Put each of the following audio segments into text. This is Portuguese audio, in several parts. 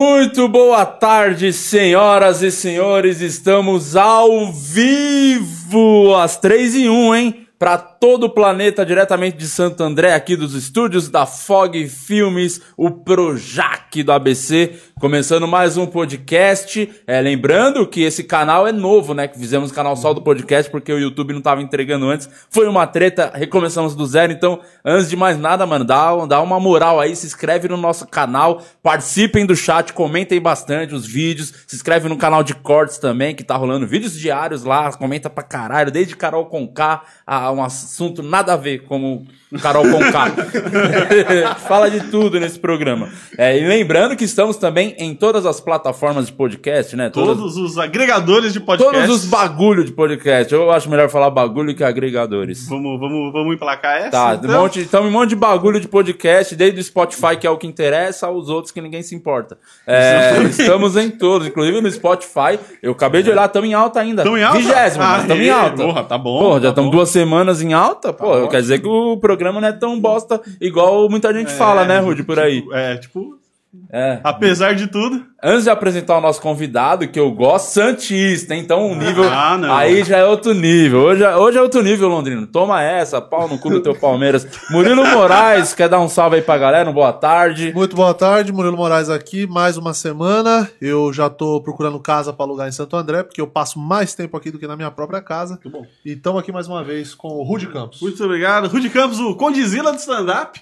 Muito boa tarde, senhoras e senhores. Estamos ao vivo às três e um, hein? Para todo o planeta, diretamente de Santo André, aqui dos estúdios da Fog Filmes, o Projac do ABC, começando mais um podcast. É, lembrando que esse canal é novo, né? Que fizemos canal só do podcast porque o YouTube não tava entregando antes. Foi uma treta, recomeçamos do zero. Então, antes de mais nada, mano, dá, dá uma moral aí, se inscreve no nosso canal, participem do chat, comentem bastante os vídeos, se inscreve no canal de cortes também, que tá rolando vídeos diários lá, comenta pra caralho, desde Carol Conká a um assunto nada a ver como Carol Conká. Fala de tudo nesse programa. É, e lembrando que estamos também em todas as plataformas de podcast, né? Todas, Todos os agregadores de podcast. Todos os bagulho de podcast. Eu acho melhor falar bagulho que agregadores. Vamos, vamos, vamos emplacar essa? Tá, então? um monte, então um monte de bagulho de podcast, desde o Spotify, que é o que interessa, aos outros que ninguém se importa. É, estamos em todos, inclusive no Spotify. Eu acabei de olhar, estamos em alta ainda. Estamos em alta? Vigésimo, mas estamos em alta. Porra, tá bom. Porra, já tá estamos bom. duas semanas em alta? Pô, Tá quer dizer que o programa não é tão bosta igual muita gente fala, né, Rude, por aí. Tipo, é, tipo, É. apesar de tudo. Antes de apresentar o nosso convidado, que eu gosto, Santista, então o nível. Ah, não. Aí já é outro nível. Hoje, é- hoje é outro nível, Londrino. Toma essa, pau no cu do teu Palmeiras. Murilo Moraes, quer dar um salve aí pra galera? Um boa tarde. Muito boa tarde, Murilo Moraes aqui, mais uma semana. Eu já tô procurando casa para alugar em Santo André, porque eu passo mais tempo aqui do que na minha própria casa. Muito bom. E estamos aqui mais uma vez com o Rude Campos. Muito obrigado. Rudy Campos, o Condizila do stand-up.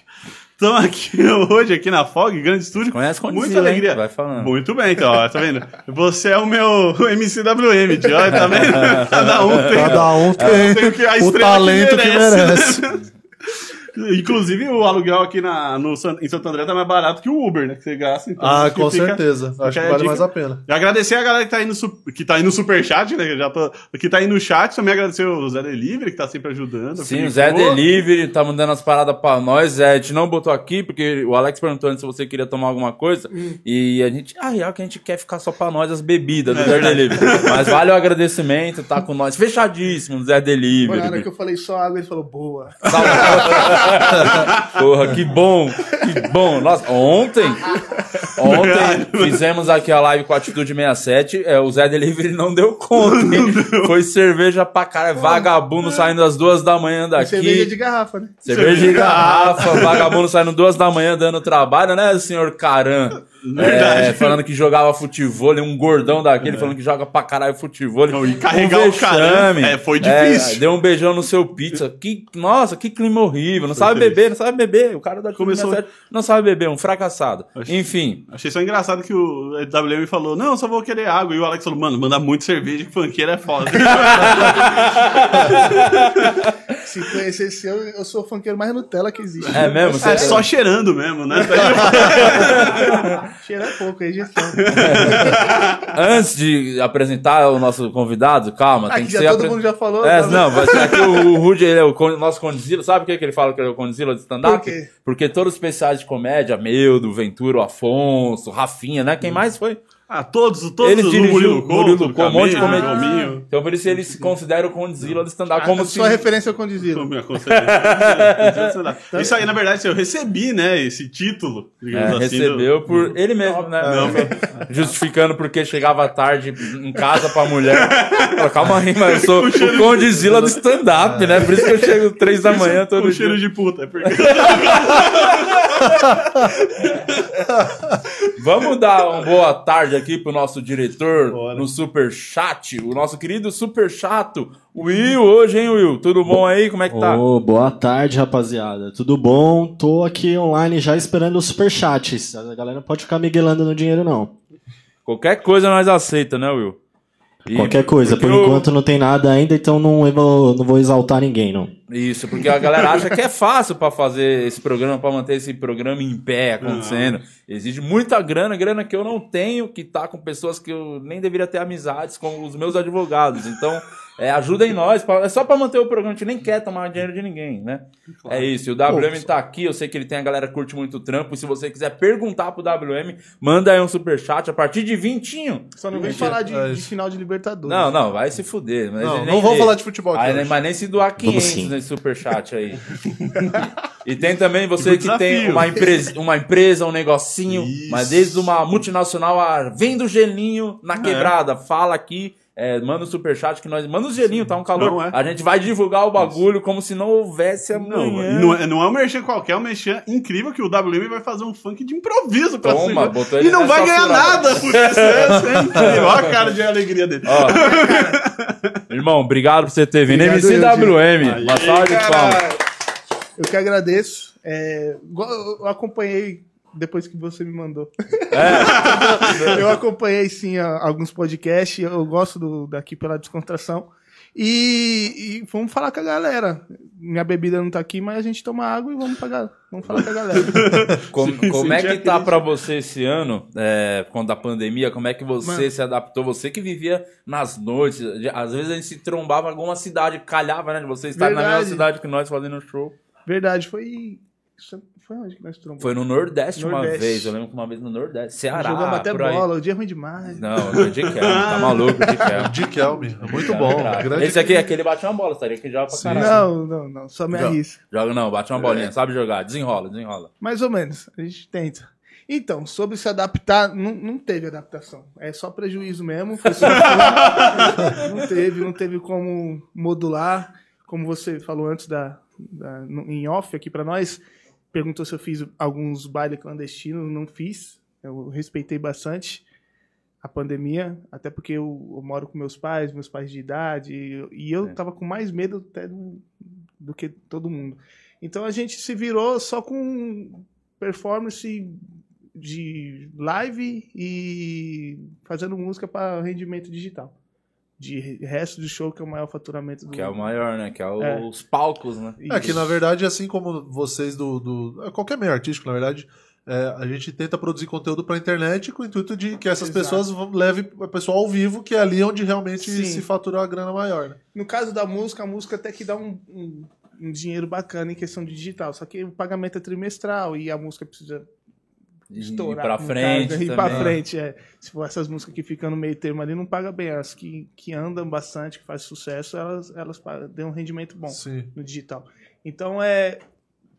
Estamos aqui hoje aqui na Fog, grande estúdio. Conhece Muita Condzilla, hein? alegria. Vai falando. Muito bem, então, ó, tá vendo? Você é o meu MCWM, tio, ó, tá vendo? Cada um tem, Cada um tem, tem o que- a o talento que merece. Inclusive, o aluguel aqui na, no, em Santo André tá mais barato que o Uber, né? Que você gasta. Então, Ah, com fica- certeza. fica Acho que vale dica. mais a pena. E agradecer a galera que tá aí no, que tá aí no superchat, né? que Já tô, que tá aí no chat. Também agradecer o Zé Delivery, que tá sempre ajudando. Sim, o Zé Pô. Delivery tá mandando as paradas pra nós. Zé, a gente não botou aqui, porque o Alex perguntou antes se você queria tomar alguma coisa. E a gente, ah, real que a gente quer ficar só pra nós as bebidas do Zé Delivery. Mas vale o agradecimento, tá com nós. Fechadíssimo, Zé Foi na hora Delivery. que eu falei só água, ele falou, boa. Porra, que bom, que bom. Nossa, ontem, ontem fizemos aqui a live com a Atitude 67, é, o Zé Delivery não deu conta, hein? Foi cerveja pra caralho, vagabundo saindo às duas da manhã daqui. Cerveja de garrafa, né? Cerveja de garrafa, vagabundo saindo duas da manhã dando trabalho, né, senhor Caran? É, falando que jogava futebol, um gordão daquele falando que joga pra caralho futebol. Não, e carregar o Caran, é, foi difícil. deu um beijão no seu pizza. Que, nossa, que clima horrível. Não sabe feliz. beber, não sabe beber. O cara da Começou- Começou... não sabe beber, um fracassado. Enfim, Achei só engraçado que o WM falou: Não, só vou querer água. E o Alex falou: Mano, manda muito cerveja que funkeiro é foda. Se conhecesse eu, eu sou o funkeiro mais Nutella que existe. é mesmo? é Você- só cheirando mesmo, né? Cheira é pouco, é injeção. Antes de apresentar o nosso convidado, calma, tem Aqui que já ser todo apre- mundo já falou. É, não, mas aqui o, o Rudy, ele é o con- nosso Condzilla. Sabe por que que ele fala que ele é o Condzilla de stand-up? Por quê? Porque todos os especiais de comédia, meu, do Ventura, o Afonso, Rafinha, né? Quem mais foi? Ah, todos, todos Ele o dirigiu Murilo Couto, Murilo Couto, um monte de Gominho. Então por isso ele se considera o Condzilla do stand-up. Como se... Sua referência ao condizilo. Minha conselheira. Isso aí, na verdade, eu recebi, né, esse título. É, assim, recebeu do- por ele mesmo, né? Não. Justificando porque chegava tarde em casa pra mulher. Falou, Calma aí, mas eu sou o Condzilla do stand-up, né? Por isso que eu chego três da manhã todo com dia. cheiro de puta. é porque- Vamos dar uma boa tarde aqui pro nosso diretor Bora. no Super Chat, o nosso querido Super Chato, Will, hoje, hein, Will? Tudo bom aí? Como é que tá? Ô, boa tarde, rapaziada. Tudo bom? Tô aqui online já esperando os superchats. A galera não pode ficar miguelando no dinheiro, não. Qualquer coisa nós aceita, né, Will? E- Qualquer coisa. Por o- enquanto não tem nada ainda, então não vou, não vou exaltar ninguém, não. Isso, porque a galera acha que é fácil pra fazer esse programa, pra manter esse programa em pé acontecendo. Exige muita grana, grana que eu não tenho, que tá com pessoas que eu nem deveria ter amizades, como os meus advogados. Então, é, ajudem nós, pra- é só pra manter o programa, a gente nem quer tomar dinheiro de ninguém, né? É isso, e o WM tá aqui, eu sei que ele tem a galera que curte muito o trampo, e se você quiser perguntar pro WM, manda aí um superchat a partir de vintinho. Só não vem falar de, de final de Libertadores. Não, não, vai se fuder. Mas Não, nem não lê. falar de futebol aqui Aí. Mas nem se doar 500 sim. nesse superchat aí. E tem também você Tipo que tem uma empresa, uma empresa, um negocinho, Isso. mas desde uma multinacional a vendo gelinho É. na quebrada, fala aqui, é, manda o superchat que nós. Manda o gelinho, tá um calor. Não, é. A gente vai divulgar o bagulho como se não houvesse Não, amanhã. não, é, não é um merchan qualquer, é um merchan incrível que o WM vai fazer um funk de improviso pra Toma, cima. botou ele E não vai ganhar furada. nada por isso. Isso é incrível. Olha a cara de alegria dele. Ó. Irmão, obrigado por você ter vindo. Obrigado, MCWM. Aí, Uma salva de Cara, palmas. eu que agradeço. É, eu acompanhei depois que você me mandou. É. eu acompanhei sim alguns podcasts. Eu gosto do, daqui pela descontração. E, e vamos falar com a galera. Minha bebida não tá aqui, mas a gente toma água e vamos pagar. Vamos falar com a galera. Como, Sim, como é que tá pra você esse ano, é, quando a pandemia, como é que você Mano. se adaptou? Você que vivia nas noites, às vezes a gente se trombava em alguma cidade, calhava, né? De você estar na mesma cidade que nós fazendo show. Verdade, foi. Foi onde que nós trombamos? Foi no Nordeste, uma Nordeste. vez, eu lembro que uma vez no Nordeste, Ceará, Jogamos até por aí. bola, o dia é ruim demais. Não, o de Kelme, tá maluco, o de Kelme. É muito bom. Grande... Esse aqui, aquele bate uma bola, estaria que joga pra Sim. caralho. Não, não, não, só me Joga. arrisco. Joga não, bate uma bolinha, sabe jogar, desenrola, desenrola. Mais ou menos, a gente tenta. Então, sobre se adaptar, não, não teve adaptação. É só prejuízo mesmo. foi só- não teve, não teve como modular. Como você falou antes da, da- no- em off aqui pra nós, perguntou se eu fiz alguns bailes clandestinos, não fiz. Eu respeitei bastante a pandemia, até porque eu, eu moro com meus pais, meus pais de idade, e, e eu É. tava com mais medo até do, do que todo mundo. Então a gente se virou só com performance de live e fazendo música para rendimento digital. De resto do show, que é o maior faturamento do Que é o maior, né? Que é, o- É. os palcos, né? É que, na verdade, assim como vocês do. do é, qualquer meio artístico, na verdade, é, a gente tenta produzir conteúdo pra internet com o intuito de que essas Exato. pessoas levem o pessoal ao vivo, que é ali onde realmente Sim. se fatura a grana maior, né? No caso da música, a música até que dá um, um- um dinheiro bacana em questão de digital. Só que o pagamento é trimestral e a música precisa E, estourar. pra no frente caso, né? Ir pra frente, é. Se for essas músicas que ficam no meio termo ali, não paga bem. As que, que andam bastante, que fazem sucesso, elas, elas pagam- dão um rendimento bom. Sim. no digital. Então é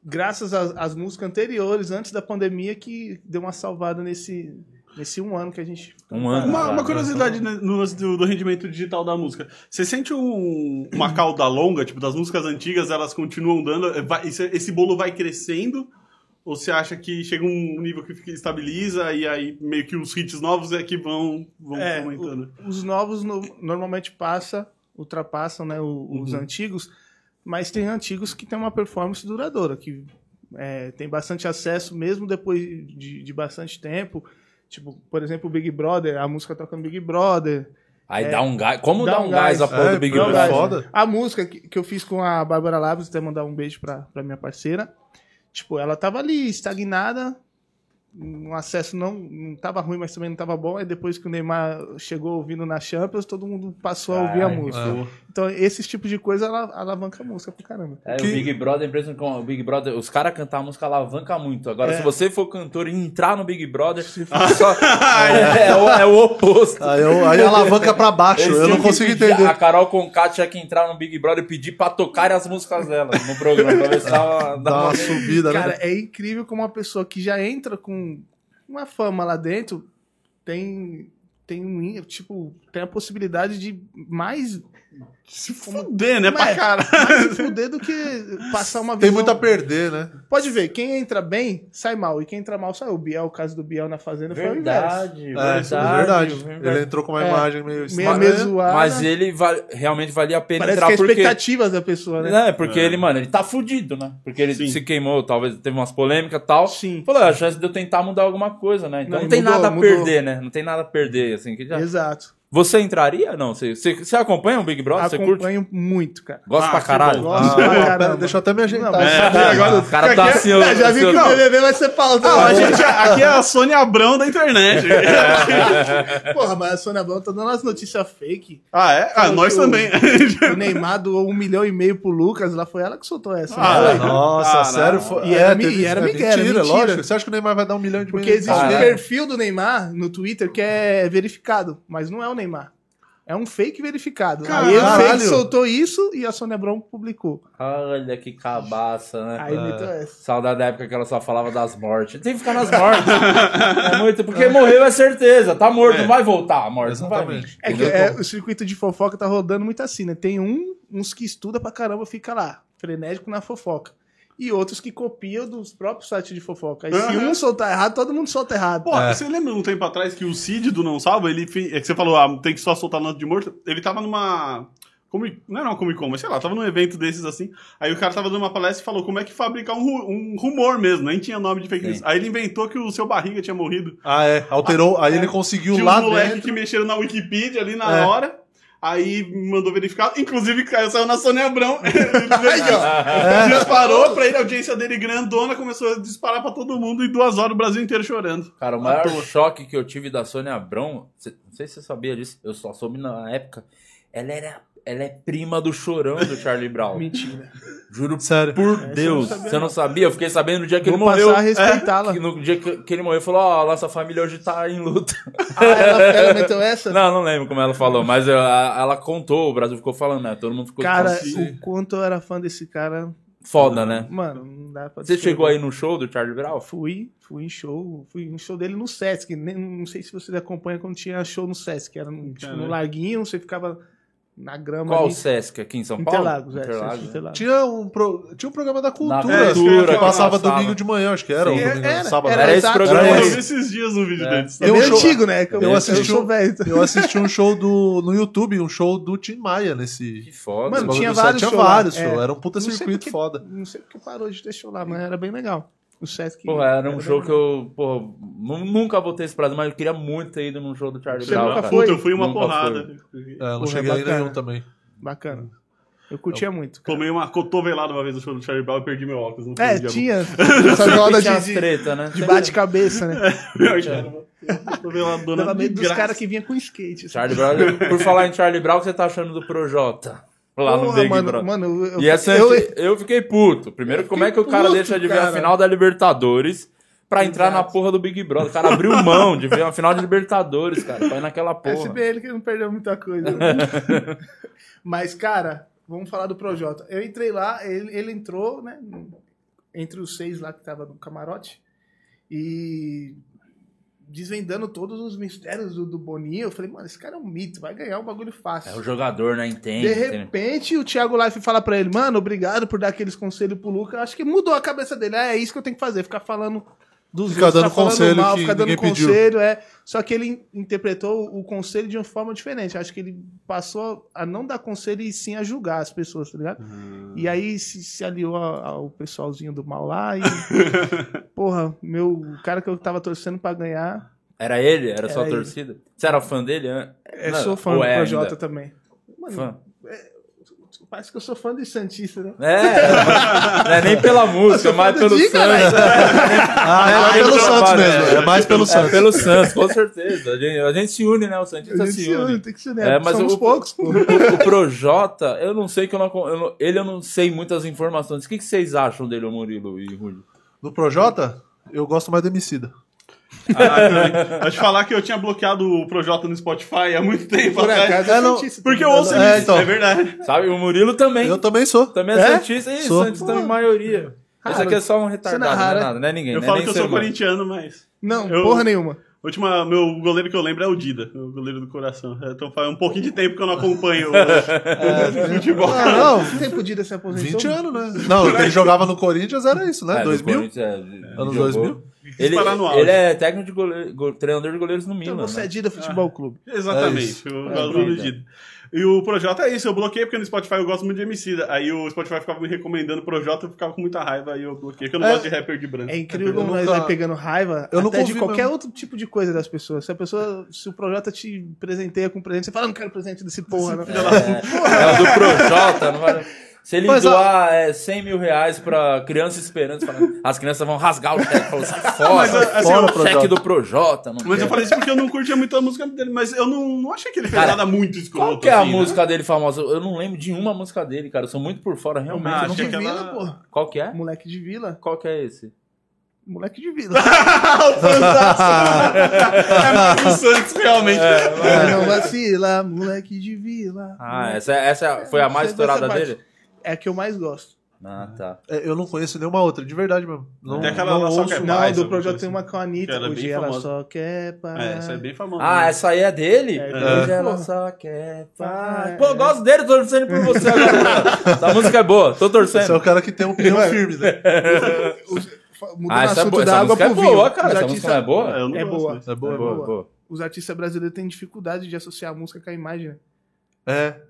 graças às, às músicas anteriores, antes da pandemia, que deu uma salvada nesse, nesse um ano que a gente. Um ano. Uma, Exato. uma curiosidade né, no lance do, do rendimento digital da música. Você sente um- uma cauda longa, tipo, das músicas antigas, elas continuam dando. é, vai- esse, esse bolo vai crescendo? Ou você acha que chega um nível que fica- estabiliza e aí meio que os hits novos é que vão, vão É, aumentando? o- os novos no- normalmente passa, ultrapassam né, o- os Uhum. antigos, mas tem antigos que tem uma performance duradoura, que é, tem bastante acesso mesmo depois de, de bastante tempo. Tipo, por exemplo, o Big Brother, a música toca no Big Brother. Aí É. dá um gás. Como Dá dá, um um gás, gás. a porra É, do Big dá um Brother? gás. foda. A música que, que eu fiz com a Bárbara Labs, até mandar um beijo pra, pra minha parceira. Tipo, ela tava ali, estagnada. Um acesso não, não tava ruim, mas também não tava bom. Aí depois que o Neymar chegou ouvindo na Champions, todo mundo passou a ouvir a música. Então, esses tipos de coisa ala- alavanca a música pro caramba. É, Que- o Big Brother, o Big Brother, os caras cantar a música alavanca muito. Agora, É. se você for cantor e entrar no Big Brother, só- é, é o, é o oposto. Aí, eu, aí alavanca pra baixo, eu não que consigo pedir- entender. A Carol Conká tinha que entrar no Big Brother e pedir pra tocar as músicas dela no programa, pra ver se dava, Dá uma subida, Cara, né? é incrível como uma pessoa que já entra com uma fama lá dentro tem, tem um, tipo, tem a possibilidade de mais, Se fuder, né? Mas Pra é, caralho. mais se fuder do que passar uma Tem visão. muito a perder, né? Pode ver, quem entra bem, sai mal. E quem entra mal, sai. O Biel, o caso do Biel na Fazenda foi o inverso. Verdade, É, verdade, é verdade. verdade. Ele entrou com uma É. imagem meio estranha. meio. Mas ele va- realmente valia a pena Parece entrar que é porque... expectativas da pessoa, né? É, porque É. ele, mano, ele tá fudido, né? Porque ele Sim. se queimou, talvez teve umas polêmicas e tal. Sim. Falou, "É, a chance de eu tentar mudar alguma coisa, né? Então Não, não, tem mudou, nada a mudou. perder, né? Não tem nada a perder, assim. Que já... Exato. Você entraria? Não, você, você, você acompanha o Big Brother? Você curte? Acompanho muito, cara. Gosta Ah, pra que caralho? Gosto Ah, pra caramba. deixa eu até me ajeitar. Não, É, aqui. agora- O cara tá assim, ó. Eu já vi que o BBB vai ser pauta. Ah, a né? gente, aqui é a Sônia Abrão da internet. Porra, mas a Sônia Abrão tá dando as notícias fake. ah, é? Ah, nós o- também. O Neymar doou um milhão e meio pro Lucas, lá foi ela que soltou essa. Ah, né? é. Nossa, Ah, sério? Foi... E era é, e era é Miguel, mentira, mentira. lógico. Você acha que o Neymar vai dar um milhão de Porque existe um é? perfil do Neymar no Twitter que é verificado, mas não é o Neymar. É um fake verificado. Caralho. Aí o fake soltou isso e a Sônia Abrão publicou. Olha que cabaça, né? Aí essa. Saudade da época que ela só falava das mortes. Tem que ficar nas mortes. é muito, porque morreu é certeza. Tá morto, É. não vai voltar a morte. Não vai vir. É que é, o circuito de fofoca tá rodando muito assim, né? Tem um, uns que estuda pra caramba, fica lá, frenético na fofoca. E outros que copiam dos próprios sites de fofoca. Aí se Aham. um soltar errado, todo mundo solta errado. Pô, É. você lembra um tempo atrás que o Cid do Não Salva, ele é que você falou, ah, tem que só soltar nota de morto? Ele tava numa. Comic- Não era uma Comic Con, mas sei lá, tava num evento desses assim. Aí o cara tava dando uma palestra e falou como é que fabricar um, ru- um rumor mesmo, nem tinha nome de fake news. Sim. Aí ele inventou que o seu barriga tinha morrido. Ah, é. Alterou. Aí ele conseguiu Tinha lá uns moleques dentro. que mexeram na Wikipedia ali na É. hora. Aí mandou verificar. Inclusive caiu, saiu na Sônia Abrão. Disparou pra ele, a audiência dele grandona começou a disparar pra todo mundo e duas horas o Brasil inteiro chorando. Cara, o maior choque que eu tive da Sônia Abrão, não sei se você sabia disso, eu só soube na época, ela era, ela é prima do chorão do Charlie Brown. Mentira. Juro Sério. por eu Deus. não Você não sabia? Eu fiquei sabendo no dia que Vou ele morreu. passar a respeitá-la. Que no dia que, que ele morreu, falou: Ó, nossa família hoje tá em luta. Ah, ela, ela meteu essa? Não, não lembro como ela falou, mas eu- a- ela contou, o Brasil ficou falando, né? Todo mundo ficou Cara, assim, o quanto eu era fã desse cara. foda, né? Mano, não dá pra Você descrever. chegou aí no show do Charlie Brown? Fui, fui em show, fui em show dele no Sesc. Nem- não sei se vocês acompanham quando tinha show no Sesc. Era no, tipo, no Caralho. Larguinho, você ficava na grama. Qual o ali. Sesc aqui em São Paulo? Interlagos, é. Interlagos, Sesc né? Interlagos. Tinha um, pro- tinha um programa da cultura. cultura, que que passava passava. domingo de manhã, acho que era. Sim. domingo, Era, sábado. era Era esse programa Era Eu esse. vi esses dias um vídeo É. deles. É um bem show- antigo, né? Eu eu, assisti um- velho. Eu assisti um show do, no YouTube, um show do Tim Maia nesse. Que foda. Mano, tinha vários Tinha shows lá, vários é. shows. Era um puta Não circuito porque- foda. Não sei porque parou de ter show lá, mas era bem legal. O Sesc. Porra, era um show que eu, porra, nu- nunca vou ter esse prazer, mas eu queria muito ter ido num show do Charlie Você Brown. nunca cara. foi? Puta, eu fui uma Nunca porrada. É, eu não Porra, cheguei nenhum também. Bacana. Eu curtia muito. cara. Tomei uma cotovelada uma vez no show do Charlie Brown e perdi meu óculos. Foi É, tinha essa roda Tinha de, de, treta, né? de bate-cabeça, né? Eu que era uma cotoveladona medo dos caras que vinham com skate. assim. Charlie Brown, por falar em Charlie Brown, o que você tá achando do Projota? Lá no Porra, Big mano, Brother. mano, eu, E essa eu, eu, fiquei puto. Primeiro, como é que o cara puto, deixa de ver a cara. final da Libertadores pra entrar na porra do Big Brother? O cara abriu mão de ver a final de Libertadores, cara, ir naquela porra. SBL que não perdeu muita coisa. Mas, cara, vamos falar do Projota. Eu entrei lá, ele, ele entrou, né? Entre os seis lá que tava no camarote. E desvendando todos os mistérios do, do Boninho. Eu falei, mano, esse cara é um mito, vai ganhar um bagulho fácil. É o jogador, né? Entende. De repente, o Thiago Life fala pra ele, mano, obrigado por dar aqueles conselhos pro Luca. Acho que mudou a cabeça dele. Ah, é isso que eu tenho que fazer, ficar falando dos Ficar outros, dando falando conselho que ficar dando ninguém pediu. conselho, é. Só que ele in- interpretou o conselho de uma forma diferente. Acho que ele passou a não dar conselho e sim a julgar as pessoas, tá ligado? E aí se, se aliou ao pessoalzinho do mal lá e. porra, meu o cara que eu tava torcendo pra ganhar. Era ele? Era sua Era ele. torcida? Você era fã dele? né? Eu Não, sou fã do é Projota ainda? também. Mano, Fã. Parece que eu sou fã de Santista, né? É, não é nem pela música, do pelo. Santos. Ah, é, pelo pelo Santos mesmo. é. É mais pelo É Santos. pelo Santos, com certeza. A gente, a gente se une, né? O Santista A gente se se une. tem que se unir. É, mas Somos o- poucos, pô. O, o Projota, eu não sei que eu não, eu não- Ele eu não sei muitas informações. O que, que vocês acham dele, o Murilo e Rúlio? Do Projota, eu gosto mais do Emicida. Ah, Acho falar que eu tinha bloqueado o Projota no Spotify há muito tempo Por atrás. acaso, É, não, Porque eu também, ouço? É, então. é verdade. Sabe, o Murilo também. Eu também sou. Também é, É? Santista. Ih, Sou. Santista em maioria. Esse Raro. aqui é só um Cena retardado, não é rara. nada, não é ninguém. Eu não é falo que eu sou humano. corintiano, mas. Não, Eu- porra nenhuma. Última, meu goleiro que eu lembro é o Dida, o goleiro do coração. Então faz um pouquinho de tempo que eu não acompanho o, o futebol. Ah, não, Quanto tempo o Dida se aposentou? 20 anos, né? Não, ele jogava no Corinthians, era isso, né? É, do 2000? Corinthians, é, Anos jogou. 2000? Ele, parar no auge. ele é técnico de goleiro, go- treinador de goleiros no Então Milan. você né? é Dida Futebol Clube. Exatamente, isso. o É, verdade. Dida. E o Projota é isso, eu bloqueei porque no Spotify eu gosto muito de MC. Aí o Spotify ficava me recomendando o Projota, eu ficava com muita raiva, aí eu bloqueei, porque eu não É. gosto de rapper de branco. É incrível como nós vai pegando raiva Eu nunca até de ouvi qualquer mesmo. outro tipo de coisa das pessoas. Se a pessoa, se o Projota te presenteia com presente, você fala, não quero presente desse porra, né? É, o do Projota, não vai... Se ele Mas a- doar é, 100 mil reais pra criança esperando, falando, as crianças vão rasgar o cheque. Sai fora, Mas, assim, fora o cheque do Projota. Não Mas quero. eu falei isso porque eu não curtia muito a música dele, mas eu não, não achei que ele fez Cara, nada muito escroto. Qual que é a assim, né? música dele famosa? Eu não lembro de uma música dele, cara. Eu sou muito por fora, realmente. Ah, eu não achei sei. que De vila, porra. Qual que é? Moleque de vila. Qual que é esse? moleque de vila. é Marcos Santos, realmente. Ah, não vacila, moleque de vila. Ah, essa, essa foi a mais estourada parte. É a que eu mais gosto. Ah, tá. É, eu não conheço nenhuma outra, de verdade mesmo. Não, Tem aquela não lá só ouço. que é Não, paz, do projeto tem uma com a Anitta. Ela é Hoje ela só quer paz. É, essa é bem famosa. Ah, essa aí é dele? É, Hoje é. ela só quer paz. É. Pô, eu gosto dele, tô torcendo por você agora. Essa música é boa, tô Esse é torcendo. o cara que tem um opinião firme, né? Mudando Ah, o essa, é assunto boa, da essa água música é pro vinho. boa, cara. Os Essa artistas- música não é boa? eu não É gosto, boa. né? É boa, É é boa, boa. boa. Os artistas brasileiros têm dificuldade de associar a música com a imagem, né? É.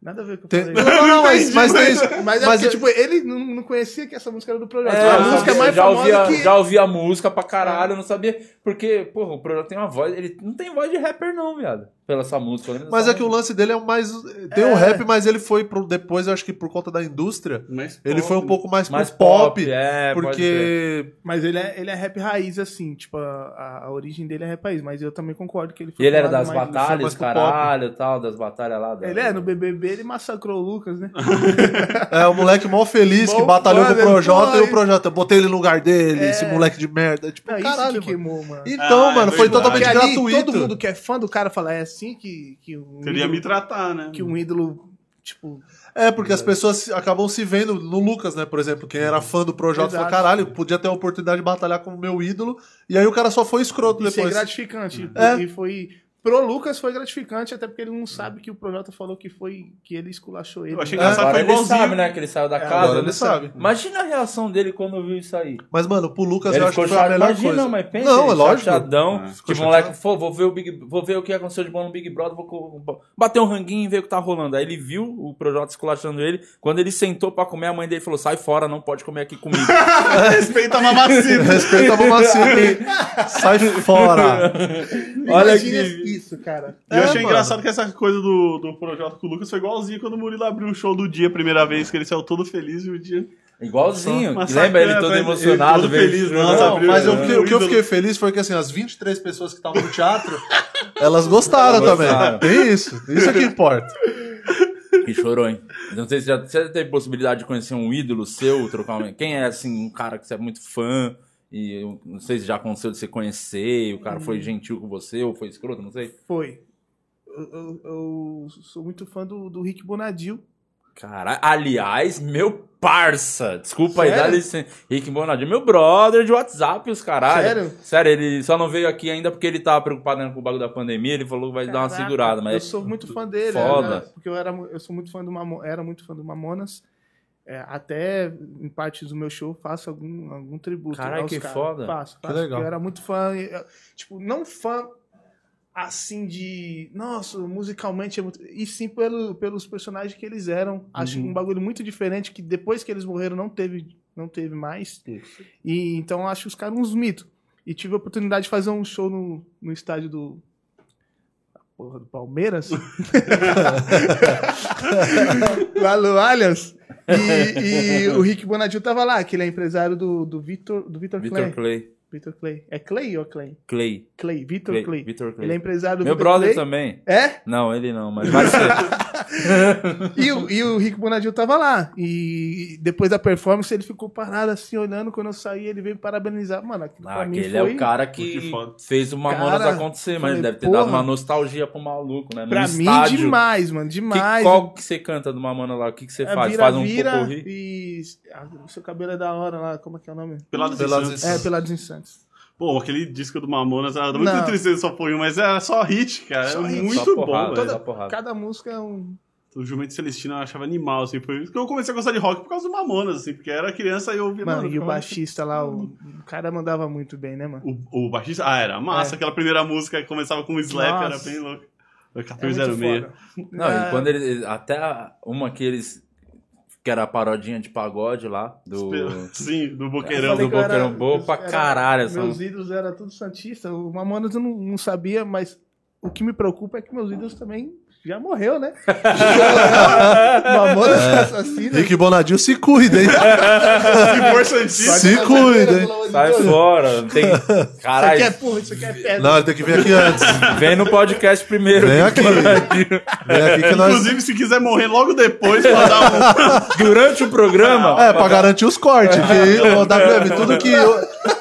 Nada a ver com o que Tem- eu Não, falei. não, não, mas, mas tem isso. Mas é Mas porque, eu- tipo, ele não, não conhecia que essa música era do projeto. É, a eu música sabia, é mais já famosa ouvia, que... já ouvia a música pra caralho, eu não sabia. Porque, porra, o projeto tem uma voz. Ele não tem voz de rapper, não, viado. Pela essa música. Mas é que o lance dele é o mais. Tem o É. rap, mas ele foi pro. Depois, eu acho que por conta da indústria, ele foi um pouco mais, Mais pro pop. é, porque. Mas ele é, ele é rap raiz, assim. Tipo, a, a origem dele é rap raiz. Mas eu também concordo que ele foi E ele era das mais- batalhas, caralho e tal, das batalhas lá. Da... Ele é, no BBB ele massacrou o Lucas, né? É o moleque mó feliz que batalhou com o Projota e o Projota. Eu botei ele no lugar dele, É. esse moleque de merda. Tipo, Não, caralho, isso que mano. queimou, mano. Então, Ah, é mano, foi verdade. totalmente gratuito. todo mundo que é fã do cara fala, é assim que, que um Queria ídolo, me tratar, né? que um ídolo, tipo... É, porque as pessoas se- acabam se vendo no Lucas, né? Por exemplo, quem era fã do Projota falou, caralho, podia ter a oportunidade de batalhar com o meu ídolo. E aí o cara só foi escroto Isso é depois. gratificante. É. E foi... Pro Lucas foi gratificante, até porque ele não sabe que o Projota falou que foi... Que ele esculachou ele. Eu achei É. engraçado, Agora foi ele igualzinho. sabe, né? Que ele saiu da É, casa. Agora né? ele sabe. Imagina a reação dele quando viu isso aí. Mas, mano, pro Lucas Ele eu acho ficou que foi a melhor Imagina, coisa. mas pensa. Não, ele é lógico. Chateadão. É, ficou tipo, moleque, pô, vou ver, o Big, vou ver o que aconteceu de bom no Big Brother, vou bater um ranguinho e ver o que tá rolando. Aí ele viu o Projota esculachando ele. Quando ele sentou pra comer, a mãe dele falou: sai fora, não pode comer aqui comigo. Respeita a mamacita. Respeita a mamacita. Sai fora. Olha Imagina que- isso, cara. E eu É, achei mano. engraçado que essa coisa do, do Projota com o Lucas foi igualzinho quando o Murilo abriu o show do dia, a primeira vez, que ele saiu todo feliz e o dia. Igualzinho. Lembra ele todo ele emocionado, todo veio feliz, nossa, Não, abriu- mas eu é, o o que eu fiquei feliz foi que assim, as 23 pessoas que estavam no teatro, elas gostaram Gostaram. também. Tem isso. Isso é que importa. Que chorou, hein? Não sei se já, você já teve possibilidade de conhecer um ídolo seu, trocar uma... Quem é, assim, um cara que você é muito fã e eu não sei se já aconteceu de você conhecer e o cara foi gentil com você ou foi escroto, não sei. Foi. Eu, eu- eu sou muito fã do, do Rick Bonadil. Caralho, aliás, meu parça, desculpa aí, Sério? dá licença. Rick Bonadinho, meu brother de WhatsApp, os caralho. Sério? Sério, ele só não veio aqui ainda porque ele tava preocupado né, com o bagulho da pandemia, ele falou que vai dar uma Caraca, segurada, Eu mas... sou muito fã dele. Foda. né? Porque eu, era, eu sou muito fã do Mamo, era muito fã do Mamonas. É, até em partes do meu show faço algum, algum tributo. Caralho, que caras. foda. Faço, Que faço, legal. porque Eu era muito fã. eu- Tipo, não fã assim de. Nossa, musicalmente é muito. E sim pelo, pelos personagens que eles eram. Acho Uhum. um bagulho muito diferente que depois que eles morreram não teve, não teve mais. E então acho os caras uns mitos. E tive a oportunidade de fazer um show no, no estádio do. Porra, do Palmeiras. lá no Allianz. E, e o Rick Bonadil tava lá, que ele é empresário do, do Vitor do Vitor Vitor Clay. Clay. Vitor Clay. É Clay ou Clay? Clay. Clay, Vitor Clay. Clay. Vitor Clay. Ele é empresário do Meu Vitor brother Clay. também. É? Não, ele não, mas vai ser. E o, e o Rick Bonadil tava lá. E depois da performance ele ficou parado assim, olhando. Quando eu saí, ele veio me parabenizar. Mano, aquilo Ah, pra mim aquele foi... é o cara Que que fez o Mamonas acontecer, mas falei, ele deve ter porra. dado uma nostalgia pro maluco, né? No Pra mim, estádio. demais, mano. Que, Demais. qual que você canta do Mamona lá? O que, que você É, faz? vira, faz um vira e... Ah, o seu cabelo é da hora lá. Como é que é o nome? Pelados Santos. É, Pelados em Santos. Pô, aquele disco do Mamonas era muito Não. tristeza só foi um, mas era só hit, cara. Só Era hit, muito só bom, porrada. velho. Porrada. Cada música é um... O Jumento Celestino eu achava animal, assim. Foi isso que eu comecei a gostar de rock por causa do Mamonas, assim, porque era criança e eu ouvia. Mano, e o ficava- baixista lá, o, o cara mandava muito bem, né, mano? O, o baixista. Ah, era massa. É. Aquela primeira música que começava com um slap, era Nossa. bem louco. O É muito 1406. foda. Não, e quando ele. Até a- uma que eles. Que era a parodinha de pagode lá. Do. Sim, do Boqueirão. do Boqueirão, boa pra era- caralho essa Meus ídolos eram tudo Santista. O Mamonas eu não, não sabia, mas o que me preocupa é que meus ídolos também já morreu, né? Mamonas assassinas. Rick Bonadil se cuida, hein? Se for Santista. Se cuida, hein? Sai fora. Tem... Isso aqui é Caralho, porra, isso aqui é pedra. Não, ele tem que vir aqui antes. vem no podcast primeiro. Vem aqui. Vem aqui que nós. Inclusive, se quiser morrer logo depois, mandar um. Durante o programa, É, pra garantir os cortes. Que o WM, tudo que.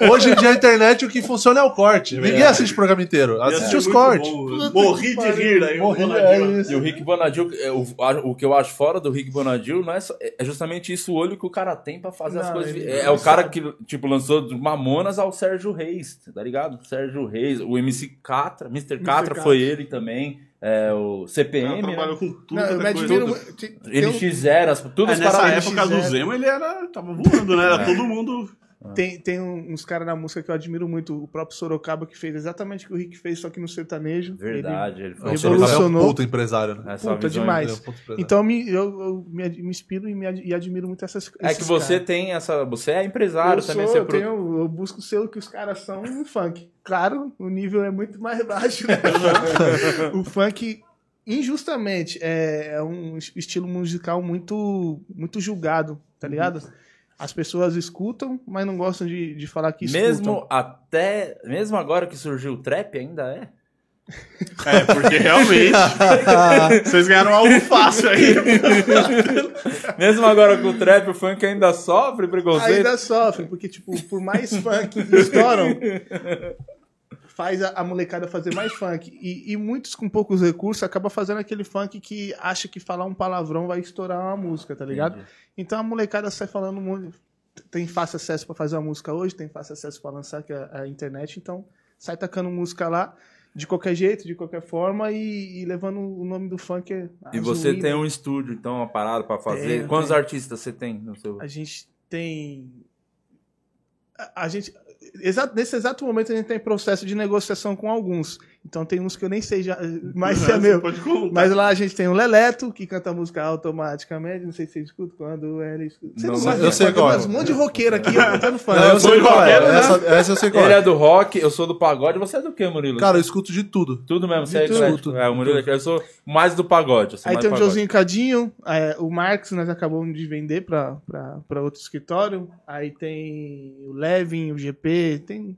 Hoje em dia a internet o que funciona é o corte. Ninguém assiste o programa inteiro. Assiste ser os cortes. Morri de rir aí. Morri, é. Isso. E o Rick Bonadil, é, o, a- o que eu acho fora do Rick Bonadil não é, só- é justamente isso, o olho que o cara tem pra fazer as Não, coisas. ele- É, é o cara que, tipo, lançou do Mamonas ao Sérgio Reis, tá ligado? Sérgio Reis, o MC Catra, Mr. Catra foi ele também, é, o Ela CPM, né? trabalhou com tudo. Não, é tudo. muito. Tem- tem um- NX0, as- tudo É, nessa época do NX0. Zemo, ele era. tava voando, né? Era todo mundo. Tem, tem um- uns caras na música que eu admiro muito. O próprio Sorocaba, que fez exatamente o que o Rick fez, só que no sertanejo. Verdade, ele foi O Ele Sorocaba é um revolucionou. puto empresário, né? essa Puta, demais. É um então eu me, eu, eu me, me inspiro e, me e admiro muito essas É que você caras. tem essa... Você é empresário eu também, sou, você eu, pro- tenho, eu busco ser o que os caras são no funk. Claro, o nível é muito mais baixo, né? o funk, injustamente, é, é um es- estilo musical muito, muito julgado, tá ligado? As pessoas escutam, mas não gostam de, de falar que escutam. Mesmo até... Mesmo agora que surgiu o trap, ainda é? É, porque realmente. vocês ganharam algo fácil aí. Mesmo agora com o trap, o funk ainda sofre preconceito? Ainda sofre, porque, tipo, por mais funk que estouram, faz a, a molecada fazer mais funk. E, e muitos com poucos recursos acabam fazendo aquele funk que acha que falar um palavrão vai estourar uma música, tá ligado? Entendi. Então a molecada sai falando muito. Tem fácil acesso pra fazer uma música hoje, tem fácil acesso pra lançar, que é a internet, então sai tacando música lá. De qualquer jeito, de qualquer forma, e, e levando o nome do funk. é E você tem um estúdio, então, uma parada pra fazer. Tenho, Quantos tenho. artistas você tem no seu... A gente tem. A, a gente. Nesse exato momento a gente tem processo de negociação com alguns. Então tem uns que eu nem sei já, mais se é meu. Mas lá a gente tem o Leleto, que canta música automaticamente. Não sei se você escuta quando ele escuta. Você Não, não, mas sabe, eu sei qual é. Um monte de roqueiro aqui, eu cantando fã. Não, eu sei Foi qual é. roqueiro, né? Essa, essa eu sei qual Ele é. é do rock, eu sou do pagode. Você é do que, Murilo? Cara, eu escuto de tudo. Tudo mesmo, você é De tudo. eclético. É, o Murilo é. Eu sou mais do pagode. eu sou Aí mais tem o. Josinho Cadinho, é, o Marx nós acabamos de vender pra, pra, pra outro escritório. Aí tem o Levin, o GP, tem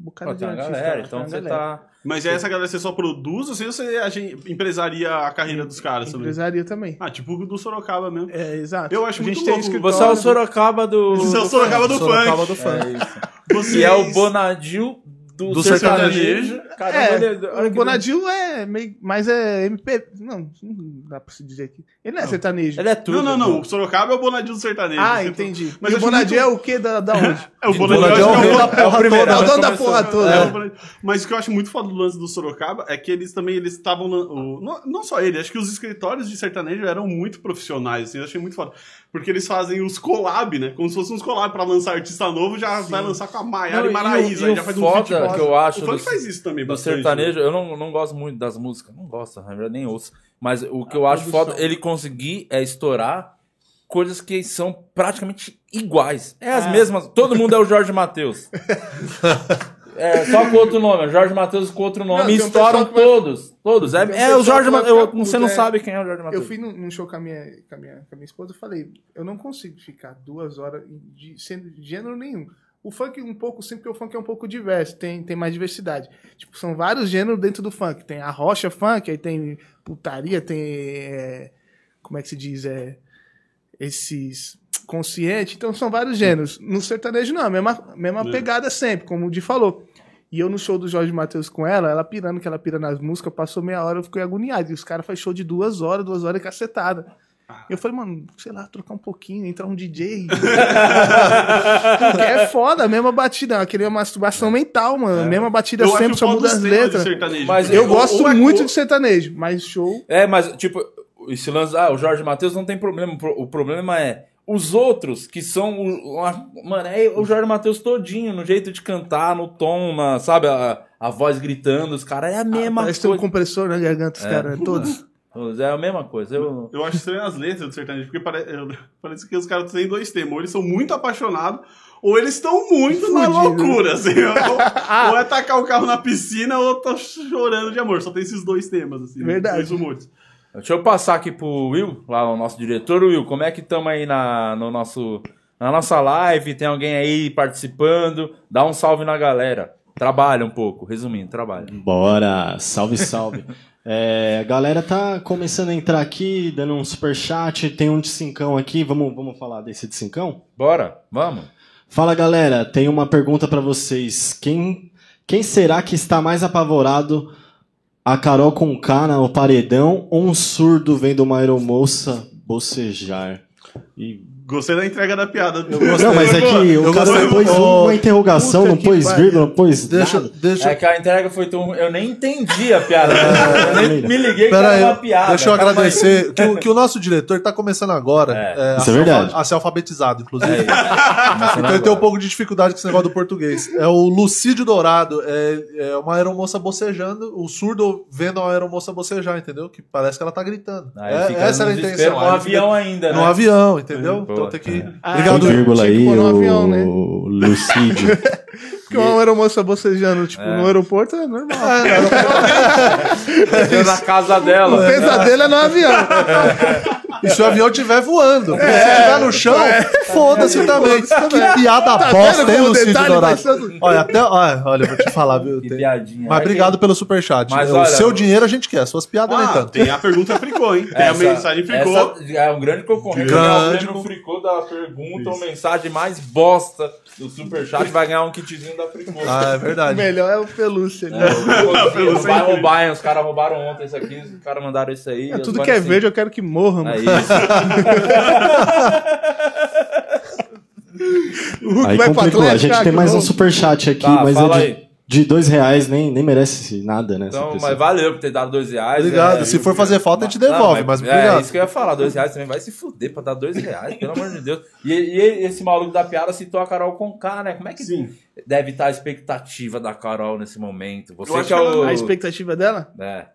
um bocado de artista galera, então você galera. tá... Mas é essa galera você só produz ou você agen- empresaria a carreira dos caras também? Empresaria também. Ah, tipo o do Sorocaba mesmo. É, exato. Eu acho a gente muito tem louco. escritório. Você é o Sorocaba do... Você é o Sorocaba do Sorocaba funk. do funk. É isso. Vocês... E é o Bonadil do, Do sertanejo. Caramba, É, o Bonadil é meio. Mas é MP. Não, não dá pra se dizer aqui. Ele não é sertanejo. Ele é tudo. Não, não, não. O Sorocaba é o Bonadinho do sertanejo. Ah, Você- entendi. Mas e o Bonadil muito- é o quê da, da onde? É o Bonadinho, Bonadil é o acho que rei é o- da porra primeiro, toda. É o dono da porra toda. É. Mas o que eu acho muito foda do lance do Sorocaba é que eles também eles estavam. Não, não só ele, acho que os escritórios de sertanejo eram muito profissionais, assim, eu achei muito foda. Porque eles fazem os collab, né? Como se fossem uns collab pra lançar artista novo, já vai lançar com a Maiara e e Maraísa, aí já faz um foda feat. que eu acho O funk do- faz isso também, do bastante, né? sertanejo, eu não, não gosto muito das músicas. Não gosto, na verdade, nem ouço. Mas o que eu A acho produção. foda, ele conseguir é estourar coisas que são praticamente iguais. É as Ah. mesmas. Todo mundo é o Jorge Matheus. É, só com outro nome. é Jorge Matheus com outro nome. Não, e um estouram vai- todos. Todos. É, um é o Jorge Matheus. Você não é. sabe quem é o Jorge Eu Matheus. fui num, num show com a, minha, com, a minha, com a minha esposa e falei: eu não consigo ficar duas horas de, sendo de gênero nenhum. O funk um pouco sim, porque o funk é um pouco diverso, tem, tem mais diversidade. Tipo, são vários gêneros dentro do funk. Tem a rocha funk, aí tem putaria, tem. é, como é que se diz? É, esses consciente. Então são vários gêneros. No sertanejo não, a mesma, mesma É. pegada sempre, como o Di falou. E eu no show do Jorge Matheus com ela, ela pirando que ela pira nas músicas, passou meia hora, eu fiquei agoniado. E os caras fazem show de duas horas, duas horas e cacetada. Eu falei, mano, sei lá, trocar um pouquinho, entrar um DJ. Porque é foda, a mesma batida, aquele é uma masturbação mental, mano. A mesma batida Eu sempre, só muda as letras. Mas Eu Ou- gosto ou é muito de sertanejo, mas show. É, mas, tipo, esse lance. Ah, o Jorge Matheus não tem problema. O pro- O problema é os outros, que são. o- uma- mano, é o Jorge Matheus todinho, no jeito de cantar, no tom, na, sabe? A, a voz gritando, os caras. É a mesma Parece ter um coisa. compressor na garganta, os É. caras, todos. É a mesma coisa. Eu... Eu acho estranho as letras do sertanejo, porque pare... eu- parece que os caras têm dois temas. Ou eles são muito apaixonados, ou eles estão muito na Fudido. loucura. Assim, ou, ou é tacar o carro na piscina, ou tá chorando de amor. Só tem esses dois temas, assim. Verdade. Dois humores. Deixa eu passar aqui pro Will, lá o nosso diretor. Will, como é que estamos aí na, no nosso, na nossa live? Tem alguém aí participando? Dá um salve na galera. Trabalha um pouco, resumindo, trabalha. Bora, salve, salve. É, a galera tá começando a entrar aqui, dando um super chat. Tem um de cincão aqui, vamos, vamos falar desse de cincão? Bora, vamos. Fala galera, tem uma pergunta pra vocês. Quem, quem será que está mais apavorado? A Carol com K no paredão um surdo vendo uma aeromoça bocejar? E... Gostei da entrega da piada. Não, mas é que o cara gostei- pôs uma interrogação, não que pôs vírgula, não pôs Deixa, nada. deixa, É que a entrega foi tão. Eu nem entendi a piada. eu nem me liguei que Pera era uma piada. deixa eu Calma aí. agradecer que, o- que o nosso diretor está começando agora É, é, a, isso é ser verdade. a ser alfabetizado, inclusive. É, então ele tem um pouco de dificuldade com esse negócio do português. É o Lucídio Dourado, é, é uma aeromoça bocejando, o surdo vendo uma aeromoça bocejar, entendeu? Que parece que ela tá gritando. Aí É- essa era a intenção. No avião ainda, né? No avião, entendeu? Pô, Então tem que. Ah, Tem Obrigado. vírgula aí, o avião, né? Lucídio. Porque uma aeromoça bocejando, tipo, no aeroporto é normal. Eu na casa dela. O pesadelo é no avião. E se o avião estiver voando? Porque se estiver no chão, foda-se também. Que piada bosta, vendo hein, o Lucídio Dourado? vai sendo- Olha, até, olha, olha, eu vou te falar, viu? Que Tem- piadinha. Mas É obrigado pelo superchat. Mas o olha, seu eu- dinheiro a gente quer, suas piadas nem Ah, tanto. tem a pergunta fricô, hein? Tem a mensagem fricô. essa é um grande concorrente. Grande É o fricô da pergunta ou mensagem mais bosta do Superchat vai ganhar um kitzinho da fricô. Ah, é O verdade. melhor é o pelúcia. É, né? o- o- roubar, hein? Os caras roubaram ontem isso aqui, os caras mandaram isso aí. É, tudo que é assim, verde eu quero que morra, mano. É Aí complicou. A gente tem mais um superchat aqui, Tá, mas é de, aí. de dois reais, nem, nem merece nada, né? Então, mas valeu por ter dado dois reais. Obrigado. é, Se for fazer falta, a gente Não, devolve, mas É obrigado. isso que eu ia falar. Dois reais também vai se fuder pra dar dois reais, pelo amor de Deus. E, e esse maluco da piada citou a Carol Conká, né? Como é que Sim. deve estar a expectativa da Carol nesse momento? Você Eu acho que é o. A expectativa dela? É.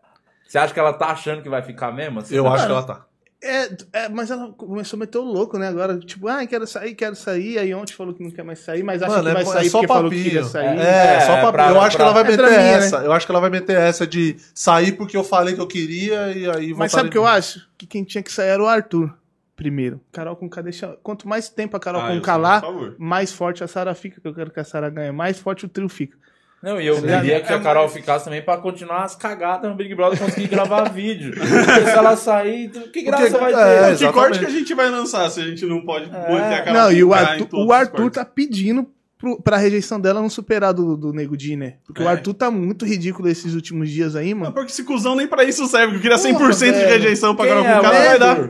Você acha que ela tá achando que vai ficar mesmo? assim? Eu acho que ela tá. É, é, mas ela começou a meter o louco, né? Agora, tipo, ah, quero sair, quero sair. Aí ontem falou que não quer mais sair, mas acha Mano, que é, vai é sair só porque falou que papinho. queria sair. É, É, só papinho. pra- eu acho que ela vai pra- é meter draminha, essa. Eu acho que ela vai meter essa de sair porque eu falei que eu queria e aí Mas voltar sabe o que eu acho? Que quem tinha que sair era o Arthur. Primeiro. Carol com K deixa. Quanto mais tempo a Carol Ah, com K lá, mais forte a Sara fica. Que eu quero que a Sara ganhe. Mais forte o trio fica. Não, e eu queria que a Carol ficasse também pra continuar as cagadas no Big Brother e conseguir gravar vídeo. Porque se ela sair, que graça Porque- vai é, ter? Que exatamente. corte que a gente vai lançar se a gente não pode manter a cara não, e o Arthur, o Arthur tá pedindo pro, pra rejeição dela não superar do, do Nego Di, né? Porque o É. Arthur tá muito ridículo esses últimos dias aí, Não, mano. porque esse cuzão nem pra isso serve. Eu queria 100% de velho. rejeição pra Quem Carol é com o K, não vai dar.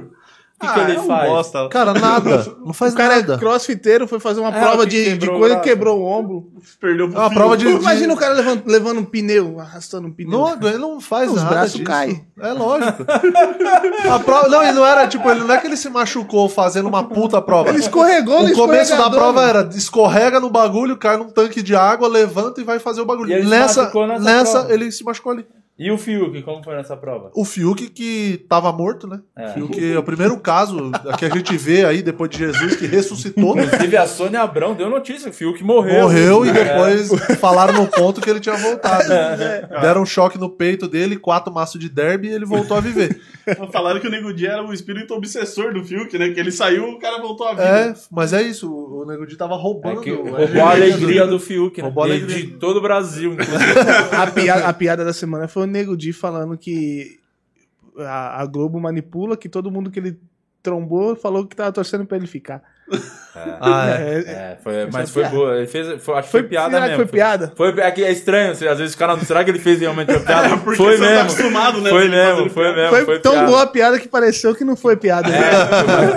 O que, Ah, que ele é um faz? bosta. Cara, nada. Não faz O cara nada. é crossfiteiro, foi fazer uma É, prova o de, de quebrou o coisa, braço. quebrou o ombro. Perdeu pro É uma filho. prova de- Imagina o cara levando, levando um pneu, arrastando um pneu. Não, ele não faz Os nada braços disso. caem. É lógico. A prova, não, ele não era tipo, ele não é que ele se machucou fazendo uma puta prova. Ele escorregou no O começo da prova era escorrega no bagulho, cai num tanque de água, levanta e vai fazer o bagulho. E nessa, nessa nessa ele se machucou ali. E o Fiuk, como foi nessa prova? O Fiuk que tava morto, né? É. Fiuk é o primeiro caso que a gente vê aí depois de Jesus que ressuscitou. Inclusive, a Sônia Abrão deu notícia que o Fiuk morreu. Morreu e É. depois falaram no ponto que ele tinha voltado. Deram um choque no peito dele, quatro maços de derby e ele voltou a viver. Falaram que o Nego Di era o espírito obsessor do Fiuk, né? Que ele saiu, o cara voltou à vida. É, mas é isso, o Nego Di tava É roubando. que a roubou a alegria do- do Fiuk, né? Roubou a alegria. de todo o Brasil, inclusive. A piada, a piada da semana foi o Nego Di falando que a, a Globo manipula, que todo mundo que ele trombou falou que tava torcendo pra ele ficar. Ah, é. É, foi, mas é foi piada. boa. Ele fez, foi, acho que Foi, foi piada será mesmo. que foi piada? Foi, é, que é estranho, assim, às vezes o cara. Será que ele fez realmente a piada? É, Porque foi você tá mesmo. acostumado, né? Foi mesmo, foi mesmo. Foi, foi tão piada. boa a piada que pareceu que não foi piada. né?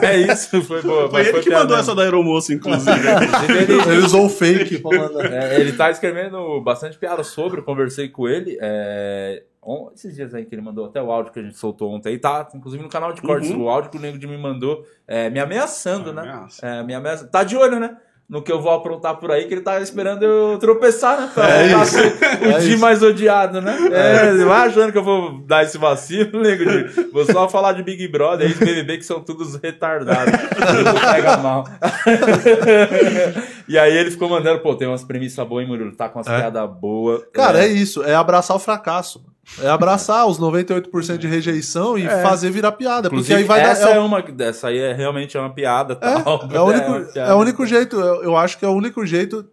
É, é isso, foi boa. Foi ele que mandou mesmo. essa da aeromoça, inclusive. Inclusive, ele- Ele usou o fake mandar. É, ele tá escrevendo bastante piada sobre, eu conversei com ele. é, on- esses dias aí que ele mandou até o áudio que a gente soltou ontem aí, tá? Inclusive no canal de cortes, Uhum. o áudio que o Nego de me mandou, é, me ameaçando, né? ameaça. É, me ameaça. Tá de olho, né? no que eu vou aprontar por aí, que ele tava esperando eu tropeçar, né? Pra É isso. o É Di isso. mais odiado, né? É, vai achando que eu vou dar esse vacilo, nego Di. Vou só falar de Big Brother e BBB que são todos retardados. Pega mal. e aí ele ficou mandando, pô, tem umas premissas boas, hein, Murilo? Tá com umas É. piadas boas. Cara, é isso. É abraçar o fracasso. É abraçar os 98% de rejeição e fazer virar piada. Porque Inclusive, aí vai essa dar. é uma dessa aí é realmente uma piada, É, tal. é o uma único, piada. é o único jeito, eu, acho que é o único jeito.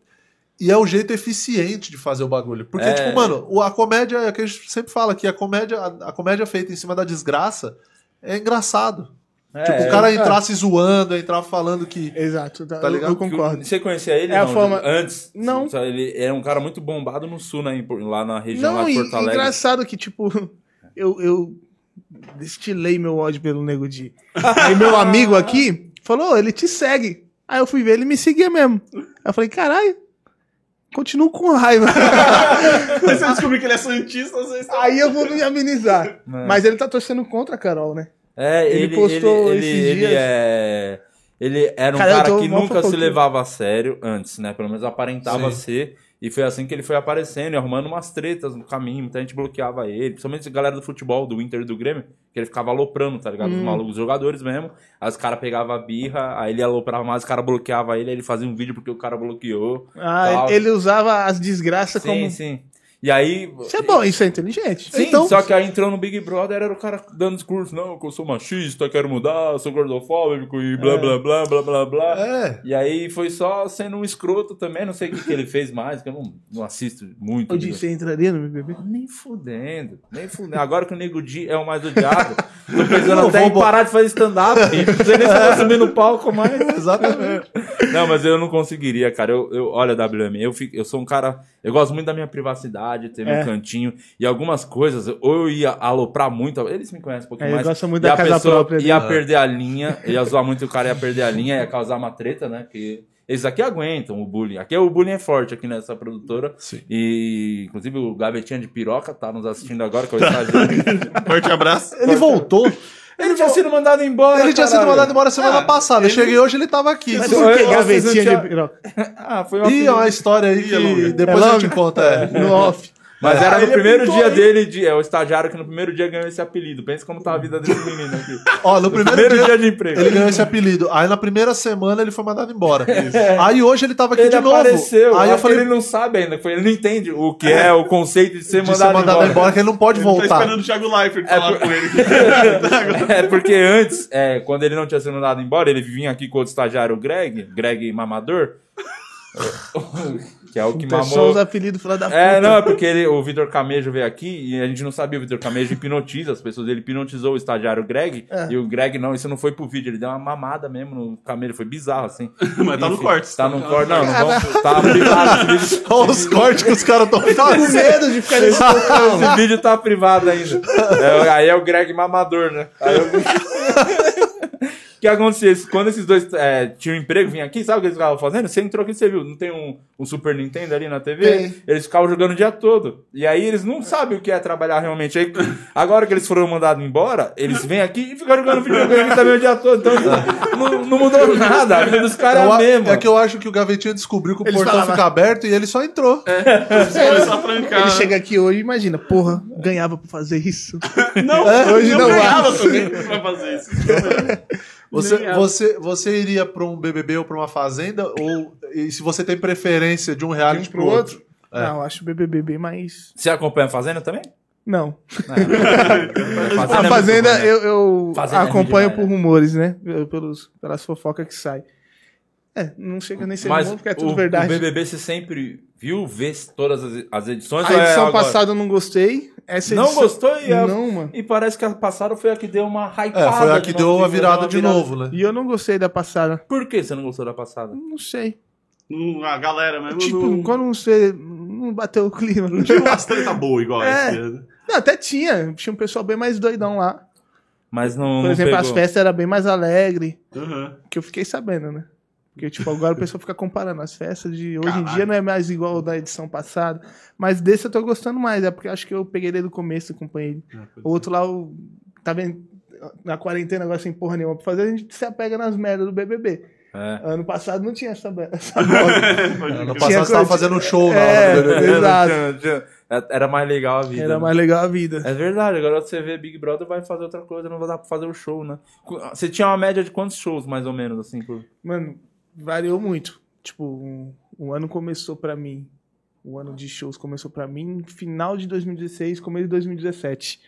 E é o jeito eficiente de fazer o bagulho. Porque, É. tipo, mano, a comédia, é o que a gente sempre fala aqui, a comédia, a, a comédia feita em cima da desgraça é engraçado. É, tipo, o cara entrar se zoando, entrar falando que. Exato, tá, Tá eu- ligado? eu concordo. Você conhecia ele? É a não, forma- Antes? Não. Ele era um cara muito bombado no sul, né? Lá na região lá Não, de e Porto Alegre. engraçado que, tipo, eu, eu destilei meu ódio pelo Nego Di. Aí meu amigo aqui falou, ele te segue. Aí eu fui ver, ele me seguia mesmo. Aí eu falei, caralho, continuo com raiva. Aí você descobriu que ele é santista, você está... Aí eu vou me amenizar. É. Mas ele tá torcendo contra a Carol, né? É, Ele ele, postou ele, ele, esses ele dias. é. Ele era um Cara, cara que nunca se levava a sério antes, né? Pelo menos aparentava Sim. ser. E foi assim que ele foi aparecendo e arrumando umas tretas no caminho. Muita gente bloqueava ele, principalmente a galera do futebol, do Inter e do Grêmio, que ele ficava aloprando, tá ligado? Os Hum. malucos os jogadores mesmo. Aí os caras pegavam a birra, aí ele aloprava mais, os caras bloqueavam ele, aí ele fazia um vídeo porque o cara bloqueou. Ah, Tal. ele usava as desgraças Sim, como. sim. E aí. Isso é bom, isso é inteligente. Sim, Então- só que aí entrou no Big Brother, era o cara dando discurso, não, que eu sou machista, quero mudar, sou gordofóbico e blá blá blá blá blá blá. É. E aí foi só sendo um escroto também, não sei o que, que ele fez mais, que eu não, não assisto muito. Eu disse, você entraria no BBB? Nem fudendo, nem fudendo. Agora que o Nego Di é o mais odiado, tô pensando Não, até vou em parar de fazer stand-up. Não sei nem se vou subir no palco mais. Exatamente. Não, mas eu não conseguiria, cara. Eu, eu olha, WM, eu, fico, eu sou um cara. Eu gosto muito da minha privacidade, ter meu É. cantinho. E algumas coisas, ou eu ia aloprar muito. Eles me conhecem um pouquinho É, mais. gosto muito e da a casa pessoa própria Ia dele. perder a linha, ia zoar muito o cara, ia perder a linha, ia causar uma treta, né? Que eles aqui aguentam o bullying. Aqui o bullying é forte aqui nessa produtora. Sim. E inclusive o Gavetinha de Piroca tá nos assistindo agora, que é o estagiário. Forte abraço. Ele voltou. Ele tinha sido mandado embora. Ele tinha sido caralho. mandado embora semana Ah, passada. Eu cheguei hoje ele tava aqui. Mas por que gavetinha de? Ah, foi uma Ih, é uma história aí que longa. depois É a gente conta. É. No off. Mas É. era no ele primeiro dia aí. dele, de, é o estagiário que no primeiro dia ganhou esse apelido. Pensa como tá a vida desse menino aqui. Ó, no primeiro, Primeiro dia, dia de emprego. ele ganhou esse apelido. Aí na primeira semana ele foi mandado embora. Aí hoje ele tava aqui Ele de novo. apareceu. Aí eu falei, ele não sabe ainda. Ele não entende o que é, o conceito de ser de mandado, ser mandado embora. embora. que ele não pode Ele tá voltar. esperando o Thiago Leifert falar por- com ele. É porque antes, é, quando ele não tinha sido mandado embora, ele vinha aqui com outro estagiário, o Greg, Greg Mamador. que é o que só mamou. os apelidos fala da puta. É, não, é porque ele, o Vitor Camejo veio aqui e a gente não sabia. O Vitor Camejo hipnotiza as pessoas. Ele hipnotizou o estagiário Greg. É. E o Greg, não, isso não foi pro vídeo. Ele deu uma mamada mesmo no Camejo. Foi bizarro, assim. Mas tá no corte. Tá no corte. Não, não vamos. Tá privado esse vídeo. Olha os cortes que os caras estão Com fazendo. medo de ficar nesse Esse vídeo tá privado ainda. É, aí é o Greg mamador, né? Aí eu... O que acontecia? Quando esses dois é, tinham emprego, vinham aqui, sabe o que eles ficavam fazendo? Você entrou aqui, você viu, não tem um, um Super Nintendo ali na TV? Tem. Eles ficavam jogando o dia todo. E aí eles não sabem o que é trabalhar realmente. Aí, agora que eles foram mandados embora, eles vêm aqui e ficam jogando videogame também o dia todo. Então não, não mudou nada. A vida dos caras é a mesma. É que eu acho que o Gavetinha descobriu que o Eles portão falavam- fica aberto e ele só entrou. Começou a trancar. Ele chega aqui hoje e imagina, porra, ganhava pra fazer isso. Não, Hoje eu não ganhava também pra fazer isso. Você, você, você iria pra um BBB ou pra uma fazenda? Ou e se você tem preferência de um reality pro outro? É. Não, eu acho o BBB bem mais... Você acompanha a Fazenda também? Não. A A Fazenda eu, eu Fazenda é acompanho por rumores, né? Pelos, pelas fofocas que saem. É, não chega nem ser Mas rumor, porque é tudo o, verdade. o BBB você sempre viu, vê todas as, as edições? A é edição agora? passada eu não gostei. Essa Não edição... gostou e, a- Não, mano. e parece que a passada foi a que deu uma hypada. É, foi a de que novo, deu a virada uma de novo, né? E eu não gostei da passada. Por que você não gostou da passada? Não sei. Hum, A galera mesmo tipo, não, quando você não bateu o clima. não tinha umas treta boa igual É. esse. né? Não, até tinha. Tinha um pessoal bem mais doidão lá. Mas não. Por não exemplo, pegou. as festas eram bem mais alegres. Aham. Que eu fiquei sabendo, né? Porque, tipo, agora o pessoal fica comparando. As festas de hoje em Caralho. dia não é mais igual da edição passada. Mas desse eu tô gostando mais. É porque eu acho que eu peguei desde o começo e acompanhei ele. O outro lá, o, tá vendo? Na quarentena, agora sem porra nenhuma pra fazer, a gente se apega nas merdas do BBB. É. Ano passado não tinha essa, essa moda. Ano passado você tava fazendo um show na É, hora do BBB. Exato. Tinha- Era mais legal a vida. Era né? mais legal a vida. É verdade, agora você vê Big Brother vai fazer outra coisa, não vai dar pra fazer o show, né? Você tinha uma média de quantos shows, mais ou menos, assim, por... Mano, variou muito. Tipo, um, o ano começou pra mim. O ano de shows começou pra mim final de 2016, começo de 2017.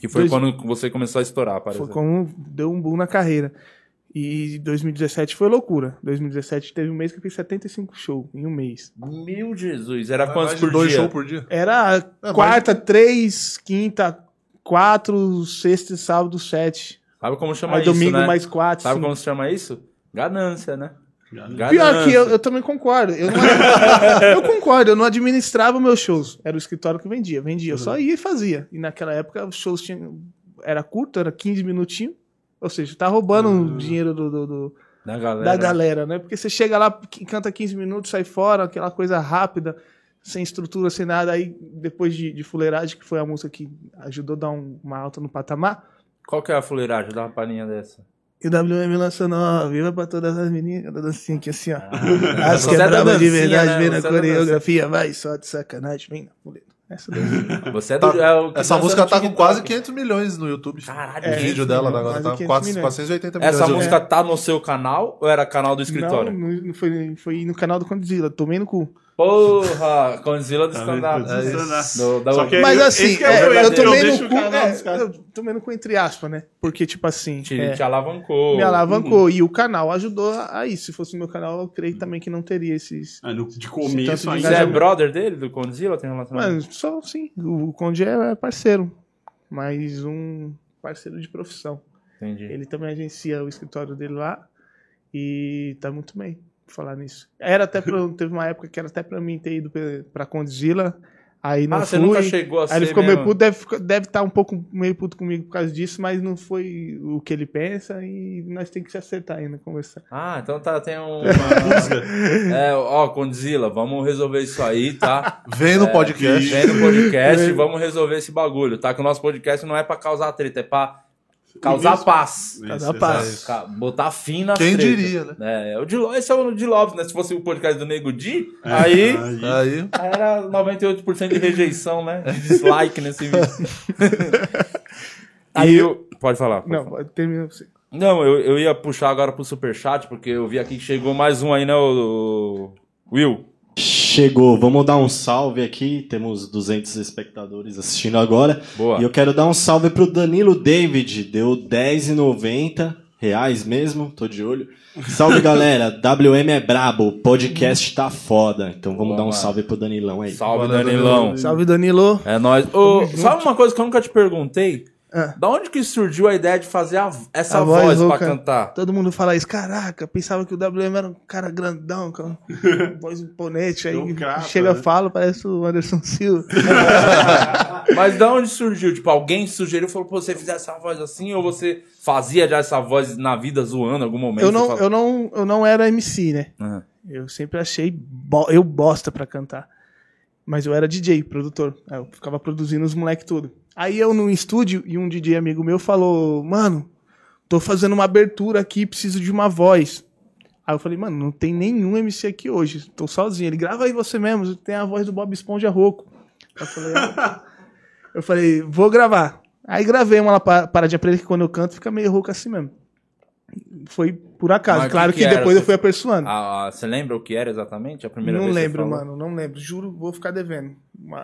Que foi Dois- quando você começou a estourar, parece. Foi como deu um boom na carreira. E 2017 foi loucura. 2017 teve um mês que eu fiz 75 shows em um mês. Meu Jesus, era quantos por dois dia? shows por dia. Era mas- quarta, três, quinta, quatro, sexta, e sábado, sete. Sabe como chama Aí isso, domingo né? mais quatro, Sabe cinco. como se chama isso? Ganância, né? Ganância. Pior que eu, eu também concordo. Eu, não- eu concordo, eu não administrava meus shows. Era o escritório que vendia. Vendia, eu só ia e fazia. E naquela época os shows tinham. Era curto, era 15 minutinhos. Ou seja, tá roubando o dinheiro do, do- do- Da galera. da galera, né? Porque você chega lá, canta 15 minutos, sai fora, aquela coisa rápida, sem estrutura, sem nada. Aí depois de, de Fuleiragem, que foi a música que ajudou a dar um- uma alta no patamar. Qual que é a fuleiragem? Dá uma palhinha dessa. E o WM lançou nova, viva pra todas as meninas, da dancinha aqui assim, ó. Ah, As que é brava de verdade, né? vem na é coreografia, vai só de sacanagem, vem na muleta. Essa. Você é do. Tá- é Essa música tá com quase 500 milhões no YouTube. Caralho, o 500 vídeo dela milhões, agora tá 500 quase milhões. 480 milhões. Essa música tá no seu canal ou era canal do escritório? Não, não foi, foi no canal do Condzilla, tomei no cu. Porra, Condzilla do Tá stand-up. É Mas eu- assim, esse é é, eu verdadeiro, tomei no cu. é, eu tomei no cu entre aspas, né? Porque, tipo assim. Te, é, te alavancou. me alavancou. E o canal ajudou a isso. Se fosse o meu canal, eu creio também que não teria esses. Ah, no- de começo de Você ainda. é brother dele, do Condzilla? Tem relacionamento? Mas só sim. O Conde é parceiro. Mas um parceiro de profissão. Entendi. Ele também agencia o escritório dele lá. E tá muito bem falar nisso. Era até pra, teve uma época que era até pra mim ter ido pra- Condzilla. Aí não Ah, fui. você nunca chegou a ser Aí ele ficou mesmo? meio puto, deve estar deve tá um pouco meio puto comigo por causa disso, mas não foi o que ele pensa e nós temos que se acertar ainda, conversar. Ah, então tá, tem um... é, ó, Condzilla, vamos resolver isso aí, tá? Vem no podcast. Vem no podcast, vamos resolver esse bagulho, tá? Que o nosso podcast não é pra causar treta, é pra causar Isso. paz. Isso, Cada exato. passo. Ca- Botar fim nas Quem tretas. diria, né? É, o de, esse é o de Lopes, né? Se fosse o podcast do Nego Di, aí Aí, era 98% de rejeição, né? De dislike nesse vídeo. aí eu... Pode falar. pode Não, terminar você. Não, eu, eu ia puxar agora pro superchat, porque eu vi aqui que chegou mais um aí, né, o, o Will? Chegou, vamos dar um salve aqui. Temos 200 espectadores assistindo agora. Boa. E eu quero dar um salve pro Danilo David, deu 10,90 reais mesmo, tô de olho. Salve galera, WM é brabo, o podcast tá foda. Então vamos Boa, dar um mano. salve pro Danilão aí. Salve, Danilão. Salve, Danilo. É nóis. Ô, sabe uma coisa que eu nunca te perguntei? Ah. Da onde que surgiu a ideia de fazer a- essa A voz, voz pra rouca. cantar? Todo mundo fala isso, caraca, pensava que o WM era um cara grandão, com voz imponente, aí capa, chega né? e fala, parece o Anderson Silva. Mas da onde surgiu? Tipo, alguém sugeriu, falou, pô, você fizer essa voz assim, ou você fazia já essa voz na vida zoando em algum momento? eu, não, fala- eu, não, eu não era MC, né? Aham. Eu sempre achei bo- eu bosta pra cantar. Mas eu era DJ, produtor. Aí Eu ficava produzindo os moleques tudo. Aí eu no estúdio e um DJ amigo meu falou: Mano, tô fazendo uma abertura aqui, preciso de uma voz. Aí eu falei, mano, não tem nenhum MC aqui hoje, tô sozinho. Ele grava aí você mesmo, tem a voz do Bob Esponja rouco. Eu falei, "Ah." eu falei, vou gravar. Aí gravei uma lá pa- paradinha pra ele que quando eu canto fica meio rouco assim mesmo. Foi por acaso. Mas claro que que, que era? depois eu Você- fui aperfeiçoando. Ah, ah, você lembra o que era exatamente? A primeira Não vez que você lembro, falou? mano, não lembro. Juro, vou ficar devendo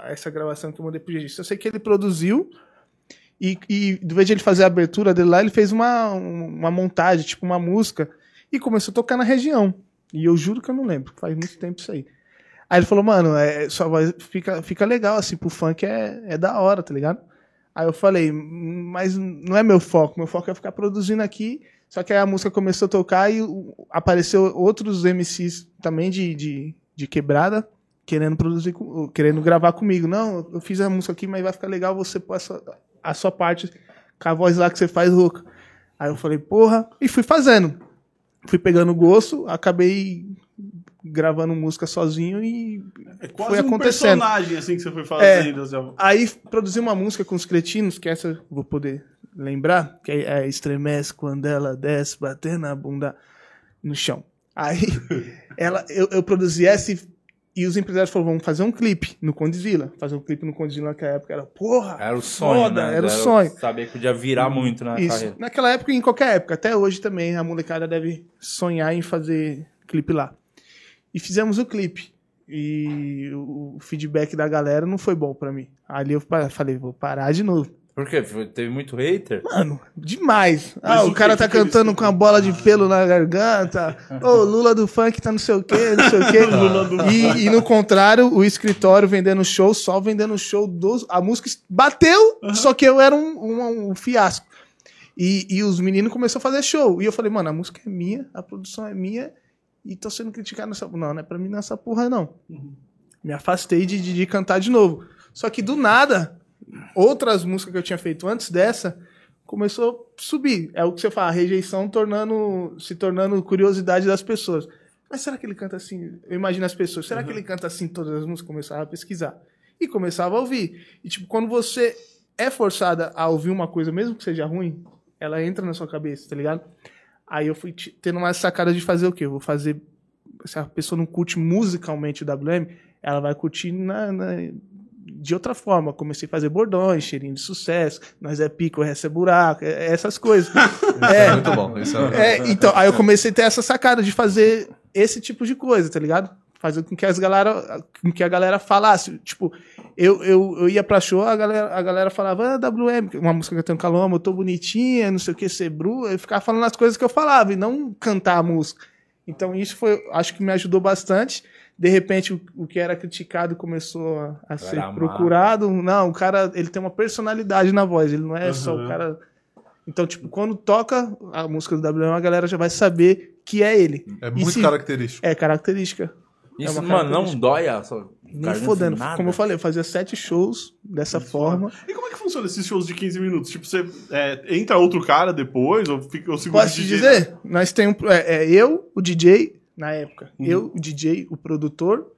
essa gravação que eu mandei pro GG. Eu sei que ele produziu e, e do vez de ele fazer a abertura dele lá, ele fez uma, um- uma montagem, tipo uma música, e começou a tocar na região. E eu juro que eu não lembro, faz muito tempo isso aí. Aí ele falou, mano, é, sua voz fica, fica legal, assim, pro funk é, é da hora, tá ligado? Aí eu falei, "Hum, mas não é meu foco, meu foco é ficar produzindo aqui. Só que aí a música começou a tocar e apareceu outros MCs também de, de, de quebrada querendo produzir, querendo gravar comigo. Não, eu fiz a música aqui, mas vai ficar legal você pôr a sua, a sua parte com a voz lá que você faz rouca. Aí eu falei, porra, e fui fazendo. Fui pegando gosto, acabei gravando música sozinho e É quase foi um acontecendo. personagem assim que você foi fazendo. assim, Aí produzi uma música com os cretinos, que essa eu vou poder lembrar, que é, Estremece quando ela desce, bater na bunda no chão. Aí ela, eu, eu produzi essa e, os empresários falaram, vamos fazer um clipe no Condizila. Fazer um clipe no Condizila naquela época era, porra, Era o sonho, foda, né? era o sonho. Saber que podia virar muito na Isso. carreira. Naquela época e em qualquer época. Até hoje também a molecada deve sonhar em fazer clipe lá. E fizemos o clipe. E o feedback da galera não foi bom pra mim. Ali eu falei, vou parar de novo. Por quê? Teve muito hater? Mano, demais. Ah, o o cara que- tá cantando com a bola de pelo na garganta. Ô, Lula do funk tá não sei o quê, não sei o quê. E, e no contrário, o escritório vendendo show, só vendendo show dos. A música bateu, só que eu era um, um- um fiasco. E, e os meninos começaram a fazer show. E eu falei, mano, a música é minha, a produção é minha, e tô sendo criticado nessa. Não, não é pra mim nessa porra, não. Me afastei de, de, de cantar de novo. Só que do nada, outras músicas que eu tinha feito antes dessa começou a subir. É o que você fala, a rejeição tornando, se tornando curiosidade das pessoas. Mas será que ele canta assim? Eu imagino as pessoas, será que ele canta assim todas as músicas? Começava a pesquisar. E começava a ouvir. E tipo, quando você é forçada a ouvir uma coisa, mesmo que seja ruim, ela entra na sua cabeça, tá ligado? Aí eu fui tendo uma sacada de fazer o quê? Eu vou fazer. Se a pessoa não curte musicalmente o WM, ela vai curtir na- na, de outra forma. Comecei a fazer bordões, cheirinho de sucesso, nós é pico, resto é buraco, é- é essas coisas. é, Muito bom. Isso é... é, então, aí eu comecei a ter essa sacada de fazer esse tipo de coisa, tá ligado? Fazer com que as galera, com que a galera falasse. Tipo, eu, eu, eu ia pra show, a galera, a galera falava, ah, WM, uma música que eu tenho caloma, eu tô bonitinha, não sei o que, ser bru, eu ficava falando as coisas que eu falava e não cantar a música. Então isso foi, acho que me ajudou bastante. De repente, o, o que era criticado começou a, a ser amar. procurado. Não, o cara, ele tem uma personalidade na voz, ele não é só o Uhum. cara então, tipo, quando toca a música do WM, a galera já vai saber que é ele. É E muito se- característico. É característica. Isso, É mano, não dói a sua Nem fodendo. Como eu falei, eu fazia sete shows dessa forma. E como é que funciona esses shows de 15 minutos? Tipo, você é, entra outro cara depois, ou fica ou segura Posso o te DJ? dizer? Nós temos. É, é eu, o DJ, na época. Uhum. Eu, o DJ, o produtor.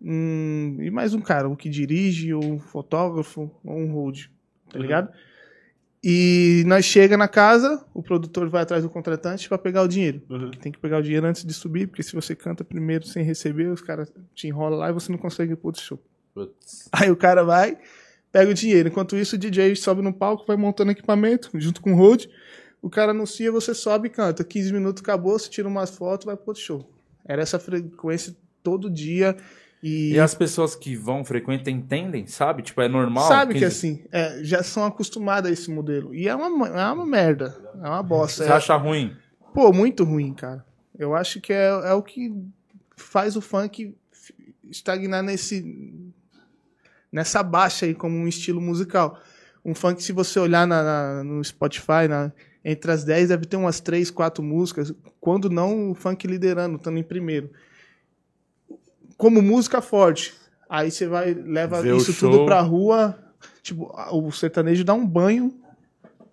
hum, e mais um cara, o que dirige, ou um fotógrafo, ou um hold. Tá Uhum. ligado? E nós chega na casa, o produtor vai atrás do contratante pra pegar o dinheiro. Uhum. Tem que pegar o dinheiro antes de subir, porque se você canta primeiro sem receber, os caras te enrolam lá e você não consegue ir pro outro show. Putz. Aí o cara vai, pega o dinheiro. Enquanto isso, o DJ sobe no palco, vai montando equipamento, junto com o road. O cara anuncia, você sobe e canta. 15 minutos acabou, você tira umas fotos vai pro outro show. Era essa frequência todo dia. E, E as pessoas que vão, frequentam, entendem, sabe? Tipo, é normal. sabe que 15 assim, é, já são acostumadas a esse modelo. E é uma, é uma merda. É uma bosta. Você É- acha ruim? Pô, muito ruim, cara. Eu acho que é, é o que faz o funk estagnar nesse nessa baixa aí como um estilo musical. Um funk, se você olhar na- na- no Spotify, na- entre as 10 deve ter umas 3, 4 músicas, quando não o funk liderando, estando em primeiro. Como música forte. Aí você vai, leva Vê isso tudo pra rua. Tipo, a- o sertanejo dá um banho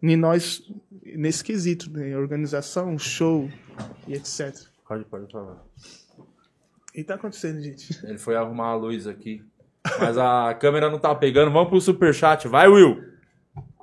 em nós nesse quesito, né? Organização, show e etc. Pode, pode falar. E tá acontecendo, gente? Ele foi arrumar a luz aqui. Mas a câmera não tá pegando. Vamos pro superchat. Vai, Will.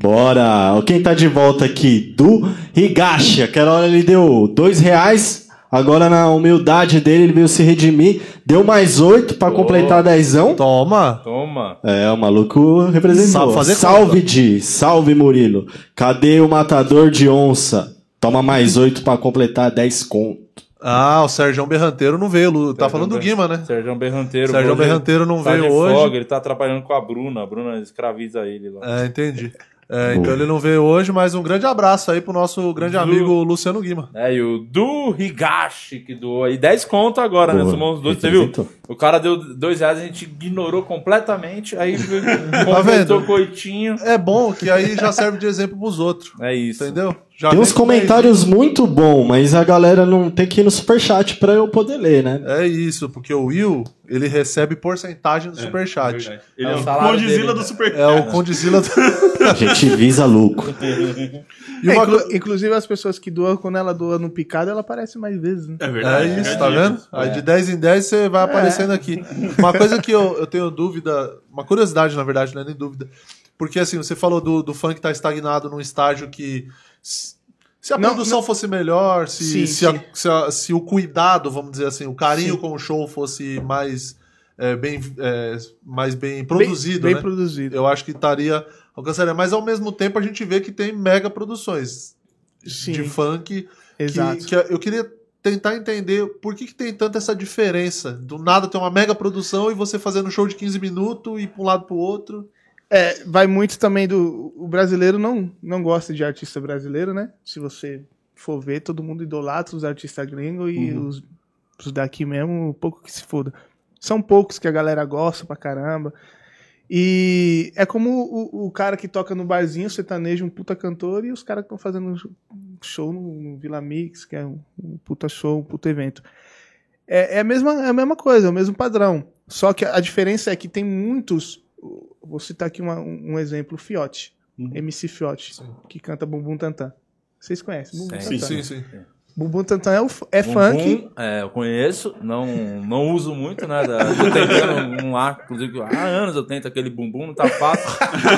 Bora! Quem tá de volta aqui? Do Higashi. Aquela hora ele deu dois reais. Agora, na humildade dele, ele veio se redimir. Deu mais oito pra completar dezão. Toma! Toma. É, o maluco representou. Sabe fazer salve, conta. Di. Salve, Murilo. Cadê o matador de onça? Toma mais oito pra completar 10 conto. Ah, o Sérgio Berranteiro não veio. Lu- Tá falando do Ber- Guima, né? Sérgio Berranteiro. Sérgio Berranteiro não tá veio hoje. folga, ele tá atrapalhando com a Bruna. A Bruna escraviza ele lá. É, entendi. É, então ele não veio hoje, mas um grande abraço aí pro nosso grande Du- amigo Luciano Guima. É, e o do Higashi que doou aí 10 conto agora, né? Boa. Somos dois. Você viu? O cara deu dois reais, a gente ignorou completamente. Aí Tá completou vendo? coitinho. É bom que aí já serve de exemplo pros outros. É isso. Entendeu? Já Tem uns com comentários muito bons, mas a galera não tem que ir no superchat pra eu poder ler, né? É isso, porque o Will, ele recebe porcentagem do superchat. Verdade. Ele É é, o dele, do né? Super. É o Condizila. A gente visa lucro. E É, uma inclu- inclusive as pessoas que doam, quando ela doa no picado, ela aparece mais vezes, né? É verdade. É isso, fica tá vendo? Aí de 10 em 10 você vai aparecendo aqui. Uma coisa que eu, eu tenho dúvida, uma curiosidade, na verdade, não é nem dúvida. Porque assim, você falou do, do funk tá estagnado num estágio que Se a Não, produção fosse melhor, se, Sim, se, a- sim. se a- se o cuidado, vamos dizer assim, o carinho Sim. com o show fosse mais, é, bem, é, mais bem Bem- produzido, bem, né? produzido. Eu acho que estaria alcançaria. Mas ao mesmo tempo a gente vê que tem mega produções Sim, de funk. que- exato. Que, eu queria tentar entender por que, que tem tanta essa diferença. Do nada tem uma mega produção e você fazendo um show de 15 minutos e pra um lado pro outro. É, vai muito também do. O brasileiro não, não gosta de artista brasileiro, né? Se você for ver, todo mundo idolatra os artistas gringos e os, os daqui mesmo, pouco que se foda. São poucos que a galera gosta pra caramba. E é como o, o cara que toca no barzinho, sertanejo, um puta cantor, e os caras que estão fazendo um show no, no Vila Mix, que é um, um puta show, um puta evento. É, é, a mesma, é a mesma coisa, é o mesmo padrão. Só que a diferença é que tem muitos. Vou citar aqui uma- um, exemplo: o Fiote. Uhum. MC Fiote, que canta Bumbum Tantan. Vocês conhecem? Bumbum Sim, Tantan. sim. Bumbum Tantan é, o, é Bumbum, funk. É, eu conheço, não, não uso muito, né? da- Tô tentando um lá, inclusive, há anos eu tento aquele bumbum, não tá fácil.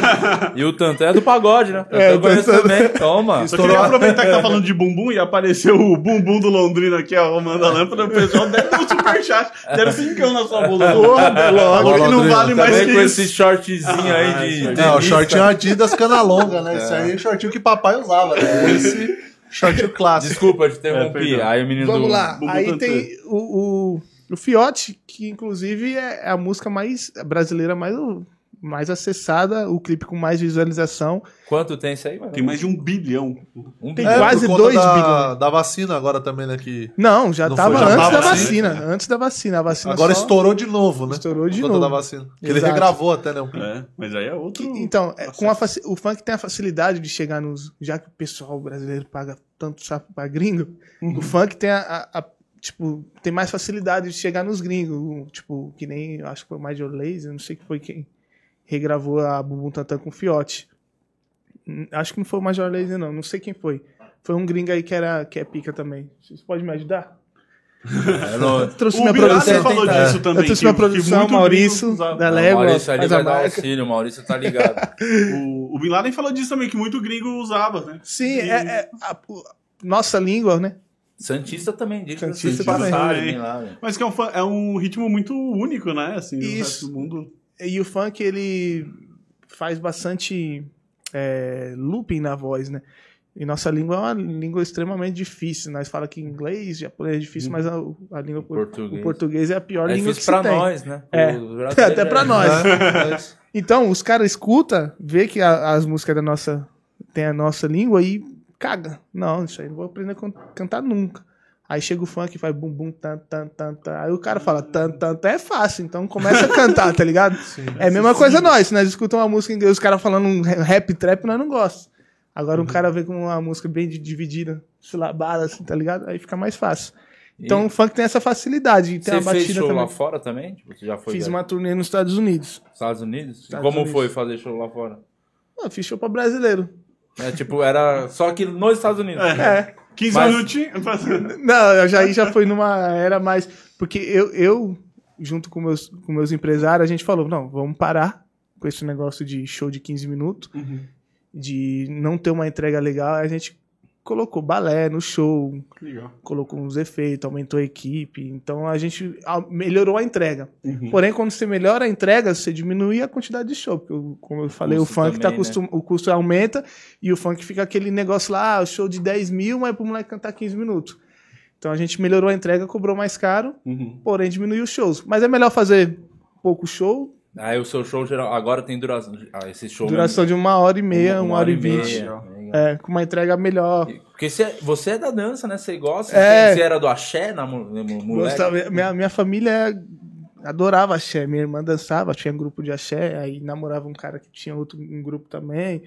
e o Tantã é do pagode, né? É, eu conheço Tantã- também, toma. Só queria aproveitar que tá falando de bumbum e apareceu o bumbum do Londrina aqui arrumando a lâmpada. O pessoal deve ter um superchat. Deram cincão na sua bunda. Porra, logo que não vale mais que com isso. esse shortzinho aí Ah, de. aí. de Não, o lista. shortinho Adidas cana longa, né? Isso aí é o shortinho que papai usava, né? Esse shortinho clássico. Desculpa, te interrompi. perdão. aí o menino Vamos do... lá. Aí Tantan. tem o, o, o Fiote, que inclusive é a música mais brasileira mais, mais acessada, o clipe com mais visualização. Quanto tem isso aí? mano? Tem mais de um bilhão. Um Tem bilhão. quase dois da, bilhões. da vacina agora também, né? Que Não, já Não tava foi, já antes tava da assim? vacina. Antes da vacina. A vacina agora só- estourou de novo, né? Estourou de novo. da vacina. Ele regravou até, né? um clipe. É, mas aí é outro. Então, é, com a faci- o funk tem a facilidade de chegar nos. Já que o pessoal brasileiro paga tanto chapo pra gringo, Uhum. o funk tem a, a- a- Tipo, tem mais facilidade de chegar nos gringos. Tipo, que nem. Acho que foi o Major Lazer, não sei que foi quem regravou a Bumbum Tantan com o Fiote. Hum, Acho que não foi o Major Lazer, não. Não sei quem foi. Foi um gringo aí que, era, que é pica também. Vocês podem me ajudar? Não- Trouxe O minha Bin Laden produção. falou tentar. disso também. Eu trouxe que- minha produção, muito Maurício, gringo da Não, Légua. o Maurício ali vai dar auxílio, o Maurício tá ligado. O, o Bin Laden falou disso também, que muito gringo usava, né? Sim, E- é, é a- nossa língua, né? Santista também, diga Santista de também. passagem lá? Mas que é um, é um ritmo muito único, né? Assim, no Isso. resto do mundo. E o funk, ele faz bastante é, looping na voz, né? E nossa língua é uma língua extremamente difícil. Nós falamos que inglês, japonês é difícil, mas a, a língua por- Português. o português é a pior É língua que pra tem. nós, né? É. Até pra é- nós. É, é isso. Então, os caras escutam, vê que a- as músicas da nossa tem a nossa língua e caga. Não, isso aí não vou aprender a can- cantar nunca. Aí chega o funk e faz bum bum tan tan tan tan. Aí o cara fala tan tan tan é fácil, então começa a cantar, tá ligado? é a mesma coisa nós, se nós escutamos uma música em inglês, os caras falando um rap trap, nós não gostamos. Agora um cara vê com uma música bem di- dividida, silabada, assim, tá ligado? Aí fica mais fácil. Então E o funk tem essa facilidade. Tem Você fez show também. lá fora também? Tipo, você já foi Fiz nos uma turnê nos Estados Unidos. Estados Unidos? Estados Como Unidos. foi fazer show lá fora? Eu fiz show pra brasileiro. É, tipo, era só que nos Estados Unidos. É. 15 Mas- minutinhos. Não, eu já, aí já foi numa era mais. Porque eu, eu junto com meus, com meus empresários, a gente falou: não, vamos parar com esse negócio de show de 15 minutos, de não ter uma entrega legal. A gente colocou balé no show, Legal. colocou uns efeitos, aumentou a equipe. Então a gente melhorou a entrega. Porém, quando você melhora a entrega, você diminui a quantidade de show. Porque, o- como eu falei, o Custo funk tá também, costum... o custo aumenta e o funk fica aquele negócio lá, ah, show de 10 mil, mas pro moleque cantar 15 minutos. Então a gente melhorou a entrega, cobrou mais caro, Uhum. porém diminuiu os shows. Mas é melhor fazer pouco show, Aí o seu show geral. Agora tem duração. Ah, esse show duração de uma hora e meia, mesmo, uma, hora e vinte. É, com uma entrega melhor. Porque você, você é da dança, né? Você gosta. É. Você, era do axé na moleque? Gostava- minha, minha família adorava axé. Minha irmã dançava, tinha grupo de axé, aí namorava um cara que tinha outro um grupo também.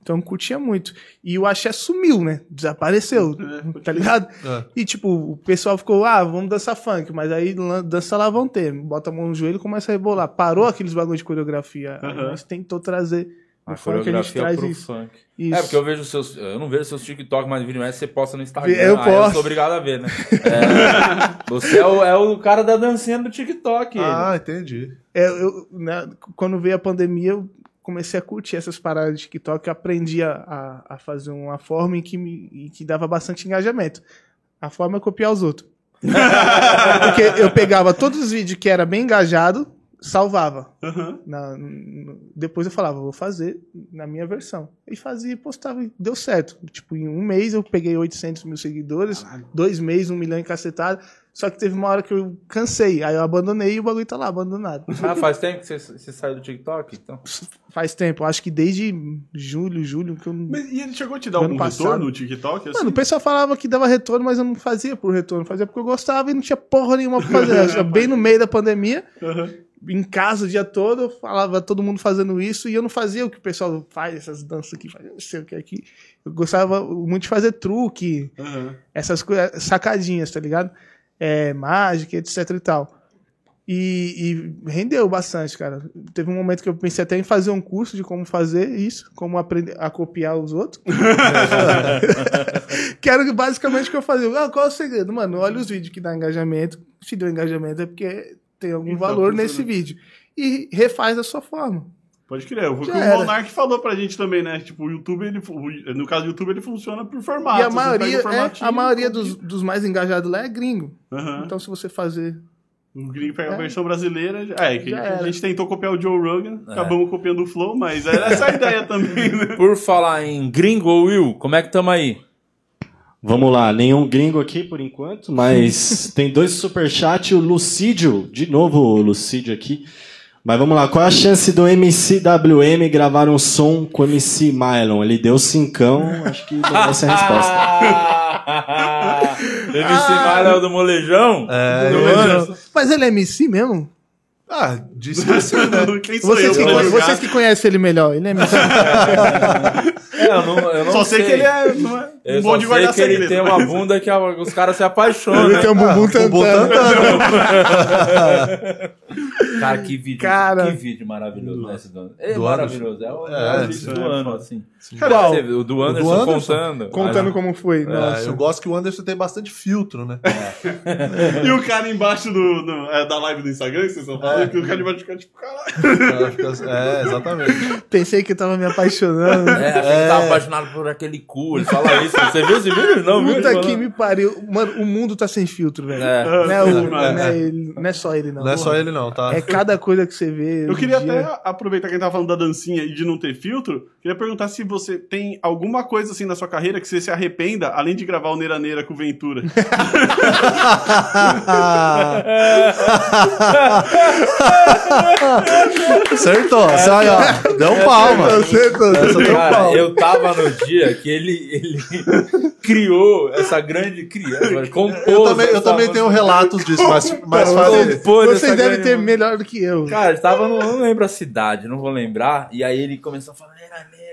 Então curtia muito. E o axé sumiu, né? Desapareceu, tá ligado? É. E tipo, o pessoal ficou, ah, vamos dançar funk, mas aí dança lá vão ter. Bota a mão no joelho e começa a rebolar. Parou aqueles bagulho de coreografia. Aí Aham. nós tentou trazer A o funk, a gente coreografia traz pro isso. funk. Isso. É, porque eu vejo seus. Eu não vejo seus TikTok, mas vídeo mais você posta no Instagram. Eu Aí eu sou obrigado a ver, né? É, você é o, é o cara da dancinha do TikTok. ele. Ah, entendi. É, eu, né, quando veio a pandemia, eu comecei a curtir essas paradas de TikTok, eu aprendi a, a, a fazer uma forma em que, me, em que dava bastante engajamento. A forma é copiar os outros. Porque eu pegava todos os vídeos que era bem engajado, salvava. Aham. Na- depois eu falava, vou fazer na minha versão. E fazia postava e deu certo. Tipo, em um mês eu peguei 800 mil seguidores, dois meses, um milhão encacetado. Só que teve uma hora que eu cansei, aí eu abandonei e o bagulho tá lá abandonado. Ah, faz tempo que você, você saiu do TikTok? Então. Faz tempo, acho que desde julho, julho, que eu. Mas, e ele chegou a te dar algum passado. retorno no TikTok? Assim? Mano, o pessoal falava que dava retorno, mas eu não fazia por retorno, fazia porque eu gostava e não tinha porra nenhuma pra fazer. Bem no meio da pandemia, Aham. Em casa o dia todo, eu falava todo mundo fazendo isso e eu não fazia o que o pessoal faz, essas danças aqui, faz não sei o que aqui. Eu gostava muito de fazer truque, Aham. essas coisas, sacadinhas, tá ligado? É, mágica, etc e tal. E, e rendeu bastante, cara. Teve um momento que eu pensei até em fazer um curso de como fazer isso, como aprender a copiar os outros. que era basicamente o que eu fazia. Ah, qual é o segredo? Mano, olha os vídeos que dá engajamento. Se deu engajamento é porque tem algum Então, valor funciona. nesse vídeo. E refaz da sua forma. Pode crer. Foi o que o. Monark falou pra gente também, né? Tipo, o YouTube, ele, no caso do YouTube, ele funciona por formato. e a maioria, é, a maioria dos, dos mais engajados lá é gringo. Aham. Então, se você fazer O gringo pega a É. versão brasileira. já- É, que Já a gente tentou copiar o Joe Rogan, É. acabamos copiando o Flow, mas era essa a ideia também, né? Por falar em gringo, Will, como é que tamo aí? Vamos lá, nenhum gringo aqui por enquanto, mas tem dois superchats, o Lucídio, de novo o Lucídio aqui. Mas vamos lá, qual é a chance do MCWM gravar um som com o MC Mylon? Ele deu cincão, acho que essa a resposta. MC Mara do Molejão? É, do Anderson. Mas ele é MC mesmo? Ah, disse que sim, né? Quem sou Vocês eu que, vocês que conhecem ele melhor, ele é MC. É, eu não, eu não Só sei, que ele é, não é Eu bom só de guardar que ele tem uma bunda que a- os caras se apaixonam. Ele né? tem um bumbum O tantando. Botantano. Cara, que vídeo, Cara. que vídeo maravilhoso, né? esse do, é Do maravilhoso, é o, é, É, o vídeo do ano, assim. Qual? Você viu, O do Anderson, Anderson? contando. Contando como foi. É, Nossa. eu gosto que o Anderson tem bastante filtro, né? E o cara embaixo do, do- é, da live do Instagram, que vocês estão falando, É. que o cara embaixo fica tipo, caralho. É, exatamente. Pensei que eu tava me apaixonando. É, achei que tava apaixonado por aquele cu, ele fala isso. Você viu esse vídeo? Não, viu? Puta que me pariu. Mano, o mundo tá sem filtro, velho. É. Não, é o- É. não é ele- não é só ele, não. Não é só ele, não, tá? É cada coisa que você vê. Eu queria dia. até aproveitar que a gente tava falando da dancinha e de não ter filtro, queria perguntar se você tem alguma coisa assim na sua carreira que você se arrependa, além de gravar o Neira Neira com o Ventura. Acertou. Essa aí, ó. Deu um palma. Acertou. Essa deu um Cara, palma. eu tava no dia que ele, ele criou essa grande criança, compôs Eu também, eu também tenho música. relatos disso, mas, mas fale. Compôs essa Vocês devem ter melhor do que eu. Cara, ele tava, no, eu não lembro a cidade, não vou lembrar. E aí ele começou a falar.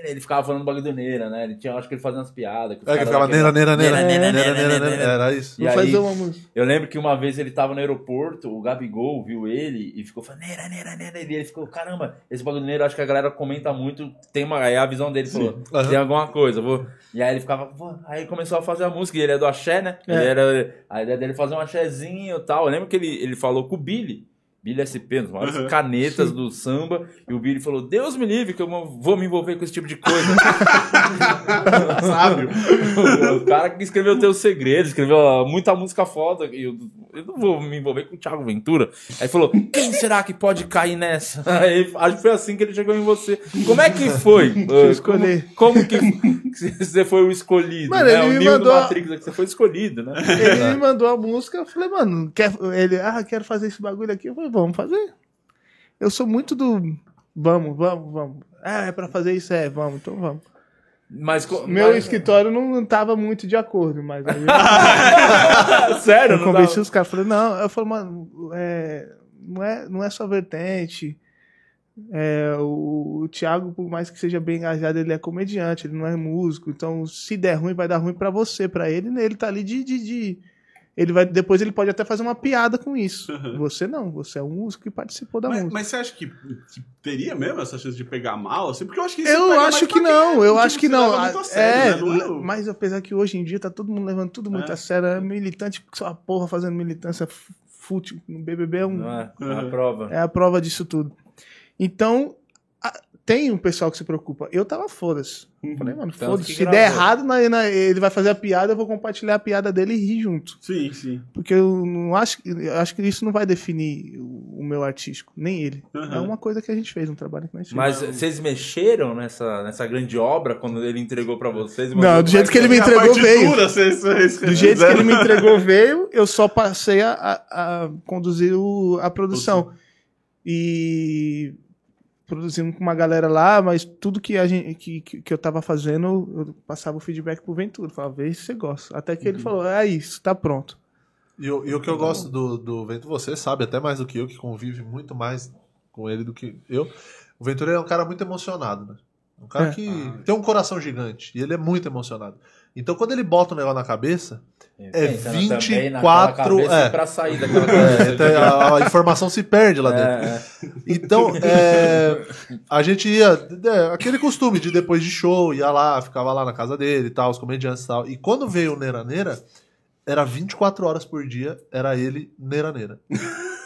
Ele ficava falando bagulho do Neira, né? Ele tinha, acho que ele fazia umas piadas. os É que ficava neira, neira, neira. Neira, Neira, neira, neira, neira, neira. Era isso. E Vou aí, fazer uma música. eu lembro que uma vez ele tava no aeroporto, o Gabigol viu ele e ficou falando, Neira, Neira, Neira. E ele ficou, caramba, esse bagulho do Neira, acho que a galera comenta muito. Tem uma, aí a visão dele falou, tem alguma coisa, vou. E aí ele ficava, "Pô", aí ele começou a fazer a música, e ele é do axé, né? Ele É. era, a ideia dele é fazer um axézinho e tal. Eu lembro que ele, ele falou com o Billy. Billy SP, dos maiores Uhum. canetas do samba, e o Billy falou: Deus me livre, que eu vou me envolver com esse tipo de coisa. Sábio. o cara que escreveu Teus Segredos, escreveu muita música foda. E eu, eu não vou me envolver com o Thiago Ventura. Aí falou: Quem será que pode cair nessa? Aí, acho que foi assim que ele chegou em você. Como é que foi? Ah, escolher. Como, como que você foi o escolhido? Mano, né? ele o me mandou- do Matrix, é que você foi escolhido, né? Ele me mandou a música, eu falei, mano, quer, ele, ah, quero fazer esse bagulho aqui. Eu falei, vamos fazer. Eu sou muito do vamos, vamos, vamos. Ah, é pra fazer isso, é, vamos, então vamos. Mas, Meu mas- escritório não, tava muito de acordo, mas Sério, eu convenci os caras. Falei, não, eu falei, mano, é, não, é, não é só vertente. É, o, o Thiago, por mais que seja bem engajado, ele é comediante, ele não é músico. Então, se der ruim, vai dar ruim pra você, pra ele. né? Ele tá ali de, de, de- Ele vai, depois ele pode até fazer uma piada com isso. Você não, você é um músico que participou da Mas, música. mas você acha que, que teria mesmo essa chance de pegar mal? Assim? Porque eu acho que isso Eu acho mais que não, eu tipo, acho que se não. leva muito a é, sério, né? Não é o- mas apesar que hoje em dia tá todo mundo levando tudo muito É. a sério, é militante, só a porra fazendo militância fútil no BBB é, um, Não é, é a Uhum. prova. é a prova disso tudo. Então, tem um pessoal que se preocupa. Eu tava foda-se. Falei, mano, Tanto foda-se. Se der errado, na- na- ele vai fazer a piada, eu vou compartilhar a piada dele e rir junto. Sim, sim. Porque eu não acho, eu acho que isso não vai definir o, o meu artístico, nem ele. Aham. É uma coisa que a gente fez, um trabalho que nós fez. Mas vocês mexeram nessa, nessa grande obra quando ele entregou pra vocês? Não, do jeito que ele me a entregou, veio. vocês- vocês Do jeito que ele me entregou, veio, eu só passei a, a- a conduzir o- a produção. E produzimos com uma galera lá, mas tudo que, a gente, que, que, que eu tava fazendo, eu passava o feedback pro Ventura. Falava, vê se você gosta. Até que ele falou, é isso, tá pronto. E, o- e o que eu gosto do, do Ventura, você sabe até mais do que eu, que convive muito mais com ele do que eu. O Ventura é um cara muito emocionado, né? Um cara É. que tem um coração gigante e ele é muito emocionado. Então quando ele bota um negócio na cabeça, É Pensando também 24, naquela cabeça é. Pra sair daquela é, cabeça. então a, informação se perde lá dentro. É, é. Então, é, a gente ia. é, aquele costume de depois de show, ia lá, ficava lá na casa dele e tal, os comediantes e tal. E quando veio o Neira Neira, era 24 horas por dia, era ele Neira Neira.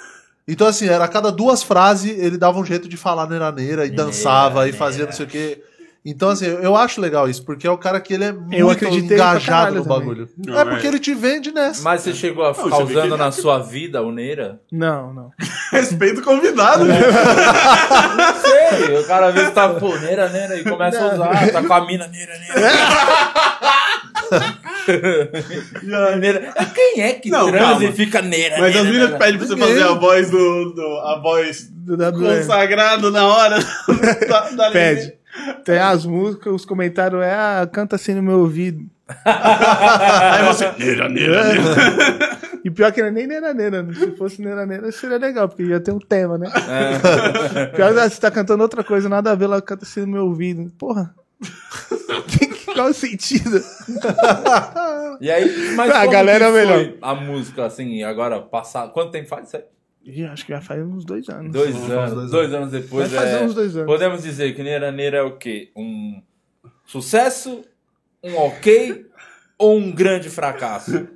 Então, assim, era a cada duas frases ele dava um jeito de falar Neira Neira e dançava e fazia não sei o quê. Então, assim, eu acho legal isso, porque é o cara que ele é muito engajado no bagulho. Não, É é. porque ele te vende nessa. Mas você chegou a ficar vê que usando na sua vida o Neira? Não, não. Respeito o convidado. Não sei, o cara às vezes tá, pô, Neira, Neira, e começa a usar, tá com a mina, Neira, Neira. Neira. Quem é que Não, transa calma. e fica Neira, Mas as meninas pedem pra você Ninguém. fazer a voz do. do- a voz Do consagrado na hora da, da Pede. Tem as músicas, os comentários é, ah, canta assim no meu ouvido. Aí você. Neira, neira, neira. E pior que não é nem Neira Neira. né? Se fosse Neira Neira, seria legal, porque ia ter um tema, né? Pior que você tá cantando outra coisa, nada a ver, ela canta assim no meu ouvido. Porra. Qual o sentido? E aí, mas A galera que é melhor. foi A música, assim, agora, passar. Quanto tempo faz isso aí? Ih, acho que já faz uns dois anos. Dois anos. dois Dois, anos depois. Vai fazer é, uns dois anos. Podemos dizer que Neira Neira é o quê? Um sucesso, um ok ou um grande fracasso?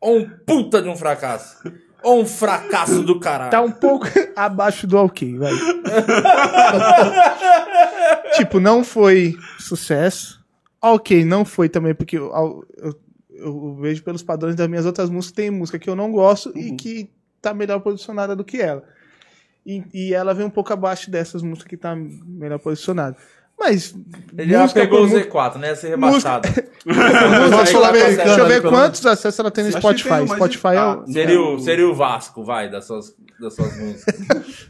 ou um puta de um fracasso? Ou um fracasso do caralho? Tá um pouco abaixo do ok, vai. tipo, não foi sucesso. Ok, não foi também, porque eu, eu- eu- eu vejo pelos padrões das minhas outras músicas, tem música que eu não gosto e que tá melhor posicionada do que ela. E, e ela vem um pouco abaixo dessas músicas que tá melhor posicionada. Mas. Ele já pegou o mu- Z4, né? Ia ser rebaixado. Música Aí, sul-americana, Deixa eu ver pelo quantos acessos ela tem no Spotify. Spotify é Ah, o. Seria o, seria o Vasco, vai, das suas, das suas músicas.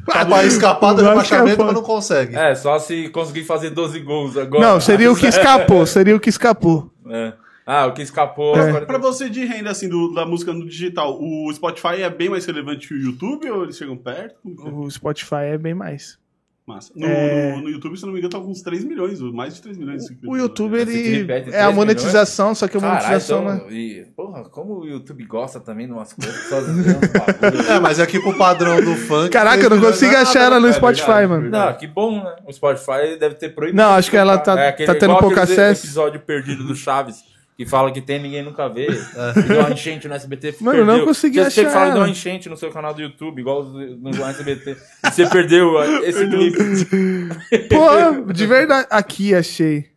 Tá pra escapar do é rebaixamento, mas não consegue. É, só se conseguir fazer 12 gols agora. Não, seria o que escapou. Seria o que escapou. É. Ah, o que escapou. É. agora- Pra você de renda, assim, do- da música no digital, o Spotify é bem mais relevante que o YouTube ou eles chegam perto? É? O Spotify é bem mais. Massa. No, É. no- no YouTube, se eu não me engano, tá com uns 3 milhões, mais de 3 milhões. inscritos. O YouTube, Se ele repete é a monetização, só que a monetização, então, né? e, porra, como o YouTube gosta também de umas coisas, bagulhos. É, mas aqui pro padrão do funk. Caraca, eu não consigo milhões é achar ela no É Spotify, verdade, mano. Não, que bom, né? O Spotify deve ter proibido. Não, acho que ela tá- aquele- tá tendo pouco acesso. episódio perdido do Chaves, que fala que tem ninguém nunca vê. Que deu uma enchente no SBT. Mano, eu não perdeu. consegui Você- Você achar fala que deu uma enchente no seu canal do YouTube, igual no SBT. E você perdeu esse clipe. Pô, de verdade. Aqui achei.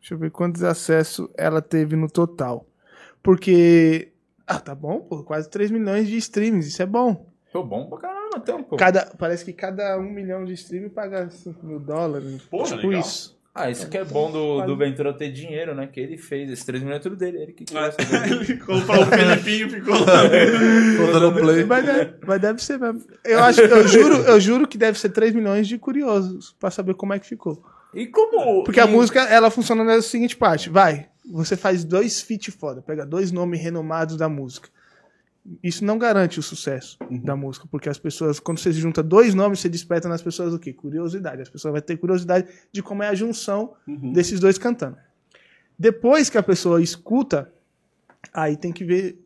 Deixa eu ver quantos acessos ela teve no total. Porque. Ah, tá bom, pô. Quase 3 milhões de streams. Isso é bom. Foi bom pra caramba, então, pô. Cada, parece que cada 1 milhão de streams paga 5 mil dólares. Porra, tipo legal. isso. Ah, isso que é bom do, do Ventura ter dinheiro, né? Que ele fez. Esse 3 milhões é tudo dele. Ele que criou essa coisa. Ele comprou o Filipinho e ficou dando play. Mas, deve, mas deve ser mesmo. Eu, acho, eu, juro, eu juro que deve ser 3 milhões de curiosos pra saber como é que ficou. E como. Porque a e- música, ela funciona na seguinte parte. Vai, você faz dois feat foda, pega dois nomes renomados da música. Isso não garante o sucesso da música, porque as pessoas, quando você junta dois nomes, você desperta nas pessoas o quê? Curiosidade. As pessoas vão ter curiosidade de como é a junção desses dois cantando. Depois que a pessoa escuta, aí tem que ver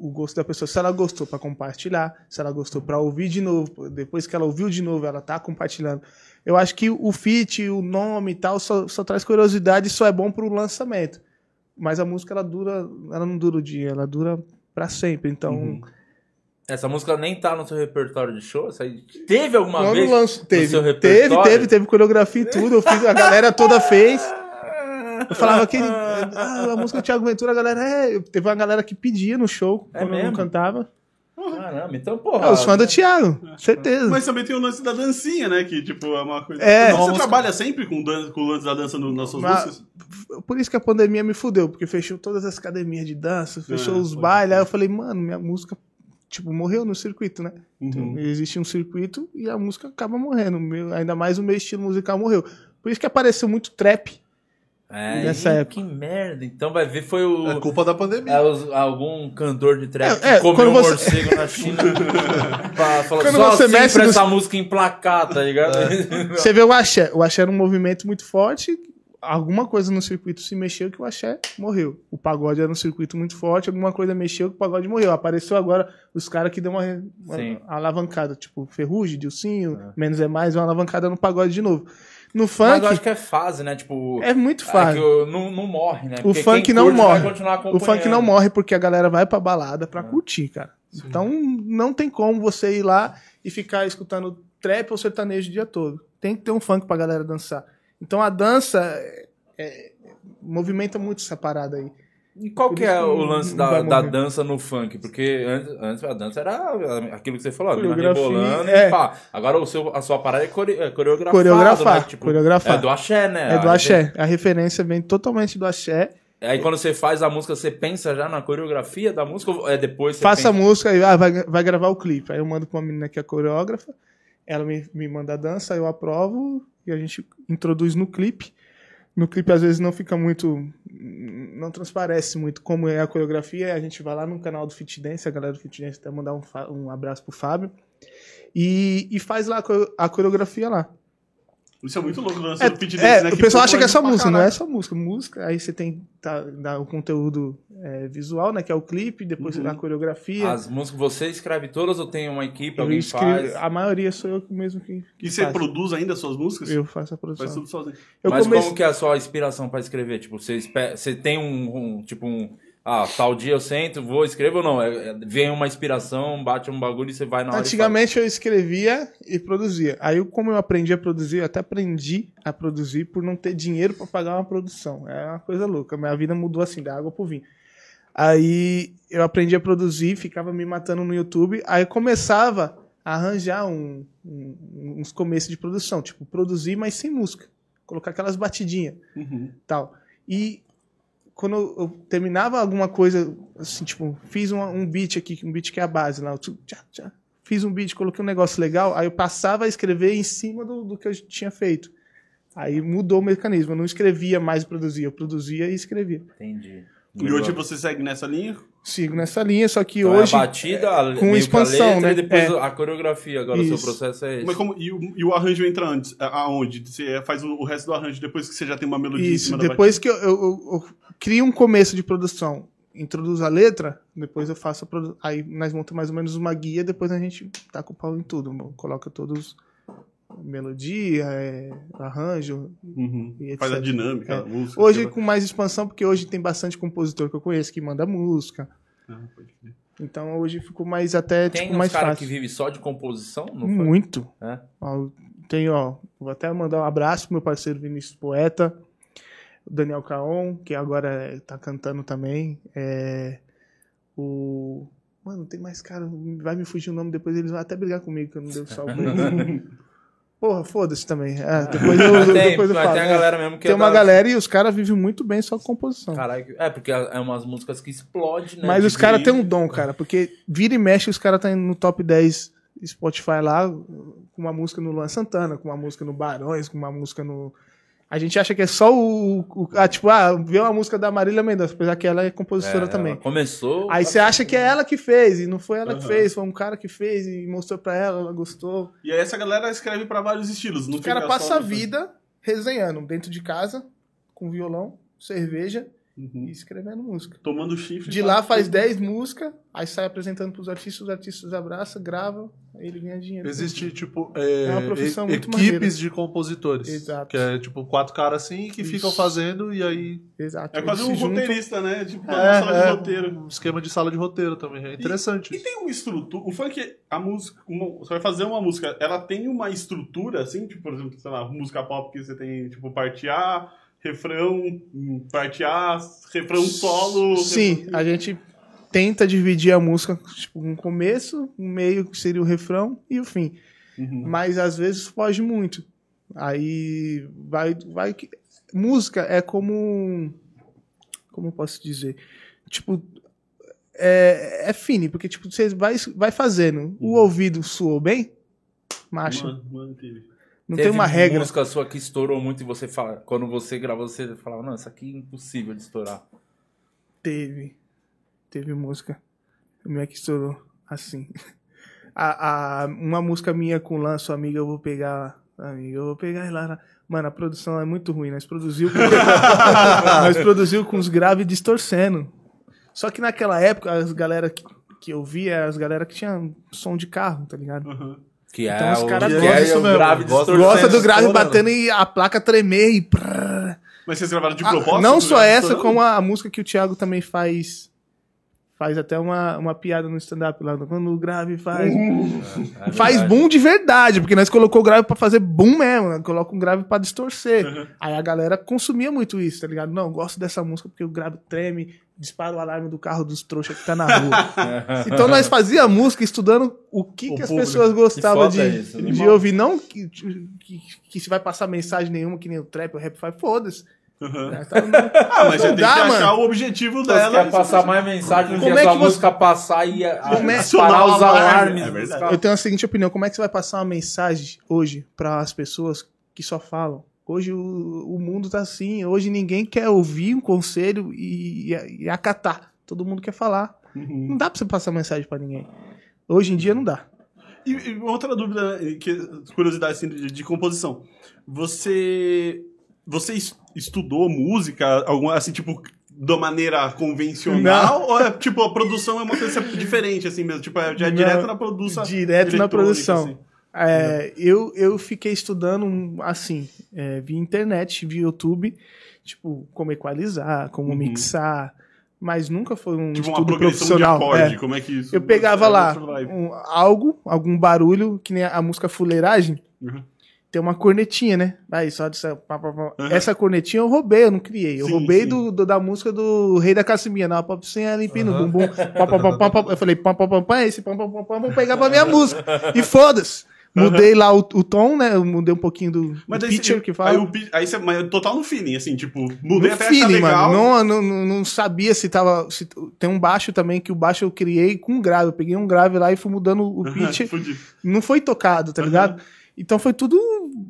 o gosto da pessoa. Se ela gostou para compartilhar, se ela gostou para ouvir de novo, depois que ela ouviu de novo, ela tá compartilhando. Eu acho que o feat, o nome e tal, só, só traz curiosidade e só é bom pro lançamento. Mas a música, ela dura, ela não dura o dia, ela dura para sempre. Então, Essa música nem tá no seu repertório de show? Teve alguma vez lançou, no teve, seu teve, repertório? teve, teve coreografia e tudo. Fiz, a galera toda fez. Eu falava que ah, a música do Thiago Ventura, a galera é. Teve uma galera que pedia no show É quando eu não mesmo? Caramba, então, porra. É, os fãs do Thiago, certeza. Mas também tem o lance da dancinha, né? Que, tipo, é uma coisa. É. Você trabalha sempre com, dan- com o lance da dança no- nas suas Mas- músicas? Por isso que a pandemia me fudeu, porque fechou todas as academias de dança, fechou É, os bailes. Aí eu falei, mano, minha música, tipo, morreu no circuito, né? Uhum. Então, existe um circuito e a música acaba morrendo. Meu- ainda mais o meu estilo musical morreu. Por isso que apareceu muito trap. É, nessa época. Que merda. Então vai ver, foi o. É culpa da pandemia. é, os- algum cantor de trap É, é, que comeu um você- morcego na China pra falar Quando só você assim mexe pra no- essa música emplacar, tá ligado? Você vê o axé. O axé era um movimento muito forte. Alguma coisa no circuito se mexeu que o axé morreu. O pagode era um circuito muito forte, alguma coisa mexeu que o pagode morreu. Apareceu agora os caras que deu uma, uma alavancada, tipo Ferrugem, Dilcinho, Menos é Mais, uma alavancada no pagode de novo. No Mas funk, eu acho que é fase, né? Tipo. é muito é que o- não, não morre, né? O Porque funk quem não morre. O funk não morre porque a galera vai pra balada É. pra curtir, cara. Então não tem como você ir lá e ficar escutando trap ou sertanejo o dia todo. Tem que ter um funk pra galera dançar. Então a dança é- é- movimenta muito essa parada aí. E qual Por que é o lance da, da dança no funk? Porque antes, antes a dança era aquilo que você falou, a rebolando é. e pá. Agora o seu, a sua parada é, é coreografado, Coreografar, né? Tipo, coreografar. É do axé, né? É do A- axé. A referência vem totalmente do axé. Aí quando você faz a música, você pensa já na coreografia da música ou é depois você Faça a pensa... música e ah, vai, vai gravar o clipe. Aí eu mando pra uma menina que é coreógrafa, ela me, me manda a dança, eu aprovo e a gente introduz no clipe. No clipe às vezes não fica muito. Não transparece muito como é a coreografia. A gente vai lá no canal do Fit Dance, a galera do Fit Dance até mandar um, um abraço pro Fábio. E, e faz lá a coreografia lá. Isso é muito louco do lance É, do Pit é, né? o pessoal acha que é só música, não é só música. Música, aí você tem tá, dá o conteúdo é, visual, né? Que é o clipe, depois Uhum. a coreografia. As músicas você escreve todas ou tem uma equipe, Eu alguém escrevo- faz? A maioria sou eu mesmo que, que E você faço. produz ainda as suas músicas? Eu faço a Faz produção. tudo sozinho. Eu Mas comecei... como que é a sua inspiração pra escrever? Tipo, você, você tem um, um, tipo um... Ah, tal dia eu sento, vou, escrevo ou não? É- é- vem uma inspiração, bate um bagulho e você vai na hora e Antigamente eu escrevia e produzia. Aí, como eu aprendi a produzir, eu até aprendi a produzir por não ter dinheiro pra pagar uma produção. É uma coisa louca. Minha vida mudou assim, da água pro vinho. Aí eu aprendi a produzir, ficava me matando no YouTube. Aí eu começava a arranjar um- um- uns começos de produção, tipo, produzir, mas sem música. Colocar aquelas batidinhas. Uhum. tal. E quando eu, terminava alguma coisa, assim, tipo, fiz um, um beat aqui, um beat que é a base lá, tchá, tchá. fiz um beat, coloquei um negócio legal, aí eu passava a escrever em cima do, do que eu tinha feito. Aí mudou o mecanismo, eu não escrevia mais e produzia, eu produzia e escrevia. Entendi. E hoje você segue nessa linha? Sigo nessa linha, só que Então hoje... é a batida, a, com meio que a expansão, letra, né? E depois É. a coreografia. Agora o seu Isso. processo é esse. Mas como, e, o, e o arranjo entra antes? Aonde? Você faz o, o resto do arranjo depois que você já tem uma melodia em Isso, cima da depois que eu, eu- eu- eu crio um começo de produção, introduzo a letra, depois eu faço a produ... Aí nós montamos mais ou menos uma guia, depois a gente taca o pau em tudo. Coloca todos melodia, é, arranjo. Uhum. Faz a dinâmica, É. a música. Hoje lá. com mais expansão, porque hoje tem bastante compositor que eu conheço que manda música. Ah, pode crer. Então hoje ficou mais até Tem tipo, mais caras que fácil. vivem só de composição? Muito. É? Ó, tem, ó, vou até mandar um abraço pro meu parceiro Vinícius Poeta, o Daniel Caon, que agora tá cantando também. É, o. Mano, tem mais cara, vai me fugir o nome, depois eles vão até brigar comigo que eu não dei o eles. Porra, foda-se também. É, depois eu, Mas tem, depois eu falo. tem a galera mesmo que Tem é uma da- galera e os caras vivem muito bem só com composição. Caralho, é porque é umas músicas que explodem, né? Mas os caras têm um dom, cara, porque vira e mexe, os caras tá indo no top 10 Spotify lá, com uma música no Luan Santana, com uma música no Barões, com uma música no. A gente acha que é só o. o- ah, tipo, ah, vê uma música da Marília Mendonça, apesar que ela é compositora É, também. ela Começou. Aí você acha que é ela que fez, e não foi ela que Aham. fez, foi um cara que fez e mostrou pra ela, ela gostou. E aí essa galera escreve pra vários estilos. Não O cara passa só a vida resenhando dentro de casa, com violão, cerveja e escrevendo música. Tomando chifre. De lá faz 10 músicas, aí sai apresentando pros artistas, os artistas abraçam, gravam, aí ele ganha dinheiro. Existe, tipo, é, É uma profissão e- muito maneira. equipes de compositores. Exato. Que é, tipo, quatro caras assim que Isso. ficam fazendo e aí... Exato. É quase um juntam. roteirista, né? Tipo, uma É, sala de é, roteiro. um esquema de sala de roteiro também. É interessante. E isso. tem uma estrutura. O funk, a música. uma- você vai fazer uma música, ela tem uma estrutura, assim, tipo, por exemplo, sei lá, música pop que você tem, tipo, parte A, refrão, parte A, refrão solo. Sim, refrão- a gente tenta dividir a música, tipo, um começo, um meio, que seria o refrão, e o fim. Uhum. Mas às vezes foge muito. Aí vai. vai que- Música é como. Como eu posso dizer? Tipo. É, é fine, porque tipo, você vai, vai fazendo. O ouvido soou bem? Marcha. Mano, mano, teve. Não Teve tem uma regra. música sua que estourou muito e você fala, quando você gravou, você falava, não, isso aqui é impossível de estourar. Teve. Teve música. O meu é que estourou assim. A, a- uma música minha com o Lanço, amiga, eu vou pegar. Amiga, eu vou pegar lá. Mano, a produção é muito ruim. Nós produziu com, nós produziu com os graves distorcendo. Só que naquela época, as galera que, que eu via, eram as galera que tinha som de carro, tá ligado? Uhum. Que é Então os o, caras gostam é disso o mesmo, grave. Gosta do grave estourando. batendo e a placa tremer e. Mas vocês gravaram de Ah, propósito? não né? só essa, Estourando? como a, a música que o Thiago também faz. Faz até uma, uma piada no stand-up lá. Quando o grave faz. É faz verdade. boom de verdade, porque nós colocou o grave pra fazer boom mesmo. Né? Coloca um grave pra distorcer. Uhum. Aí a galera consumia muito isso, tá ligado? Não, eu gosto dessa música porque o grave treme, dispara o alarme do carro dos trouxas que tá na rua. então nós fazia a música estudando o que, O que as público. pessoas gostavam de, isso, de ouvir. Não que, que, que se vai passar mensagem nenhuma, que nem o trap, o rap faz, foda-se. Uhum. Né? Tá- Ah, mas você Não tem dá, que achar mano. o objetivo Você dela. quer passar mais mensagem do que Como a é sua que você- música passar e a, a, Como é- disparar os alarmes. É. Eu tenho a seguinte opinião: como é que você vai passar uma mensagem hoje para as pessoas que só falam? Hoje o, o mundo tá assim, hoje ninguém quer ouvir um conselho e, e- e acatar. Todo mundo quer falar. Uhum. Não dá pra você passar mensagem pra ninguém. Hoje em dia não dá. E, e outra dúvida, eh, que, curiosidade assim, de, de composição. Você. Você es- estudou música, alguma, assim, tipo, da maneira convencional? Ou é, tipo, a produção é uma coisa diferente, assim mesmo? Tipo, é, já é Não, direto na produção. direto na produção. assim. É, eu, eu fiquei estudando assim, é, via internet, via YouTube, tipo, como equalizar, como Uhum. mixar, mas nunca foi um Tipo, uma estudo progressão de profissional. acorde, é. como é que isso... Eu pegava é lá um- algo, algum barulho, que nem a, a música Fuleiragem, Uhum. Tem uma cornetinha, né? Aí só dessa, pá, pá, pá. Uhum. Essa cornetinha eu roubei, eu não criei. Eu Sim, roubei sim. do, do- da música do Rei da Cassimbinha, na pop sem limpinho, Uhum. bumbum. Pá, pá, pá. Eu falei, pam, pam, pam, pam, esse pam, pam, pam, pam, vou pegar pra minha música. E foda-se. Mudei lá o, o tom, né? Eu mudei um pouquinho do, Mas do pitcher que fala. Aí, o, aí você, mas total no feeling, assim, tipo, mudei no até feeling, legal. mano. Não, não, não sabia se tava. Se, tem um baixo também, que o baixo eu criei com grave. Eu peguei um grave lá e fui mudando o pitch. Não foi tocado, tá ligado? Então foi tudo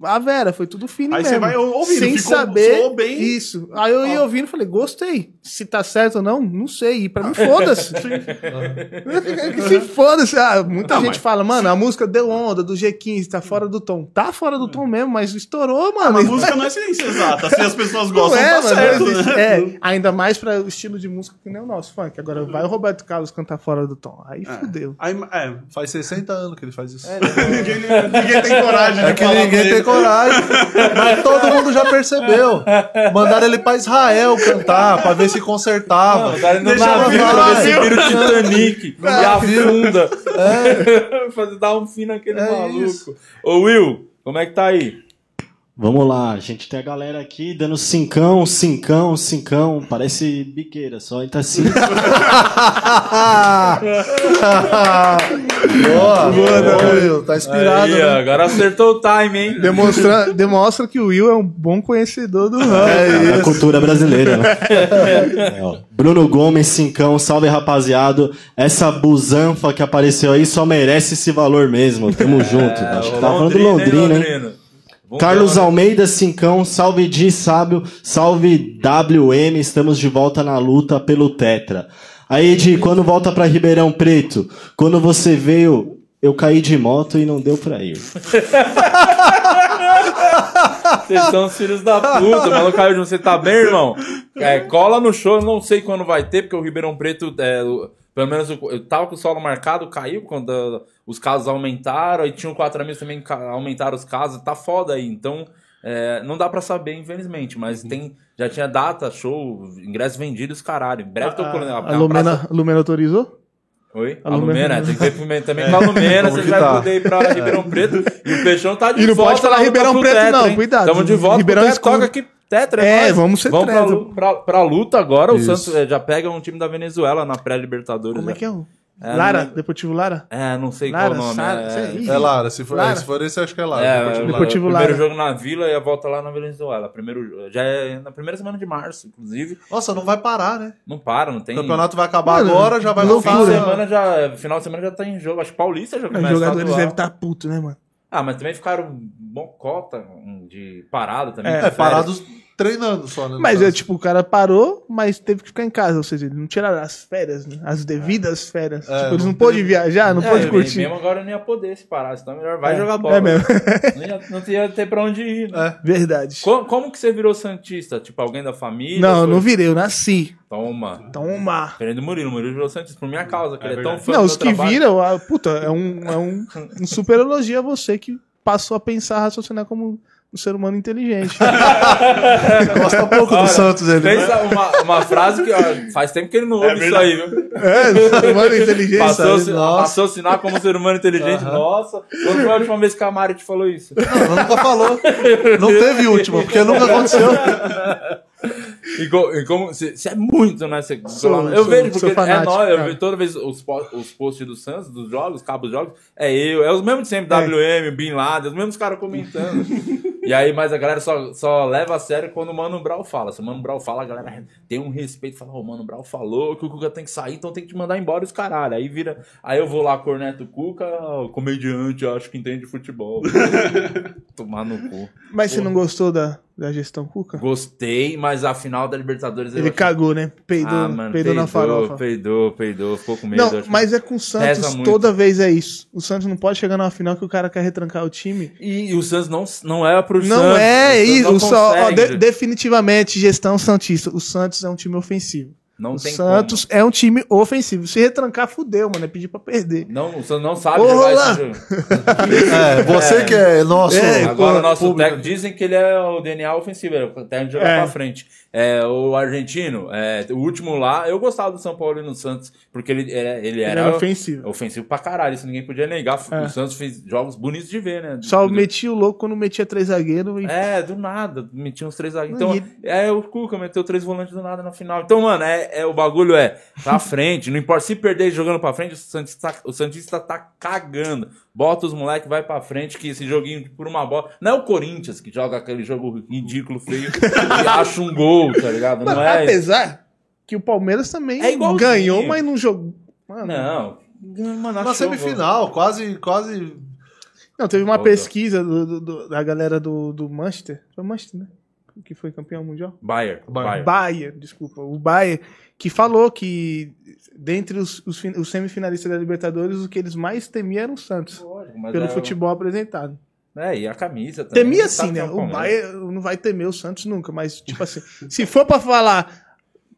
a Vera, foi tudo fino Aí mesmo. você vai ouvindo, sem ficou- saber soou bem. isso. Aí eu ia ouvindo e falei, gostei. Se tá certo ou não, não sei. E pra mim, foda-se. se foda-se. Ah, muita Não, gente mas- fala, mano, a música deu onda do G15, tá fora do tom. Tá fora do tom mesmo, mas estourou, mano. A música não é ciência exata. Se as pessoas Não gostam, é, tá mano, certo, né? é, ainda mais pra o estilo de música que nem o nosso funk. Agora vai o Roberto Carlos cantar fora do tom. Aí fudeu. Aí, é, Faz 60 anos que ele faz isso. ninguém, ninguém tem coragem É de que falar ninguém tem. Coragem. Mas todo mundo já percebeu. Mandaram ele pra Israel cantar, pra ver se consertava. Não, indo Deixa no navio pra ver se vira o Titanic e afunda. Fazer dar um fim naquele É maluco. isso. Ô Will, como é que tá aí? Vamos lá, a gente tem a galera aqui dando cincão, cincão, cincão. Parece biqueira, só entra assim. Boa, boa, Will, tá inspirado. aí, né? agora acertou o time, hein? Demonstra, demonstra que o Will é um bom conhecedor do ramo. É a cultura brasileira, né? É. Bruno Gomes, cincão, salve rapaziada. Essa busanfa que apareceu aí só merece esse valor mesmo. Tamo junto. Acho que É, tava falando do Londrina, hein? Londrina? Vamos Carlos uma- Almeida, cincão, salve Di Sábio, salve WM, estamos de volta na luta pelo Tetra. Aí, Di, quando volta pra Ribeirão Preto, quando você veio, eu caí de moto e não deu pra ir. Vocês são os filhos da puta. Mano, Caio Júnior, você tá bem, irmão? É, cola no show, não sei quando vai ter, porque o Ribeirão Preto, é, pelo menos eu, eu tava com o solo marcado, caiu quando ah, os casos aumentaram, e tinham quatro amigos também aumentaram os casos, tá foda aí. Então, é, não dá pra saber, infelizmente, mas tem, já tinha data, show, ingressos vendidos, caralho. Em breve tô colando. A, a Lumena, a Lumena autorizou? Oi? A A Lumena. Lumena, tem que ver primeiro também com a Lumena, você vai tá? poder ir pra Ribeirão Preto e o Peixão tá de E não volta. pode falar Ribeirão pro Preto, não, hein? cuidado. Tamo de volta Ribeirão Preto, Escuro. toca aqui Tetra, É, nóis. vamos ser Vamos pra, tetra. lu- pra, pra luta agora, o Isso. Santos eh, já pega um time da Venezuela na pré-Libertadores. Como é né? que é? o- É, Lara? não lembro. Deportivo Lara? É, não sei Lara, qual o nome. Sara, é, é, É Lara, se for, Lara. é, se for esse, acho que é Lara. é, Deportivo o Lara. Deportivo primeiro jogo na Vila e a volta lá na Venezuela. Primeiro, já é na primeira semana de março, inclusive. Nossa, não vai parar, né? Não para, não tem. O campeonato vai acabar Mano, agora, já vai Fim voltar. de semana já, final de semana já tá em jogo. Acho que Paulista já Os começa jogadores estadual. devem estar putos, né, mano? Ah, mas também ficaram mocota hum, de parado também. É, férias. Treinando só, né? no Mas é caso. tipo, o cara parou, mas teve que ficar em casa. Ou seja, ele não tiraram as férias, né? As devidas férias. É, tipo, eles não não pôde teve- viajar, não É, pôde curtir. Mesmo agora não ia poder se parar, então melhor vai É, jogar bola. É mesmo. Não ia, não ia ter pra onde ir. Né? É. Verdade. Co- Como, que você virou Santista? Tipo, alguém da família? Não, eu não virei, eu nasci. Toma. Toma. Diferente do Murilo. O Murilo virou Santista por minha causa, que É ele é tão fã Não, do os que trabalho. viram, ah, puta, é um, é um, um super elogio a você que passou a pensar, raciocinar como um ser humano inteligente. Gosta pouco do Olha, Santos, ele. né? Pensa uma, uma frase que ó, faz tempo que ele não ouve isso aí, viu? é, ser humano inteligente. Passou, sabe? nossa. raciocinar como ser humano inteligente. Nossa, quando foi a última vez que a Mari te falou isso? Não, nunca falou. Não teve última, porque nunca aconteceu. E, co- e como você é muito, né? Você, Sou, eu sou- vejo, porque é fanático, nóis, eu vejo toda vez os, os posts do Santos, dos jogos, cabos dos jogos, é eu, é os mesmos de sempre, É. WM, Bin Laden, os mesmos caras comentando. E aí, mas a galera só, só leva a sério quando o Mano Brau fala. Se o Mano Brau fala, a galera tem um respeito, fala, ô, o Mano Brau falou que o Cuca tem que sair, então tem que te mandar embora os caralho. Aí vira, aí eu vou lá, corneto o Cuca, o comediante, acho que entende futebol. Tomar no cu. Mas você não gostou da, da gestão Cuca? Gostei, mas a final da Libertadores Ele achei- cagou, né? Peidou, ah, mano, peidou na farofa. Peidou, peidou, ficou com medo. Não, mas é com o Santos, toda vez é isso. O Santos não pode chegar numa final que o cara quer retrancar o time. E, e o Santos não, não é pro Não Santos. é o Santos isso. não o só, ó, de- definitivamente, gestão Santista. O Santos é um time ofensivo. Não o tem Santos é um time ofensivo. Se retrancar, fudeu, mano. É pedir pra perder. como. Não, o Santos não sabe Ô, jogar esse jogo. É, você que é nosso. É, Agora o nosso público. técnico, dizem que ele é o DNA ofensivo, ele é o técnico de jogar É. pra frente. É, o argentino, é, o último lá, eu gostava do São Paulo e no Santos, porque ele, era- ele Ele era era ofensivo. ofensivo pra caralho, isso ninguém podia negar. É. O Santos fez jogos bonitos de ver, né? Só Do- metia o louco quando metia três zagueiros. E... É, do nada, metia uns três zagueiros. Então, e é, o Cuca meteu três volantes do nada na final. Então, mano, é, é, o bagulho é pra frente. Não importa se perder jogando pra frente, o Santista, o Santista tá cagando. Bota os moleques, vai pra frente, que esse joguinho por uma bola. Não é o Corinthians que joga aquele jogo ridículo, feio, e acha um gol, tá ligado? Mano, Não é. apesar que o Palmeiras também É ganhou, mas não jogou. Mano, Não. Mano, Na semifinal, quase, quase. Não, teve uma Voltou. pesquisa do- do- do- da galera do, do Manchester. Foi o Manchester, né? Que foi campeão mundial. Bayer. Bayer. Bayern, desculpa. O Bayern, que falou que dentre os, os, os semifinalistas da Libertadores, o que eles mais temiam era o Santos. Lógico, mas Pelo é, futebol apresentado. É, e a camisa também. Temia sim, é né? O Palmeiras. Bayern não vai temer o Santos nunca, mas, tipo assim, se for pra falar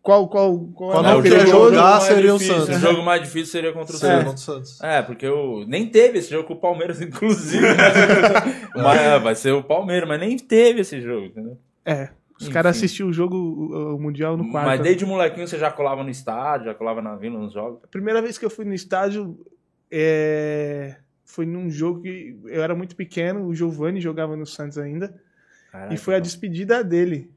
qual, qual, qual, Qual é não o perigoso, jogar, mais seria o difícil. Santos. O jogo mais difícil seria contra o Seria Santos. contra o Santos. É, porque o nem teve esse jogo com o Palmeiras, inclusive. Mas, mas, é, vai ser o Palmeiras, mas nem teve esse jogo, entendeu? É, os caras assistiram o jogo, o, o Mundial no quarto. Mas desde molequinho você já colava no estádio, já colava na vila nos jogos. A primeira vez que eu fui no estádio é, foi num jogo que eu era muito pequeno, o Giovanni jogava no Santos ainda, Caraca, e foi a despedida dele.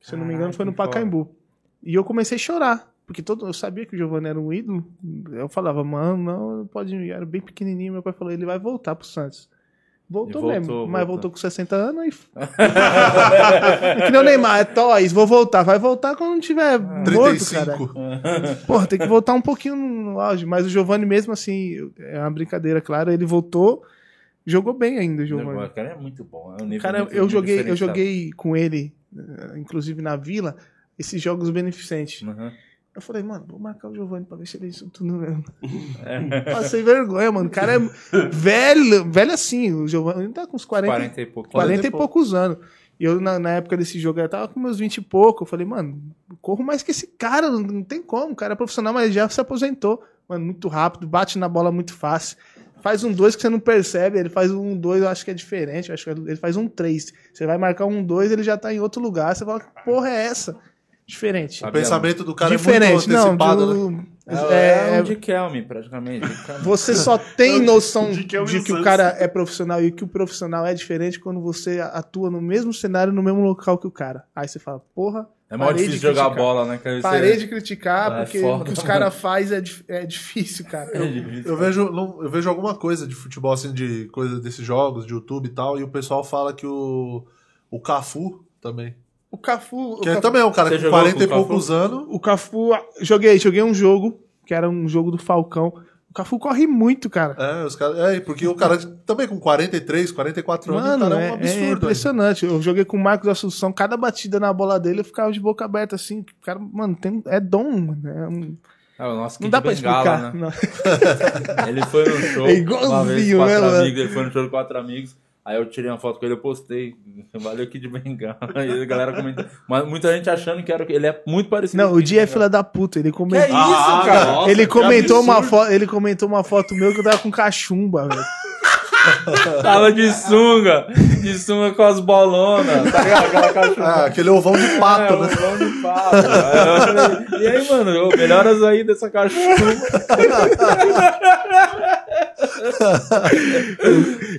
Se eu não me engano, Caraca, foi no foda. Pacaembu. E eu comecei a chorar, porque todo, eu sabia que o Giovanni era um ídolo. Eu falava, mano, não, não pode ir. Eu era bem pequenininho, meu pai falou, ele vai voltar pro Santos. Voltou, voltou, mesmo, mas voltou. voltou com 60 anos e. é que nem o Neymar, é toys, vou voltar. Vai voltar quando não tiver morto, cara. 35. Porra, tem que voltar um pouquinho no auge. Mas o Giovanni mesmo, assim, é uma brincadeira, claro. Ele voltou, jogou bem ainda, o O Giovanni. cara é muito bom. É um nível Cara, muito- eu muito joguei, eu joguei com ele, eh, inclusive na vila, esses jogos beneficentes. Uhum. Eu falei, mano, vou marcar o Giovanni pra ver se ele é isso tudo mesmo. É. Passei vergonha, mano. O cara é velho, velho assim. O Giovanni tá com uns 40, 40 e pouco. 40 e poucos anos. E eu, na, na época desse jogo, eu tava com meus 20 e pouco. Eu falei, mano, corro mais que esse cara, não, não tem como. O cara é profissional, mas já se aposentou. Mano, muito rápido, bate na bola muito fácil. Faz um 2 que você não percebe, ele faz um 2, eu acho que é diferente. Eu acho que ele faz um 3. Você vai marcar um 2, ele já tá em outro lugar. Você fala, que porra é essa? Diferente. O pensamento do cara é Diferente, muito não. antecipado, de- né? É, é- um de Kelme, praticamente. Você só tem noção De de que é o cara é profissional e que o profissional é diferente quando você atua no mesmo cenário, no mesmo local que o cara. Aí você fala, porra, É mais difícil de jogar bola, né? cara? Parei de criticar, É porque foda, o que os caras fazem é, dif- é difícil, cara. É difícil. Eu vejo, não- eu vejo alguma coisa de futebol, assim, de coisa desses jogos, de YouTube e tal, e o pessoal fala que o, o Cafu também. O Cafu. O Que é Cafu, também é um cara Você com jogou 40 com e o Cafu? poucos anos. o Cafu, joguei, joguei um jogo, que era um jogo do Falcão. O Cafu corre muito, cara. É, os caras. É, porque o cara também com 43, 44 anos, Mano, o cara é, é um é absurdo. né? impressionante. Eu joguei com o Marcos Assunção, cada batida na bola dele eu ficava de boca aberta assim. O cara, mano, tem, é dom, mano. É um- É o nosso não dá pra Bengala, explicar. né? não. Ele foi no show. É igualzinho, uma vez, né, quatro mano? amigos, ele foi no show de quatro amigos. Aí eu tirei uma foto com ele, eu postei. Valeu Kid Bengala. Aí a galera comentou. Mas muita gente achando que era, ele é muito parecido Não, com o dia é Bengala. filha da puta. Ele Que comentou. isso, Ah, cara? nossa, ele que comentou uma foto, ele comentou uma foto meu que eu tava com cachumba, velho. Tava de sunga, de sunga com as bolonas, tá ligado? Aquela cachorra. Ah, aquele ovão de pato, é, né? pão de pato. E aí, mano, melhoras aí dessa cachorra.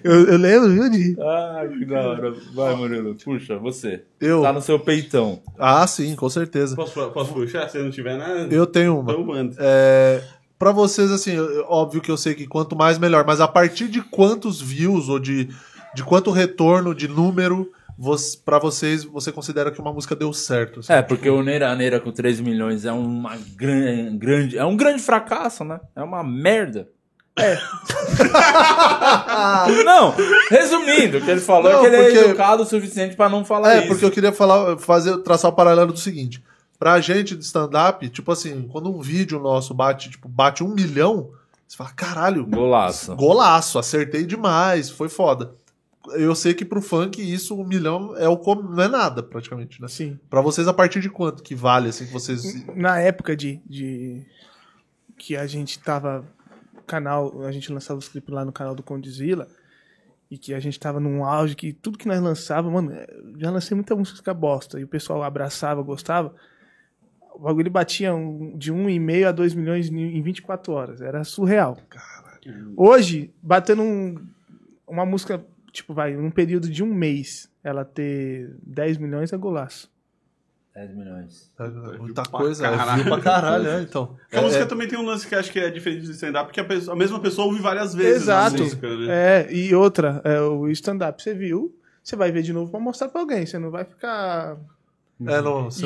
Eu, eu lembro, viu, de Ah, que da hora. Vai, Murilo, puxa, você. Eu. Tá no seu peitão. Ah, sim, com certeza. Posso, posso puxar? Se não tiver nada, Eu tenho uma. então manda. É, para vocês, assim, óbvio que eu sei que quanto mais melhor, mas a partir de quantos views ou de, de quanto retorno, de número, você, para vocês, você considera que uma música deu certo? assim? É, porque o Neira Neira com 3 milhões é uma gran- grande. É um grande fracasso, né? É uma merda. É. não, resumindo, o que ele falou Não, é que ele porque- é educado o suficiente pra não falar É, isso. porque eu queria falar, fazer, traçar o paralelo do seguinte. Pra gente de stand-up, tipo assim, quando um vídeo nosso bate, tipo, bate um milhão, você fala, caralho, Golaço. golaço, acertei demais, foi foda. Eu sei que pro funk isso, um milhão é o com- não é nada, praticamente, né? Sim. Pra vocês, a partir de quanto que vale, assim, que vocês... Na época de, de que a gente tava canal, a gente lançava os clipes lá no canal do Condizila e que a gente tava num auge que tudo que nós lançava, mano, já lancei muita música bosta e o pessoal abraçava, gostava. O bagulho batia um- de 1,5 a 2 milhões em em 24 horas. Era surreal. Hoje, batendo um- uma música, tipo, vai, num período de um mês, ela ter 10 milhões é golaço. 10 milhões. É muita pra coisa, é caralho. pra caralho, né? Então. A É, música é, também tem um lance que acho que é diferente do stand-up, porque a, pessoa- a mesma pessoa ouve várias vezes Exato. a música, né? É, e outra, é, o stand-up você viu, você vai ver de novo pra mostrar pra alguém, você não vai ficar. É, não, E,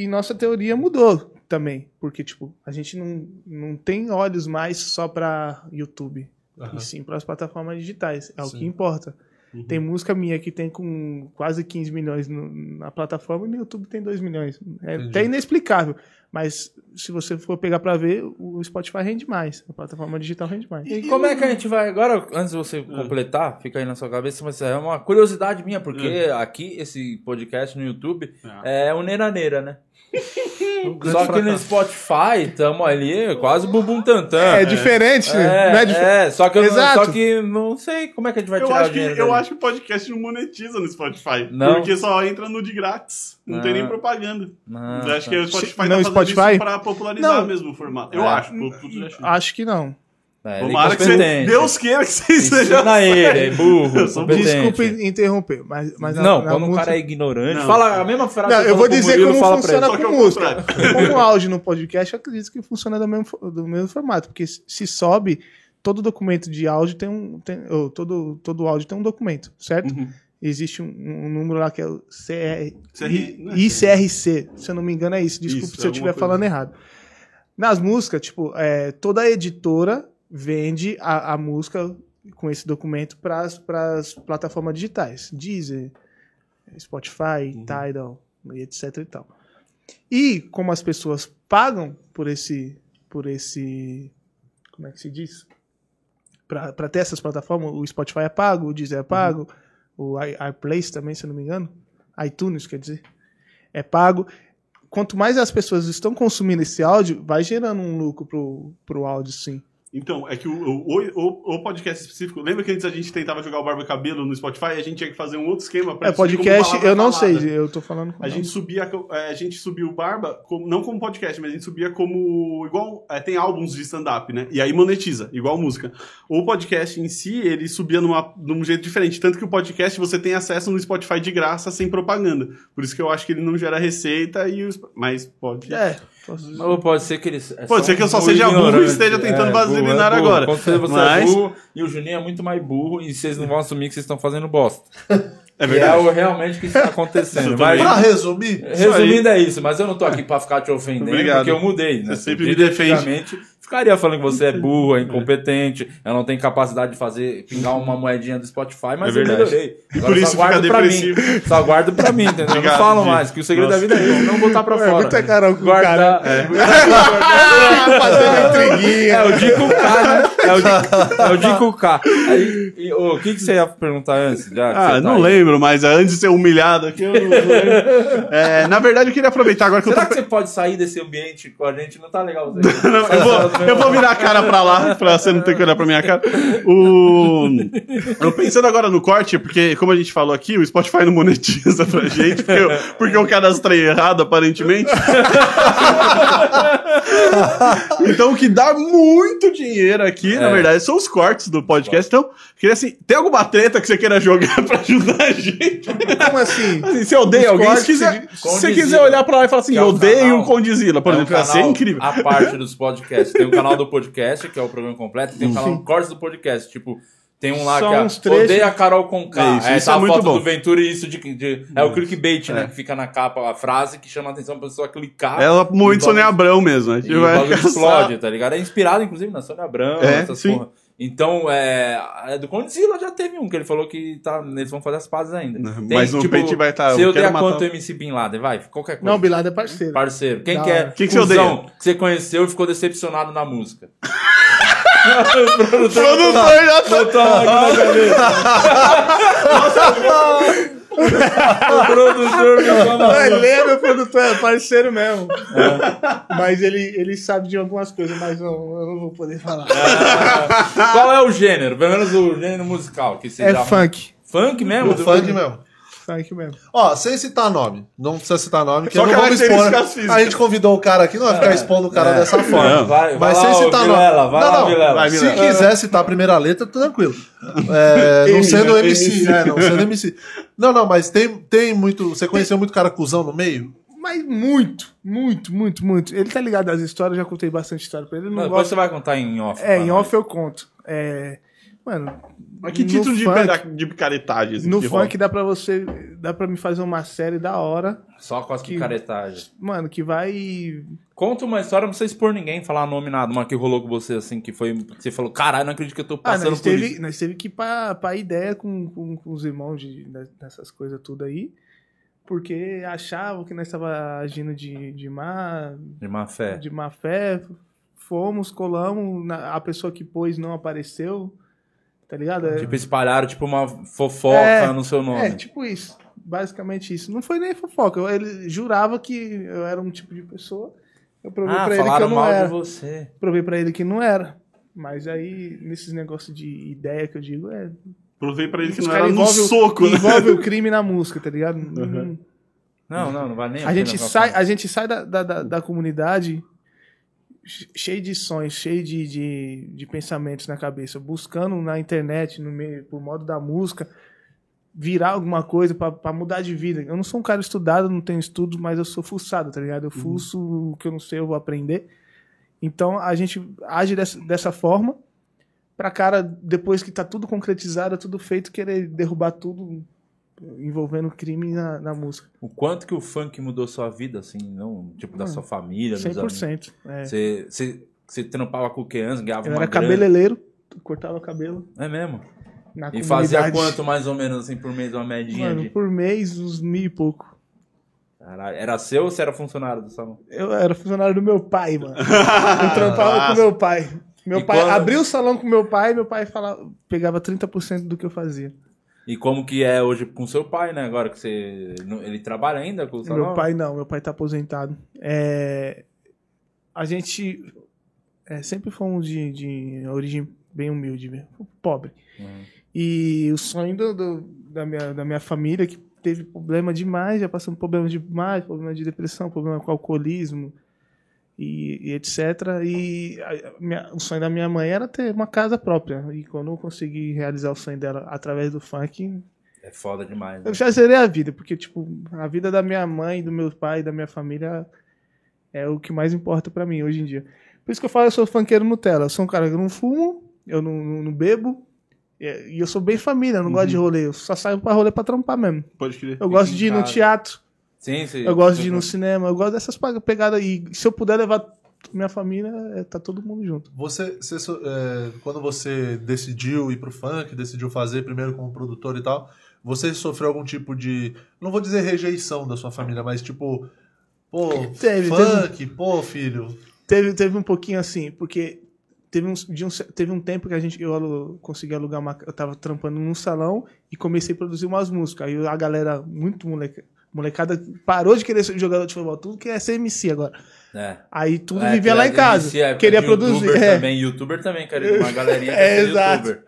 e- e nossa teoria mudou também, porque, tipo, a gente não, não tem olhos mais só pra YouTube, e sim pras plataformas digitais, é o Sim. que importa. Uhum. Tem música minha que tem com quase 15 milhões no- na plataforma e no YouTube tem 2 milhões. É Entendi. até inexplicável. Mas se você for pegar pra ver, o Spotify rende mais. A plataforma digital rende mais. E como é que a gente vai agora, antes de você completar, fica aí na sua cabeça, mas é uma curiosidade minha, porque aqui, esse podcast no YouTube, é o Neira Neira, né? um Só que no. Spotify, tamo ali quase bumbum tantã. É, diferente, né? É, Não é dif- é, só que eu não, só que não sei como é que a gente vai Eu tirar acho, que, eu dele. acho que o podcast não monetiza no Spotify. Não? Porque só entra no de grátis. Não tem Ah. nem propaganda. Ah, eu acho tá. que o Spotify No tá fazendo Spotify? isso pra popularizar Não. mesmo o formato. Eu É. acho. Acho que não. É, Tomara que você. Deus queira que você seja Ensina ele, é burro. Desculpe interromper, mas, mas não, na quando um música- cara é ignorante, Não. fala a mesma frase. Não, que eu vou dizer como fala pra funciona com o música. Como áudio no podcast, eu acredito que funciona do mesmo, do mesmo formato, porque se sobe, todo documento de áudio tem um. Tem, ou todo, todo áudio tem um documento, certo? Uhum. Existe um, um número lá que é o CR, CR, não é ICRC, se eu não me engano é isso. Desculpe Isso, se eu estiver falando errado. Nas músicas, tipo, é, toda editora vende a, a música com esse documento para as plataformas digitais. Deezer, Spotify, Uhum. Tidal, e etc e tal. E como as pessoas pagam por esse por esse como é que se diz? Para ter essas plataformas, o Spotify é pago, o Deezer é pago, o i- iPlace também, se eu não me engano. iTunes, quer dizer, é pago. Quanto mais as pessoas estão consumindo esse áudio, vai gerando um lucro pro, pro áudio, sim. Então, é que o, o, o, o podcast específico. Lembra que antes a gente tentava jogar o Barba e Cabelo no Spotify a gente tinha que fazer um outro esquema pra É, podcast, eu não falada. sei, eu tô falando com A gente subia, é, a gente subiu o Barba, como- não como podcast, mas a gente subia como. igual. é, tem álbuns de stand-up, né? E aí monetiza, igual música. O podcast em si, ele subia numa, num jeito diferente. Tanto que o podcast você tem acesso no Spotify de graça, sem propaganda. Por isso que eu acho que ele não gera receita, e os, mas pode. É. Ou pode ser que eles. é Pode ser que eu só seja burro e esteja tentando É, vaselinar burro, é burro. agora. Com certeza você Mas- é burro e o Juninho é muito mais burro e vocês não vão assumir que vocês estão fazendo bosta. É Que é verdade. o realmente que está acontecendo. Isso. Mas, Pra resumir, resumindo, é isso, mas eu não tô aqui pra ficar te ofendendo, Obrigado. porque eu mudei, né? Você sempre me defende. Ficaria falando que você é burro, é incompetente, eu não tenho capacidade de fazer, pingar uma moedinha do Spotify, mas É eu verdade. melhorei. E Agora por só isso guardo fica pra depressivo. mim. Só guardo pra mim, entendeu? eu Obrigado, não falo Di. mais, que o segredo Nossa. da vida é isso, não botar pra É, fora. muita cara com Guardar. cara. É. Fazendo intriguinha. É o Dico K, né? É o Dico, é o Dico K. Aí, e, o que, que você ia perguntar antes? Já Ah, tá não aí? lembro, mas antes de ser humilhado aqui, eu não lembro. É, na verdade, eu queria aproveitar agora que eu Será tô. que você pode sair desse ambiente com a gente? Não tá legal. Você. Não, eu, vou, eu vou virar a cara pra lá, pra você não ter que olhar pra minha cara. O... Eu pensando agora no corte, porque, como a gente falou aqui, o Spotify não monetiza pra gente, porque eu, porque eu cadastrei errado, aparentemente. então, o que dá muito dinheiro aqui, na É. verdade, são os cortes do podcast. Então, queria assim, tem alguma treta que você queira jogar pra ajudar a gente? Como assim? Assim, se odeia Os alguém, se quiser, se você quiser olhar pra lá e falar assim, é um odeio canal- o Condizila, por É um exemplo, ia ser incrível. A parte dos podcasts. Tem o canal do podcast, que é o programa completo, e tem o canal cortes do podcast. Tipo, tem um lá Só que é uns trechos. Odeia a Carol Conká. É isso, é, isso tá é a muito foto bom. do Ventura e isso de, de- É o clickbait, né? Que fica na capa, a frase que chama a atenção pra pessoa clicar. Ela E muito Sônia Abrão mesmo. A gente E o explode, tá ligado? É inspirado, inclusive, na Sônia Abrão, É, essas sim. porra. Então, é, é do Condzilla já teve um, que ele falou que tá, eles vão fazer as pazes ainda. Mas no peito vai tá, Você eu matar quanto um. MC Bin Laden? Vai, qualquer coisa. Não, o Bilado é parceiro. Parceiro, quem Da que é? Quem que você odeia? que você conheceu e ficou decepcionado na música? Produtor já tá. Botou aqui na cabeça. o produtor me chama. Não, ele é meu produtor, é parceiro mesmo. Mas ele, ele sabe de algumas coisas, mas não, eu não vou poder falar. Qual é o gênero? Pelo menos o gênero musical que você É funk. Funk mesmo? O funk mesmo. Funk mesmo. Ó, sem citar nome. Não precisa citar nome, que Só eu não vamos expor. A gente convidou o cara aqui, não vai ficar expondo o cara dessa forma. Não. Vai, vai Mas lá, sem citar Vilela, nome. vai não, lá, não. Vilela. Vai, Se Vilela. quiser citar a primeira letra, tranquilo. É, não M, sendo? MC, né? Não sendo MC. Não, não, mas tem, tem muito. Você conheceu muito cara cuzão no meio? Mas muito, muito, muito, muito. Ele tá ligado às histórias, já contei bastante história pra ele. Não, não depois gosta... você vai contar em off. É, em off eu conto. É, mano, Mas que título de, funk- de picaretagem? assim, no funk dá pra você, dá pra me fazer uma série da hora, Só com as Que- picaretagens. mano, que vai... Conta uma história, não precisa expor ninguém, falar nome nada. Uma que rolou com você, assim, que foi. Você falou, caralho, não acredito que eu tô Ah, passando nós por teve, isso. nós teve que ir pra, pra ideia com, com, com os irmãos de, de- dessas coisas tudo aí, porque achavam que nós tava agindo de, de má, De má fé. de má fé, fomos, colamos, a pessoa que pôs não apareceu, tá ligado? É- Tipo, espalharam, tipo, uma fofoca É, no seu nome. É, tipo isso. Basicamente isso. Não foi nem fofoca. eu- Ele jurava que eu era um tipo de pessoa. Eu provei ah, pra ele que eu não mal era. de você. Provei pra ele que não era. Mas aí, nesses negócios de ideia que eu digo, é. Provei pra ele que não era no o- soco, né? Envolve o crime na música, tá ligado? Não- Não, não, não vai nem. A pena gente sai, a gente sai da, da, da, da comunidade cheio de sonhos, cheio de, de, de pensamentos na cabeça, buscando na internet, no meio, por modo da música, virar alguma coisa pra pra mudar de vida. Eu não sou um cara estudado, não tenho estudo, mas eu sou fuçado, tá ligado? Eu fuço o que eu não sei, eu vou aprender. Então a gente age dessa, dessa forma pra cara, depois que tá tudo concretizado, tudo feito, querer derrubar tudo envolvendo crime na, na música. O quanto que o funk mudou sua vida, assim, não? Tipo, da sua família, dos amigos. 100%. É. Você, você, você trampava com criança, ganhava Eu uma era grana. cabeleireiro, cortava cabelo É mesmo? na E comunidade. fazia quanto, mais ou menos, assim, por mês, uma medinha Mano, de... por mês, uns mil e pouco. Caralho, era seu ou você era funcionário do salão? Eu era funcionário do meu pai, mano. Eu trampava com meu pai. Meu E pai quando- abriu o salão com meu pai, meu pai falava, pegava 30% do que eu fazia. E como que é hoje com seu pai, né? Agora que você. Ele trabalha ainda com o salão? Meu pai não, meu pai tá aposentado. É, a gente é, sempre fomos de, de origem bem humilde, mesmo, pobre. Uhum. E o sonho do- do- da, minha, da minha família, que teve problema demais, já passando problema demais, problema de depressão, problema com alcoolismo e, e etc. E a- minha- o sonho da minha mãe era ter uma casa própria. E quando eu consegui realizar o sonho dela através do funk, É foda demais. Né? eu já zerei a vida, porque, tipo, a vida da minha mãe, do meu pai, da minha família é o que mais importa pra mim hoje em dia. Por isso que eu falo, eu sou funkeiro Nutella. Eu sou um cara que eu não fumo, eu não, não- não bebo, e eu sou bem família, eu não gosto de rolê. Eu só saio pra rolê pra trampar mesmo. Pode crer. Eu gosto de ir no teatro, Sim, sim. eu gosto de ir no cinema, eu gosto dessas pegadas aí. Se eu puder levar minha família, é, tá todo mundo junto. Você, você é, quando você decidiu ir pro funk, decidiu fazer primeiro como produtor e tal, você sofreu algum tipo de, não vou dizer rejeição da sua família, mas tipo, pô, Teve, funk, pô, filho. Teve, teve um pouquinho assim, porque teve um, de um, teve um tempo que a gente, eu alu- consegui alugar uma. Eu tava trampando num salão e comecei a produzir umas músicas. Aí a galera, muito moleca, molecada, parou de querer ser jogador de futebol, tudo quer ser MC agora. É. Aí tudo É, vivia que lá em a casa. MC, época queria de produzir. Youtuber é. também, youtuber também, cara. Uma galerinha que É, é, exato. youtuber.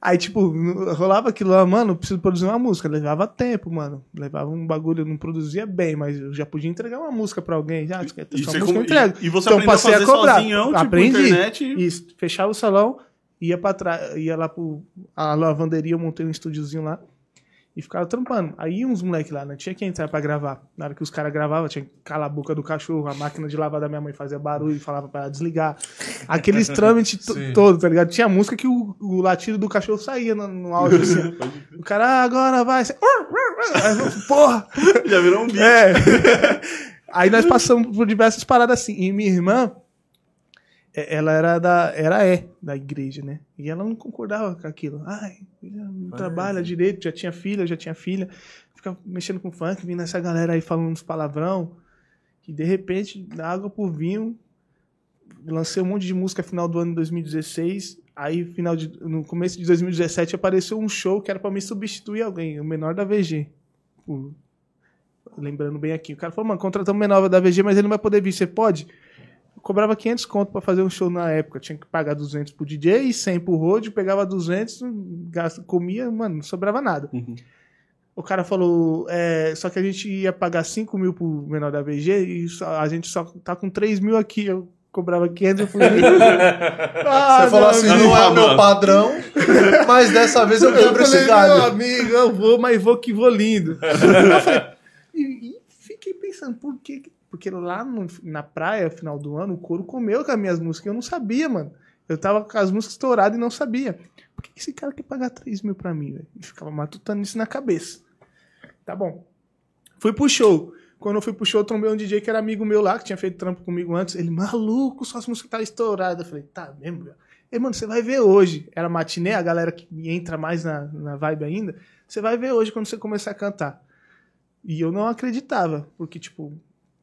Aí, tipo, rolava aquilo lá, mano, preciso produzir uma música. Levava tempo, mano. Levava um bagulho, eu não produzia bem, mas eu já podia entregar uma música pra alguém. Já, quer ter E sua música, eu com- entrego. e- e você então aprendeu a passei a fazer cobrar. sozinhão, tipo, Aprendi. internet? Isso, fechava o salão, ia pra trás, ia lá pro a lavanderia, eu montei um estúdiozinho lá e ficava trampando. Aí uns moleques lá, não tinha que entrar pra gravar. Na hora que os caras gravavam, tinha que calar a boca do cachorro, a máquina de lavar da minha mãe fazia barulho e falava pra ela desligar. Aqueles trâmites todo, tá ligado? Tinha música que o, o latido do cachorro saía no, no áudio assim. o cara, ah, agora vai. Porra! Já virou um bicho. É. Aí nós passamos por diversas paradas assim. E minha irmã, ela era da. Era é da igreja, né? E ela não concordava com aquilo. Ai, não trabalha direito, já tinha filha, já tinha filha. Fica mexendo com funk, vindo essa galera aí falando uns palavrão. Que de repente, da água pro vinho, lancei um monte de música final do ano de 2016. Aí, final de, no começo de 2017, apareceu um show que era pra me substituir alguém, o menor da VG. Por- lembrando bem aqui. O cara falou, mano, contratamos o menor da VG, mas ele não vai poder vir. Você pode? Cobrava 500 conto pra fazer um show na época. Tinha que pagar 200 pro DJ e 100 pro road. Pegava 200, gasta, comia, mano, não sobrava nada. Uhum. O cara falou, é, só que a gente ia pagar 5 mil pro menor da VG e só- a gente só tá com 3 mil aqui. Eu cobrava 500, eu fui... Ah, Você falou não, assim, não. não é o meu padrão, mas dessa vez eu quebro esse meu galho. amigo, eu vou, mas vou que vou lindo. Eu falei, e, e fiquei pensando, por quê? Porque lá no- na praia, final do ano, o couro comeu com as minhas músicas. Eu não sabia, mano. Eu tava com as músicas estouradas e não sabia. Por que esse cara quer pagar 3 mil pra mim, velho? E ficava matutando isso na cabeça. Tá bom. Fui pro show. Quando eu fui pro show, trombei um DJ que era amigo meu lá, que tinha feito trampo comigo antes. Ele, maluco, suas músicas tá estouradas. Eu falei, tá mesmo, velho? Ei, mano, você vai ver hoje. Era matiné, a galera que entra mais na, na vibe ainda. Você vai ver hoje quando você começar a cantar. E eu não acreditava, porque, tipo,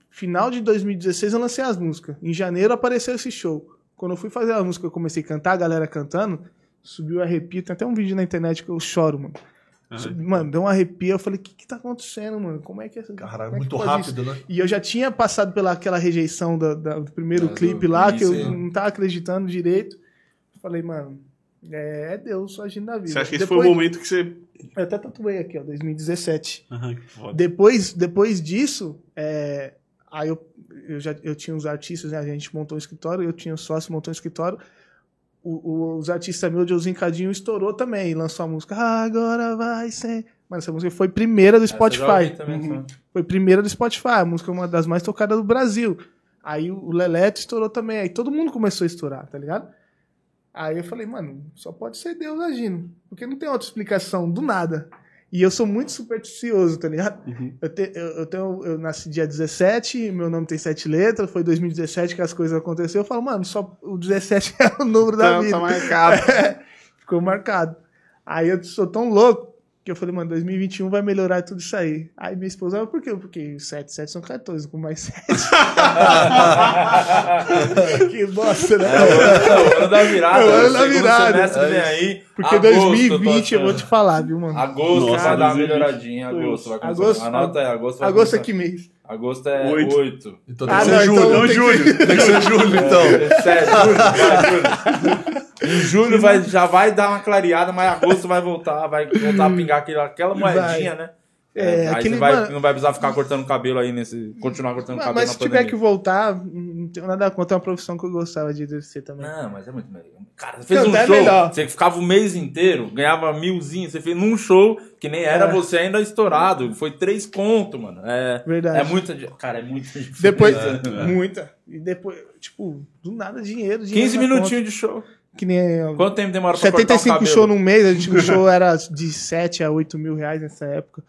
final de 2016 eu lancei as músicas. Em janeiro apareceu esse show. Quando eu fui fazer a música, eu comecei a cantar, a galera cantando, subiu o arrepio. Tem até um vídeo na internet que eu choro, mano. Subi- Mano, deu um arrepio. Eu falei, o que que tá acontecendo, mano? Como é que é Caralho, é muito pode isso? rápido, né? E eu já tinha passado pela aquela rejeição da- da- do primeiro É, clipe do lá, que eu é. não tava acreditando direito. Falei, mano, é, é Deus agindo na vida. Você acha que esse Depois- foi o momento que você. Eu até tatuei aqui, ó, 2017. Aham, que foda. Depois, depois disso, é, aí eu, eu já eu tinha os artistas, né, a gente montou um escritório, eu tinha um sócio, montou um escritório. O- o- os artistas meus de Ozincadinho estourou também, e lançou a música Agora vai ser. Mano, essa música foi primeira do Spotify. também, Uhum. Foi primeira do Spotify, a música é uma das mais tocadas do Brasil. Aí o Leleto estourou também, aí todo mundo começou a estourar, tá ligado? Aí eu falei, mano, só pode ser Deus agindo, porque não tem outra explicação, do nada. E eu sou muito supersticioso, tá ligado? Uhum. Eu, te- eu, eu tenho, eu nasci dia 17, meu nome tem sete letras, foi 2017 que as coisas aconteceram. Eu falo, mano, só o 17 é o número da Tá, vida. tá marcado. Ficou marcado. Aí eu sou tão louco que eu falei, mano, 2021 vai melhorar tudo isso aí. Aí minha esposa, por quê? Porque 7, 7 são 14, com mais 7. que bosta, né? É o ano da virada. É o ano da virada. semestre vem aí. Porque agosto, 2020, eu vou te falar, viu, mano? Agosto Nossa, vai dar uma 2020. melhoradinha. Agosto vai começar. Agosto- Anota aí, agosto vai Agosto é começar. que mês? Agosto é Oito. 8. Então tem Ah, que ser não, julho. então Não, tem que- Júlio. Tem que ser julho, então. Sete, julho, vai, julho. Em julho vai, já vai dar uma clareada, mas agosto vai voltar, vai voltar a pingar aquela, aquela moedinha, né? É, aí aquele você vai, mano- não vai precisar ficar cortando cabelo aí nesse. Continuar cortando Mas, cabelo mas se tiver que pandemia. voltar, não tenho nada contra, é uma profissão que eu gostava de exercer também. Não, mas é muito melhor. Cara, você fez Cantar um é show, melhor. você ficava o mês inteiro, ganhava milzinho, você fez num show que nem era É. você ainda estourado. Foi três conto, mano. É, Verdade. é muita. Cara, é muita. Depois, É. muita. E depois, tipo, do nada dinheiro. dinheiro 15 na minutinhos de show. Que nem. Quanto tempo demora pra cortar o 75 cabelo? shows num mês, a gente, o show era de 7 a 8 mil reais nessa época.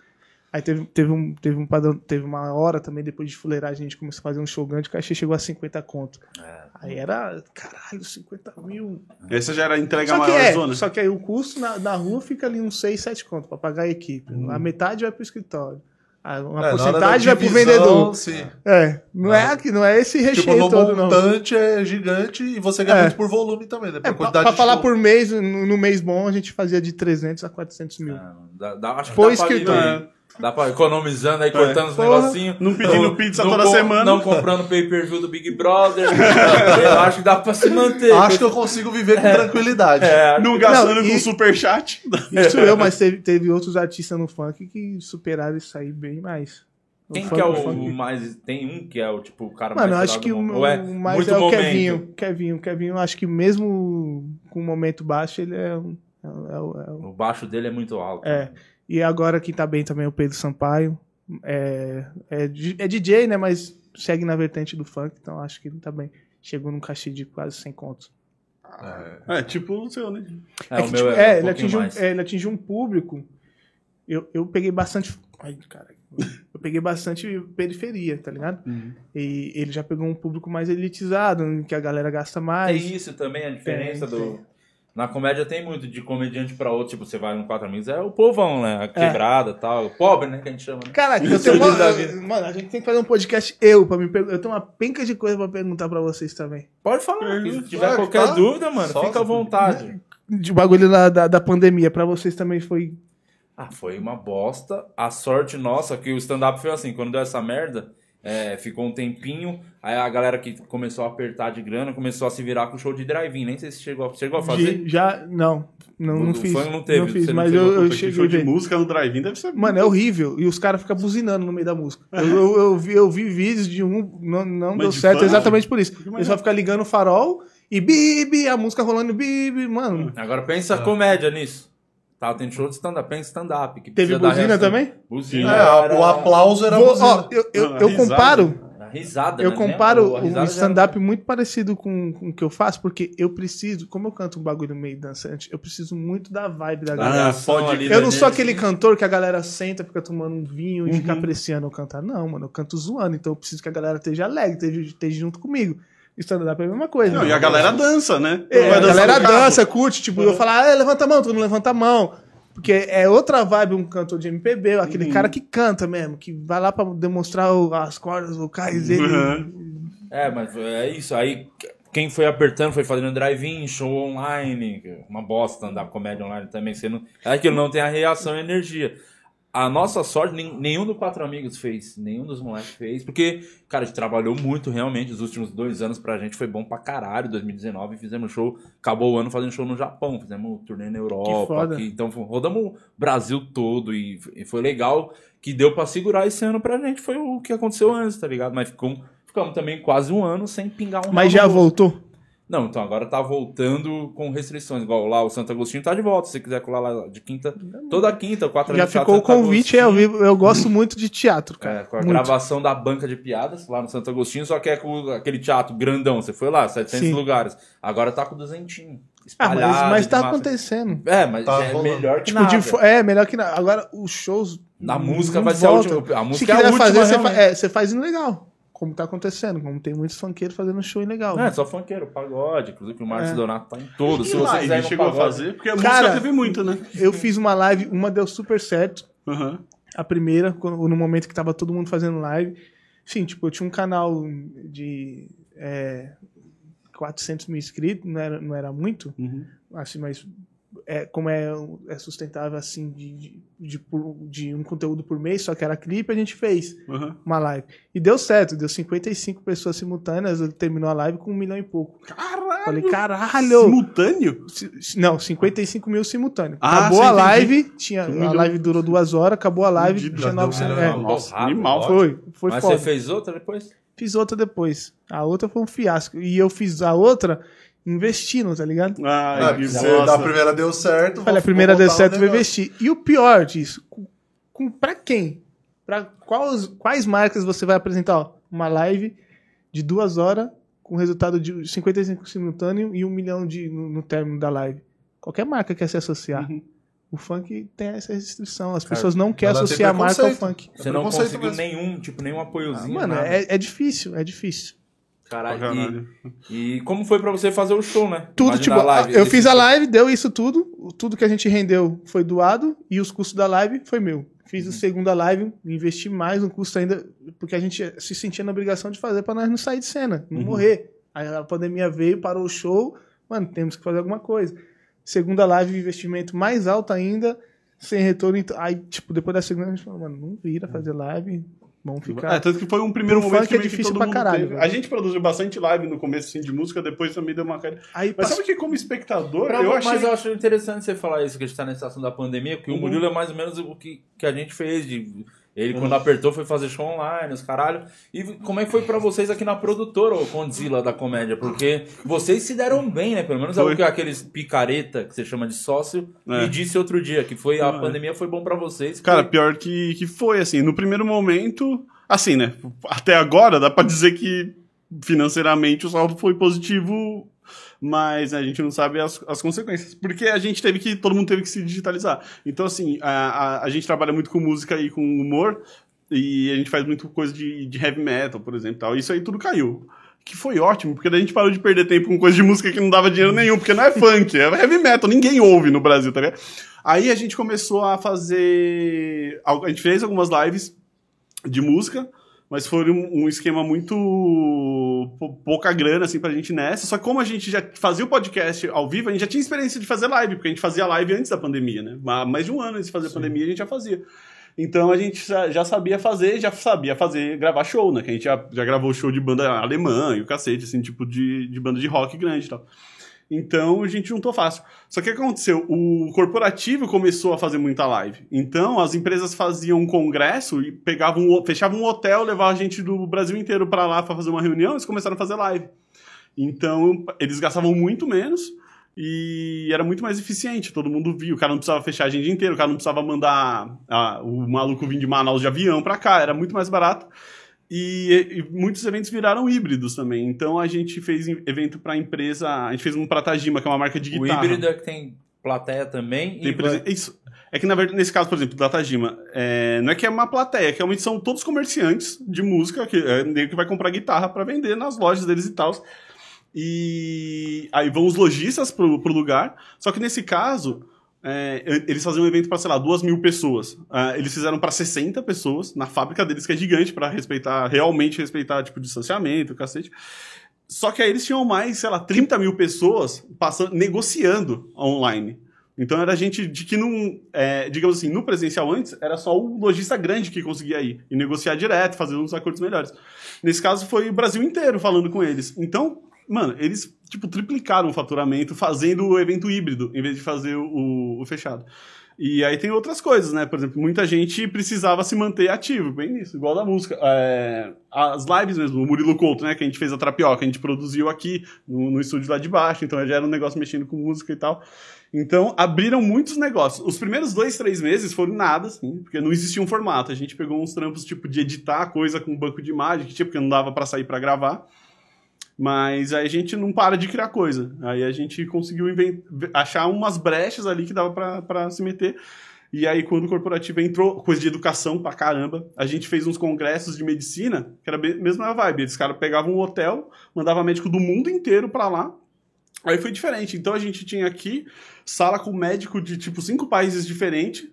Aí teve, teve, um, teve um padrão, teve uma hora também, depois de fuleirar, a gente começou a fazer um show grande, o cachê chegou a 50 conto. É. Aí era, caralho, 50 mil. Essa já era entrega maior é, zona. só que aí o custo na, na rua fica ali uns 6, 7 conto pra pagar a equipe. A metade vai pro escritório. A- Uma É, porcentagem vai pro vendedor. Sim. É, não é, que- não é esse recheio Tipo, no todo, não. montante é gigante e você ganha É. muito por volume também, né? É, Por pra, quantidade pra de falar show. por mês, no, no mês bom, a gente fazia de 300 a 400 mil. Não, dá, dá, acho que Foi dá pra escrito, viver. Dá pra economizando aí, cortando os negocinhos. Não pedindo pizza toda com- semana. Não comprando pay-per-view do Big Brother. eu acho que dá pra se manter. Acho que eu consigo viver com tranquilidade. É, Não gastando Não, e- com superchat. Isso eu, mas teve, teve outros artistas no funk que superaram isso aí bem mais. No Quem funk- que é o funk. mais. Tem um que é o tipo o cara Mano, eu mais acho que o. Ou é o mais muito é o momento. Kevinho. Kevinho. Kevinho, acho que mesmo com um momento baixo, ele é. um- é, o- é o- é o- O baixo dele é muito alto. é. E agora quem tá bem também é o Pedro Sampaio. É, é, é DJ, né? Mas segue na vertente do funk, então acho que ele tá bem. Chegou num cachê de quase 100 contos. É, tipo o seu, né? É, É, o que, meu tipo, é, é, um ele, atingiu, é, ele atingiu um público. Eu, eu peguei bastante. Ai, caralho. Eu peguei bastante periferia, tá ligado? Uhum. E ele já pegou um público mais elitizado, em que a galera gasta mais. Tem isso também, a diferença Tem, do. Na comédia tem muito de comediante pra outro, tipo, você vai no Quatro Amigos, é o povão, né? A quebrada e tal. O pobre, né? Que a gente chama, né? Caraca, eu tenho uma, eu- Mano, a gente tem que fazer um podcast eu pra me perguntar. Eu tenho uma penca de coisa pra perguntar pra vocês também. Pode falar. Se tiver Claro, qualquer tá. dúvida, mano, Só fica à vontade. De bagulho da, da, da pandemia, pra vocês também foi. Ah, foi uma bosta. A sorte nossa que o stand-up foi assim, quando deu essa merda, é, ficou um tempinho, aí a galera que começou a apertar de grana começou a se virar com o show de drive-in. Nem sei se chegou, chegou a fazer. de- já. Não, não, O- não o fiz. funk não teve, fiz, não mas chegou, eu, eu cheguei show de ver. música no drive-in deve ser. Mano, é horrível. E os caras ficam buzinando no meio da música. Eu, eu, eu vi, eu vi vídeos de um. Não, não Mas deu de certo fã? exatamente por isso. Ele só fica ligando o farol e bibi, a música rolando bibi, mano. Agora pensa comédia nisso. Tá, tem show de stand-up, pensa stand-up. que Teve buzina também? Buzina. É, o aplauso era Vou- buzina. ó, eu, eu, eu comparo. risada, Eu né? comparo o já stand-up muito parecido com, com o que eu faço, porque eu preciso, como eu canto um bagulho meio dançante, eu preciso muito da vibe da era- galera. a reação pode- Eu não sou aquele cantor que a galera senta, fica tomando um vinho e fica apreciando eu cantar. Não, mano, eu canto zoando, então eu preciso que a galera esteja alegre, esteja, esteja junto comigo. Stand-up é a mesma coisa. Não, e a galera dança, né? É, a galera dança, curte, tipo, eu falar, ah, levanta a mão, todo mundo levanta a mão. Porque é outra vibe um cantor de MPB, aquele Uhum. cara que canta mesmo, que vai lá pra demonstrar o- as cordas vocais dele. Uhum. É, mas é isso. Aí quem foi apertando foi fazendo drive-in, show online, uma bosta andar comédia online também. Você não, é que não tem a reação e energia. A nossa sorte, nenhum dos quatro amigos fez, nenhum dos moleques fez, porque, cara, a gente trabalhou muito realmente. Os últimos dois anos pra gente foi bom pra caralho. 2019 fizemos show, acabou o ano fazendo show no Japão, fizemos turnê na Europa. aqui, então rodamos o Brasil todo e, e foi legal que deu pra segurar esse ano pra gente. Foi o que aconteceu antes, tá ligado? Mas ficou, ficamos também quase um ano sem pingar um Mas já voltou. Não, então agora tá voltando com restrições. Igual lá o Santo Agostinho tá de volta. Se você quiser colar lá de quinta, toda quinta, quatro Já ficou o convite, é, eu, eu gosto muito de teatro, cara. É, com a Muito. gravação da banca de piadas lá no Santo Agostinho, só que é com aquele teatro grandão. Você foi lá, 700 Sim. lugares. Agora tá com 200. Ah, mas, mas tá acontecendo. É, mas Tá é rolando. melhor que Tipo, nada. de é, melhor que nada. Agora, os shows. Na música vai ser a última. A Se música é a última, fazer, você, fa realmente. é, você faz indo legal. Como tá acontecendo, como tem muitos funkeiros fazendo show legal. Não, é só funkeiro, pagode. Inclusive o Marcos É. Donato tá em todos. Se E você quiser chegou a pagode- fazer? Porque a Cara, música teve muito, né? Eu fiz uma live, uma deu super certo. Aham. A primeira, no momento que tava todo mundo fazendo live. Sim, tipo, eu tinha um canal de é, 400 mil inscritos, não era, não era muito, Uhum. assim, mas é, como é, é sustentável, assim, de, de, de, de um conteúdo por mês, só que era clipe, a gente fez Aham. uma live. E deu certo, deu 55 pessoas simultâneas, terminou a live com um milhão e pouco. Caralho! Falei, caralho! Simultâneo? Si- Não, 55 mil simultâneo. Ah, acabou a live, tinha, Um a milhão. live durou duas horas, acabou a live, Entendi. tinha Já deu 900. um É. Nossa, animal. foi, foi Mas foda. você fez outra depois? Fiz outra depois. A outra foi um fiasco. E eu fiz a outra investindo, tá ligado? É, que bosta. da primeira deu certo. Olha, a primeira deu certo, vou investir. E o pior disso, com, com, pra quem? Pra quais, quais marcas você vai apresentar? Ó, uma live de duas horas com resultado de 55 simultâneo e um milhão de, no, no término da live. Qualquer marca quer se associar. Uhum. O funk tem essa restrição. As Cara, pessoas não querem associar a marca ao funk. Você não conseguiu mesmo. nenhum, tipo, nenhum Ah, apoiozinho. mano, nada. é, é difícil, é difícil. Caralho. E, e como foi pra você fazer o show, né? Tudo, Imagina tipo, a live, eu fiz a live, deu isso tudo. Tudo que a gente rendeu foi doado e os custos da live foi meu. Fiz Uhum. a segunda live, investi mais no custo ainda, porque a gente se sentia na obrigação de fazer pra nós não sair de cena, não Uhum. morrer. Aí a pandemia veio, parou o show, mano, temos que fazer alguma coisa. Segunda live, investimento mais alto ainda, sem retorno. Aí, tipo, depois da segunda, a gente falou, mano, não vira fazer live, vamos ficar. É, tanto que foi um primeiro Pro momento que, é que difícil todo pra mundo caralho, teve. velho. A gente produziu bastante live no começo assim, de música, depois também deu uma caída. Aí Mas sabe que como espectador, Pra- eu achei... Mas eu acho interessante você falar isso, que a gente tá nessa situação da pandemia, porque Uhum. o Murilo é mais ou menos o que, que a gente fez. De, ele, quando apertou, foi fazer show online, os caralho. E como é que foi pra vocês aqui na produtora, o Condzilla da comédia? Porque vocês se deram bem, né? Pelo menos é o que aqueles picareta, que você chama de sócio, É. me disse outro dia, que foi a Ah, pandemia foi bom pra vocês. Cara, porque- pior que, que foi, assim, no primeiro momento, assim, né, até agora dá pra dizer que financeiramente o saldo foi positivo, mas a gente não sabe as, as consequências, porque a gente teve que, todo mundo teve que se digitalizar. Então, assim, a, a, a gente trabalha muito com música e com humor, e a gente faz muito coisa de, de heavy metal, por exemplo, tal. isso aí tudo caiu. Que foi ótimo, porque daí a gente parou de perder tempo com coisa de música que não dava dinheiro nenhum, porque não é funk, é heavy metal, ninguém ouve no Brasil, tá ligado? Aí a gente começou a fazer. A gente fez algumas lives de música, mas foi um, um esquema muito pou- pouca grana assim pra gente nessa. Só que como a gente já fazia o podcast ao vivo, a gente já tinha experiência de fazer live, porque a gente fazia live antes da pandemia, né? Mais de um ano antes de fazer a pandemia, a gente já fazia. Então a gente já já sabia fazer, já sabia fazer, gravar show, né? Que a gente já, já gravou show de banda alemã e o cacete, assim, tipo de, de banda de rock grande e tal. Então a gente juntou fácil. Só que o que aconteceu? O corporativo começou a fazer muita live. Então as empresas faziam um congresso e pegavam, fechavam um hotel, levavam a gente do Brasil inteiro para lá para fazer uma reunião e eles começaram a fazer live. Então eles gastavam muito menos e era muito mais eficiente. Todo mundo via. O cara não precisava fechar a agenda inteira, o cara não precisava mandar ah, o maluco vir de Manaus de avião para cá, era muito mais barato. E, e muitos eventos viraram híbridos também. Então a gente fez evento para empresa. A gente fez um pra Tajima, que é uma marca de O guitarra. híbrido é que tem plateia também. Tem e presen- Isso. É que, na verdade, nesse caso, por exemplo, da Tajima, é, não é que é uma plateia, é que realmente são todos comerciantes de música, que, é, que vai comprar guitarra para vender nas lojas deles e tal. E aí vão os lojistas pro, pro lugar. Só que nesse caso, é, eles faziam um evento para, sei lá, duas mil pessoas. Ah, eles fizeram para 60 pessoas na fábrica deles, que é gigante, para respeitar, realmente respeitar, tipo, distanciamento, cacete. Só que aí eles tinham mais, sei lá, 30 mil pessoas passando, negociando online. Então era gente de que não. é, digamos assim, no presencial antes, era só o lojista grande que conseguia ir e negociar direto, fazer uns acordos melhores. Nesse caso foi o Brasil inteiro falando com eles. Então, mano, eles, tipo, triplicaram o faturamento fazendo o evento híbrido, em vez de fazer o, o fechado. E aí tem outras coisas, né? Por exemplo, muita gente precisava se manter ativo, bem nisso, igual da música. É, as lives mesmo, o Murilo Couto, né? Que a gente fez a Trapioca, a gente produziu aqui no, no estúdio lá de baixo, então já era um negócio mexendo com música e tal. Então, abriram muitos negócios. Os primeiros dois, três meses foram nada, assim, porque não existia um formato. A gente pegou uns trampos, tipo, de editar coisa com banco de imagem, que tinha, porque não dava pra sair pra gravar. Mas aí a gente não para de criar coisa. Aí a gente conseguiu achar umas brechas ali que dava pra se meter. E aí, quando o corporativo entrou, coisa de educação pra caramba, a gente fez uns congressos de medicina, que era mesmo a vibe. Eles caras pegavam um hotel, mandava médico do mundo inteiro pra lá. Aí foi diferente. Então a gente tinha aqui sala com médico de tipo cinco países diferentes,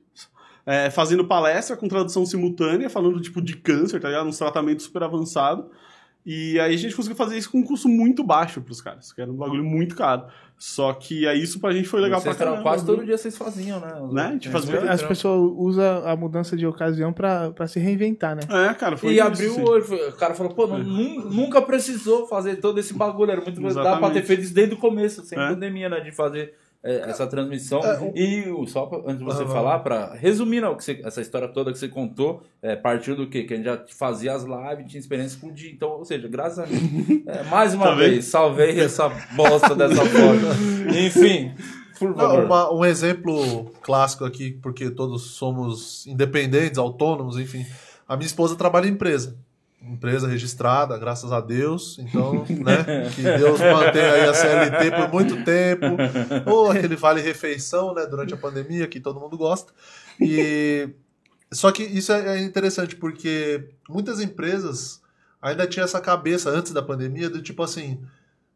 é, fazendo palestra com tradução simultânea, falando tipo de câncer, tá ligado? Uns tratamentos super avançados. E aí a gente conseguiu fazer isso com um custo muito baixo pros caras, que era um bagulho muito caro. Só que aí isso pra gente foi legal Vocês pra caramba. quase todo dia vocês faziam, né? Né? A gente fazia- As pessoas usam a mudança de ocasião pra, pra se reinventar, né? É, cara, foi E isso, abriu sim. o olho. O cara falou, pô, não- nun- nunca precisou fazer todo esse bagulho. Era muito dá pra ter Exatamente. feito isso desde o começo, sem É. pandemia, né? De fazer é, essa transmissão. É, o- E só pra- antes de você Ah, falar, pra resumir não, que você- essa história toda que você contou, é, partiu do quê? Que a gente já fazia as lives, tinha experiência com o dia. Então, ou seja, graças a Deus. é, mais uma Tá vez, salvei essa bosta dessa foto. Enfim, por Não, favor. uma- um exemplo clássico aqui, porque todos somos independentes, autônomos, enfim. A minha esposa trabalha em empresa. Empresa registrada, graças a Deus. Então, né? Que Deus mantenha aí a CLT por muito tempo. Ou aquele vale refeição, né? Durante a pandemia, que todo mundo gosta. E só que isso é é interessante porque muitas empresas ainda tinham essa cabeça antes da pandemia do tipo assim,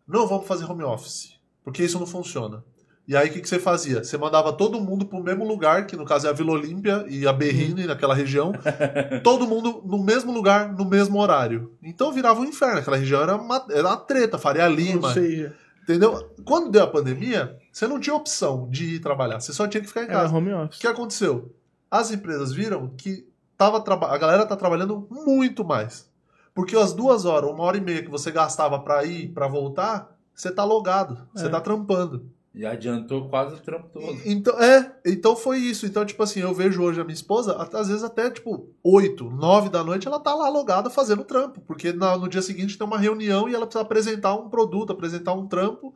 não vamos fazer home office, porque isso não funciona. E aí o que, que você fazia? Você mandava todo mundo pro mesmo lugar, que no caso é a Vila Olímpia e a Berrine, naquela região, todo mundo no mesmo lugar, no mesmo horário. Então virava um inferno, aquela região era uma, era uma treta, Faria Lima, Ou seja, entendeu? Quando deu a pandemia, você não tinha opção de ir trabalhar, você só tinha que ficar em era casa. home O office. que aconteceu? As empresas viram que tava a galera tá trabalhando muito mais. Porque as duas horas, uma hora e meia que você gastava pra ir, pra voltar, você tá logado, você É. tá trampando. E adiantou quase o trampo todo. E- Então, é, então foi isso. Então, tipo assim, eu vejo hoje a minha esposa, às vezes até, tipo, 8, 9 da noite, ela tá lá logada fazendo trampo. Porque na- no dia seguinte tem uma reunião e ela precisa apresentar um produto, apresentar um trampo.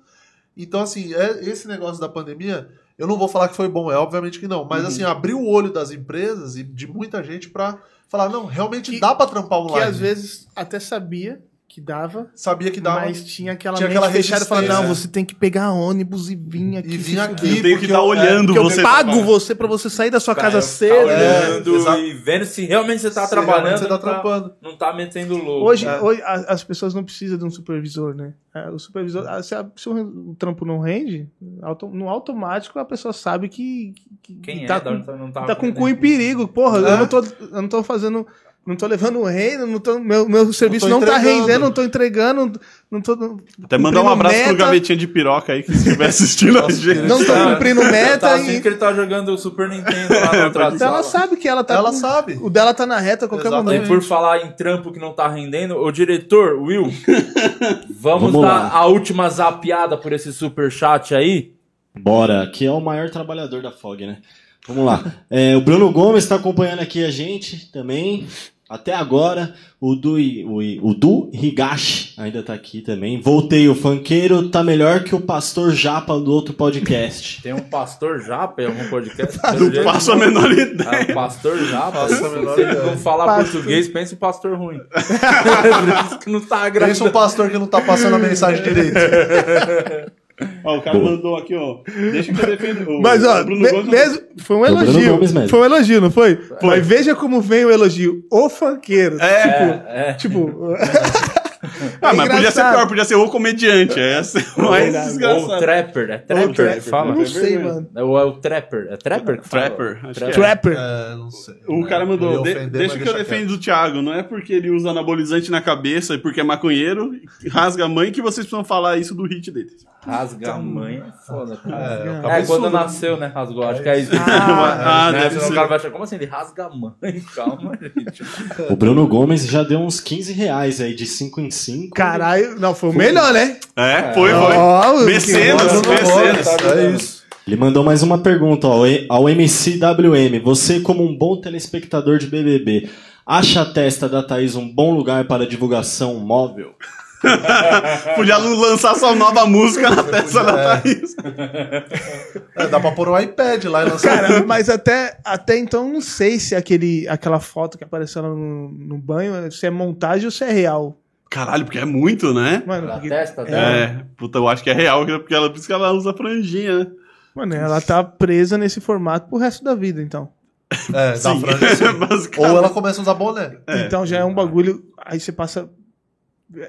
Então, assim, é, esse negócio da pandemia, eu não vou falar que foi bom, é obviamente que não. Mas, Uhum. assim, abriu o olho das empresas e de muita gente pra falar, não, realmente Que- dá pra trampar Que online. às vezes até sabia que dava, Sabia que dava. mas tinha aquela tinha mente aquela fechada e falando, não, você tem que pegar ônibus e vir aqui. E vir aqui. Eu tenho que porque estar eu- olhando Porque eu você. pago você pra você sair da sua Cara, casa cedo. É, olhando exato. e vendo se realmente você tá Se trabalhando. você tá não tá- trampando. Não tá metendo louco. Hoje, É. hoje as pessoas não precisam de um supervisor, né? É, O supervisor, ah, se, a- se o trampo não rende, auto- no automático a pessoa sabe que, que, Quem que é? tá, tá- não tá tá com o cu em perigo. Porra, É. eu, não tô, eu não tô fazendo. Não tô levando o reino, não tô, meu, meu serviço não, tô tá rendendo, não tô entregando, não tô. Até mandar um abraço pro meta, gavetinha de piroca aí que estiver assistindo a gente. Não tô cumprindo Tá meta assim e. que ele tá jogando o Super Nintendo lá Então ela sabe que ela tá. Ela com- sabe. O dela tá na reta a qualquer Exatamente. E momento. por falar em trampo que não tá rendendo, o diretor, Will, vamos, Vamos dar lá. a última zapiada por esse super chat aí. Bora, que é o maior trabalhador da FOG, né? Vamos lá. É, o Bruno Gomes está acompanhando aqui a gente também. Até agora. O Du, o, o Du Higashi ainda tá aqui também. Voltei, o funkeiro tá melhor que o pastor Japa do outro podcast. Tem um pastor Japa em algum podcast? Não faço a menor ideia. Ah, o pastor Japa. Faço a menor Se ele ideia. não falar Pastor. português, pensa em pastor ruim. Que não tá Pensa um agradando. pastor que não tá passando a mensagem direito. Ó, o cara mandou aqui, ó. Deixa que eu defendo. O, Mas, ó, me- Gomes- mesmo, foi um Foi elogio. Foi um elogio, não foi? Mas veja como vem o elogio. O funkeiro. É, É, Tipo, ah, mas podia ser pior, podia ser o comediante. É essa mais verdade. ou desgraçado. trapper. É trapper trapper. fala? não sei, mano. É o, é o trapper. É trapper que fala? Trapper, acho que é. Trapper. É, não sei. O cara Eu mandou, ia "De- ofender, deixa que eu defendo o Thiago, não é porque ele usa anabolizante na cabeça e porque é maconheiro, rasga a mãe que vocês precisam falar isso do hit dele. Rasga a mãe é foda, cara. É, o É, cabeçudo, quando né? nasceu, né? Rasgou. Acho que é isso. Ah, né? deve ser. o cara vai achar, como assim? Ele rasga a mãe? Calma, gente. O Bruno Gomes já deu uns 15 reais aí, de 5 em 5. Caralho, não, foi o melhor, né? É, foi, foi. Ó, o- Mecenas, mecenas. É isso. Ele mandou mais uma pergunta ó, ao MCWM. Você, como um bom telespectador de BBB, acha a testa da Thaís um bom lugar para divulgação móvel? Podia lançar sua nova música na testa da Thaís. É, dá pra pôr um iPad lá e lançar. Cara, mas até, até então não sei se aquele, aquela foto que apareceu lá no, no banho, se é montagem ou se é real. Caralho, porque é muito, né? Mano, porque- testa dela. É, puta, eu acho que é real, porque ela, por isso que ela usa franjinha, né? Mano, ela tá presa nesse formato pro resto da vida, então. É, da Sim, franja assim. basicamente. Ou ela começa a usar boné. Então já é um bagulho. Aí você passa.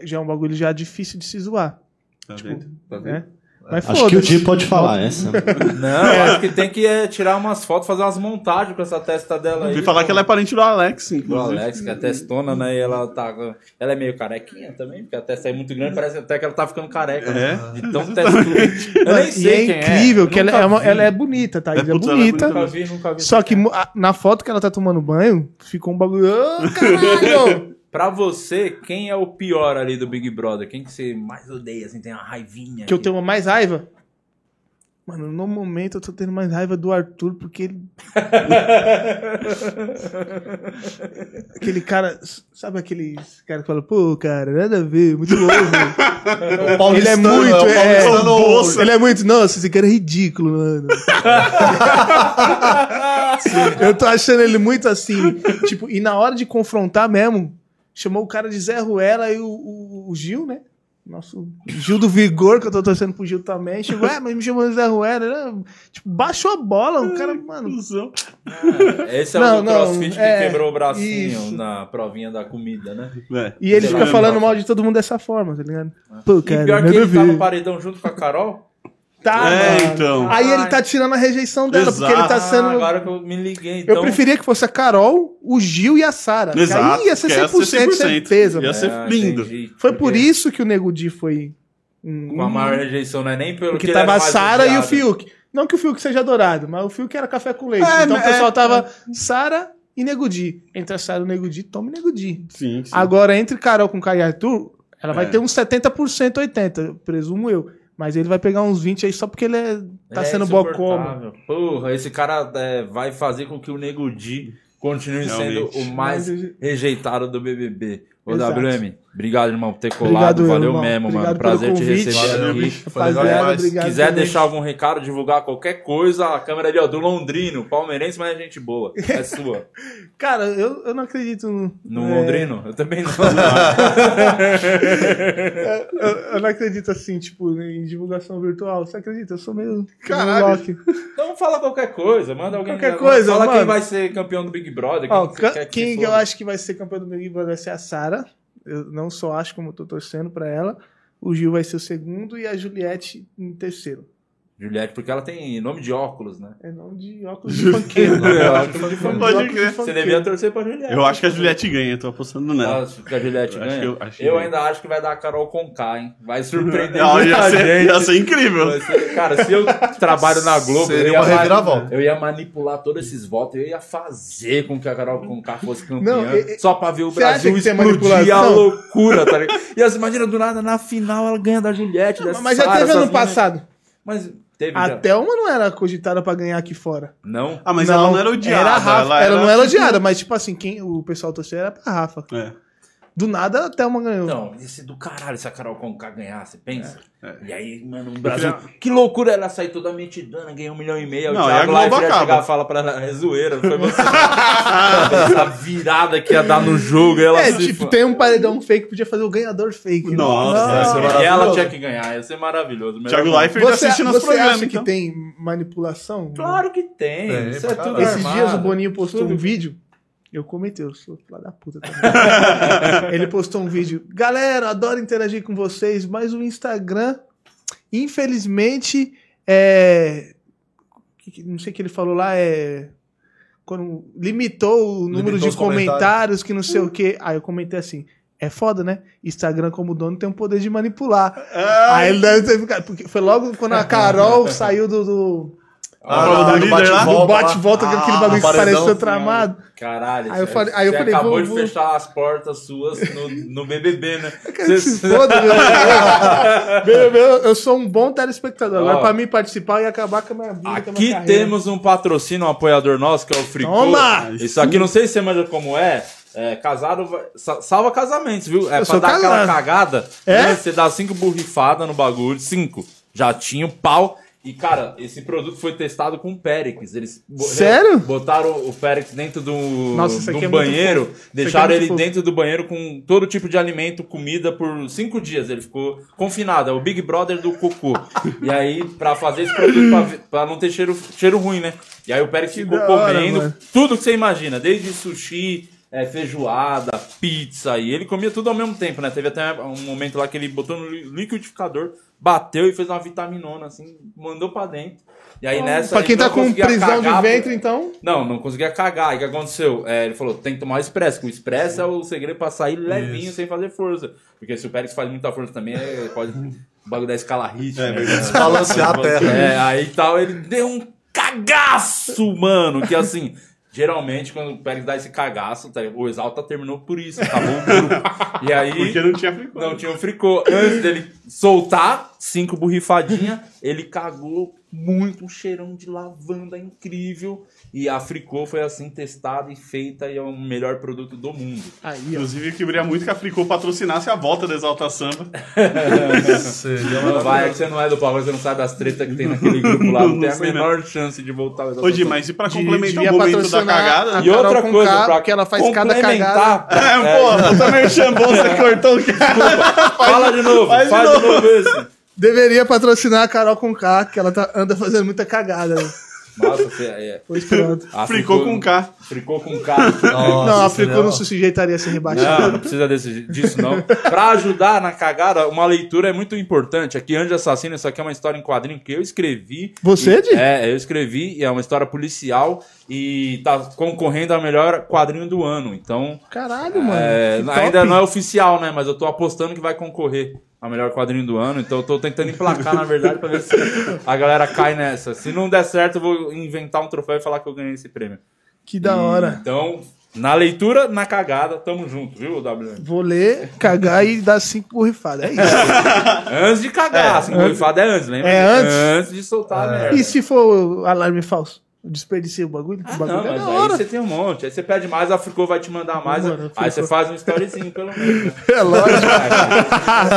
Já é um bagulho já difícil de se zoar. Tá vendo? Né? Mas Acho que o. Di pode falar essa. Não, eu acho que tem que é, tirar umas fotos, fazer umas montagens com essa testa dela aí. Ouvi falar que ela é parente do Alex, Do inclusive. Alex, que é testona, né? E ela tá. Ela é meio carequinha também, porque a testa é muito grande, parece até que ela tá ficando careca. né? É. De tão testuda. Eu nem E sei é quem incrível é. que ela é, uma- vi. ela é bonita, tá? É, É, é bonita. Nunca vi, nunca vi. Só que a- na foto que ela tá tomando banho, ficou um bagulho. Ô, caralho! Pra você, quem é o pior ali do Big Brother? Quem que você mais odeia, assim, tem uma raivinha? que eu tenho mais raiva. Mano, no momento eu tô tendo mais raiva do Arthur, porque ele. aquele cara. Sabe aquele cara que fala, pô, cara, nada a ver, muito louco. O ele é paulistano, muito. o É, paulistano- ele é muito. Nossa, esse cara é ridículo, mano. Eu tô achando ele muito assim. Tipo, e na hora de confrontar mesmo, chamou o cara de Zé Ruela e o, o- o Gil, né? Nosso Gil do Vigor, que eu tô torcendo pro Gil também. Chegou, é, mas me chamou de Zé Ruela. né? Tipo, baixou a bola. O cara, mano. Cusão. Esse é Não, o do não, CrossFit é, que quebrou o bracinho isso. na provinha da comida, né? É. E ele fica falando mal de todo mundo dessa forma, tá ligado? Pô, E cara, pior que ele tá no paredão junto com a Carol. Tá, É, mano. então. Aí ele tá tirando a rejeição dela, porque ele tá Exato. sendo. Ah, agora que eu me liguei, então. Eu preferia que fosse a Carol, o Gil e a Sara. Exato. Aí ia ser que ia 100%, de certeza. Ia mano. ser Ah, lindo. entendi. Foi Porque por isso que o Nego Di foi. um- Com a maior rejeição, não é nem pelo Porque que tava a Sara e o. Fiuk. Não que o Fiuk seja adorado, mas o Fiuk era café com leite. É, então o é, pessoal é. tava Sara e Nego Di. Entre a Sara e o Nego Di, tome Nego Di. Sim, sim. Agora, entre Carol com Caio e Arthur, ela vai É. ter uns 70%, 80%, presumo eu. Mas ele vai pegar uns 20 aí só porque ele é- tá É sendo insuportável. Porra, esse cara é, vai fazer com que o Nego Di continue Realmente. sendo o mais rejeitado do BBB. Ô, Exato. WM, obrigado, irmão, por ter colado. Obrigado, Valeu irmão. mesmo, Obrigado mano. Prazer te receber Valeu, aqui. Rapaziada, obrigado. quiser também. deixar algum recado, divulgar qualquer coisa, a câmera ali, ó, do Londrino, palmeirense, mas é gente boa. É sua. Cara, eu, eu não acredito no. No é, Londrino? Eu também não. Eu, eu não acredito assim, tipo, em divulgação virtual. Você acredita? Eu sou meio. Caralho. Então fala qualquer coisa, manda alguém. Qualquer coisa, Fala quem mano. vai ser campeão do Big Brother. Ó, Quem, que quem se que eu acho que vai ser campeão do Big Brother vai ser a Sara. Eu não só acho como tô torcendo pra ela. O Gil vai ser o segundo e a Juliette em terceiro. Juliette, porque ela tem nome de óculos, né? É nome de óculos de funkeiro. É, né? óculos de Nome de Pode crer. Você funkeiro. devia torcer pra Juliette. Eu acho que a Juliette ganha, tô apostando nela. Acho que a Juliette Eu acho ganha. que Eu, eu- acho que ganha. ainda acho que vai dar a Carol Conká, hein? Vai surpreender Ah, muita ia, ser, gente. ia ser incrível. Ser- Cara, se eu trabalho na Globo, Seria eu ia, uma reviravolta. eu ia manipular todos esses votos, eu ia fazer com que a Carol Conká fosse campeã, Não, e- só pra ver o Brasil explodir a loucura, tá ligado? E assim, imagina, do nada, na final, ela ganha da Juliette, dessa Mas já teve ano passado. Mas teve A já. Thelma não era cogitada pra ganhar aqui fora. Não? Ah, mas ela não era odiada. Era a Rafa. ela, Ela, não era odiada, mas tipo assim, quem o pessoal torcia era pra Rafa. É. Do nada a Thelma ganhou. Não, ia ser do caralho se a Carol Conká ganhasse, pensa. É. E aí, mano, o Brasil. Que loucura ela sair toda metidana, ganhou um milhão e meio. Não, o a Thiago Globo Leifert ia acaba. chegar e fala pra ela, é zoeira, não foi você. Essa virada que ia dar no jogo, ela É, se tipo, fa- tem um paredão fake, podia fazer o ganhador fake. né? Nossa, E ela tinha que ganhar, ia ser maravilhoso. Thiago. Leifert Você, assiste nos você programas. acha que então. tem manipulação? Claro que tem. É. Esses armado. dias o Boninho postou Tudo. um vídeo. Eu comentei, eu sou filho da puta também. Ele postou um vídeo. Galera, adoro interagir com vocês, mas o Instagram, infelizmente, é. Não sei o que ele falou lá, é. Quando limitou o número Limitou de os comentários. comentários, que não sei o que. Aí eu comentei assim. É foda, né? Instagram, como dono, tem o poder de manipular. Aí ele deve ter ficado. Porque foi logo quando a Carol saiu do- do, Ah, prova do líder lá? do bate-volta, aquele Ah, bagulho que pareceu tramado. Caralho, Aí eu você- falei- aí eu falei, acabou vou- de vou- fechar as portas suas no, no BBB, né? Quero que Você- se foda, meu. meu, meu, eu sou um bom telespectador. Agora, pra mim participar e acabar com a minha vida. a minha Aqui carreira. temos um patrocínio, um apoiador nosso, que é o Fricô. Toma! Isso aqui, não sei se você manja como é. É, casado salva casamentos, viu? É Eu pra dar aquela casado. cagada. É? né? Você dá cinco borrifadas no bagulho, cinco. Jatinho, pau. E, cara, esse produto foi testado com Pérex. Eles bo- Sério? botaram o Pérex dentro do, Nossa, do é banheiro. Isso deixaram é ele fofo. dentro do banheiro com todo tipo de alimento, comida por cinco dias. Ele ficou confinado. É o Big Brother do cocô. e aí, pra fazer esse produto, pra, pra não ter cheiro, cheiro ruim, né? E aí o Pérex ficou hora, comendo mano. tudo que você imagina, desde sushi, é, feijoada, pizza, e ele comia tudo ao mesmo tempo, né? Teve até um momento lá que ele botou no li- liquidificador, bateu e fez uma vitaminona, assim, mandou pra dentro. E aí nessa. Pra quem tá não com prisão cagar, de ventre, então. Não, não conseguia cagar. E o que aconteceu? É, ele falou: tem que tomar o expresso, que o expresso é o segredo pra sair levinho sem fazer força. Porque se o Pérez faz muita força também, é, pode. O bagulho da escala hit. né? Desbalancear a terra. É, aí tal, ele deu um cagaço, mano. Que assim, geralmente quando o Pérez dá esse cagaço, tá, o Exalta terminou por isso, acabou o grupo. E aí. Porque não tinha fricô. Não tinha o fricô. Antes dele soltar cinco borrifadinhas, ele cagou muito, um cheirão de lavanda incrível. E a fricô foi assim testada e feita e é o melhor produto do mundo. Aí. Inclusive, eu queria muito que a Fricô patrocinasse a volta da Exalta Samba. Não vai, é que você não é do pagode, você não sabe as tretas que tem naquele grupo lá. Não, Não tem a menor chance de voltar ao Ô, Di, mas e pra De- complementar devia o momento da patrocinar cagada? E outra coisa, K, pra porque ela faz cada complementar, É, pô, puta merchan você cortou o cara. Fala de novo, Faz faz, de de novo esse. Deveria patrocinar a Carol com K, que ela tá- anda fazendo muita cagada. Né? Nossa, você é. Pois pronto. a Fricô com K. Fricô com K. não, a Fricô seria- não se sujeitaria a ser rebaixada. Não, não precisa desse, disso, não. Pra ajudar na cagada, uma leitura é muito importante. Aqui, Anjo Assassino, isso aqui é uma história em quadrinho que eu escrevi. Você, E- Di? É, eu escrevi, e é uma história policial e tá concorrendo a melhor quadrinho do ano. Então, Caralho, mano. é, ainda não é oficial, né? Mas eu tô apostando que vai concorrer a melhor quadrinho do ano. Então, eu tô tentando emplacar, na verdade, pra ver se a galera cai nessa. Se não der certo, eu vou inventar um troféu e falar que eu ganhei esse prêmio. Que da E, hora. Então, na leitura, na cagada, tamo junto, viu, WM? Vou ler, cagar e dar cinco borrifadas. É isso. Antes de cagar, assim, borrifada é antes, lembra? É antes? Antes de soltar a merda. e se for alarme falso? Desperdicei o bagulho? Ah, o bagulho não, é mas da aí hora. você tem um monte. Aí você pede mais, a Fricô vai te mandar mais. Mano, aí você faz um storyzinho, pelo menos. né? É lógico.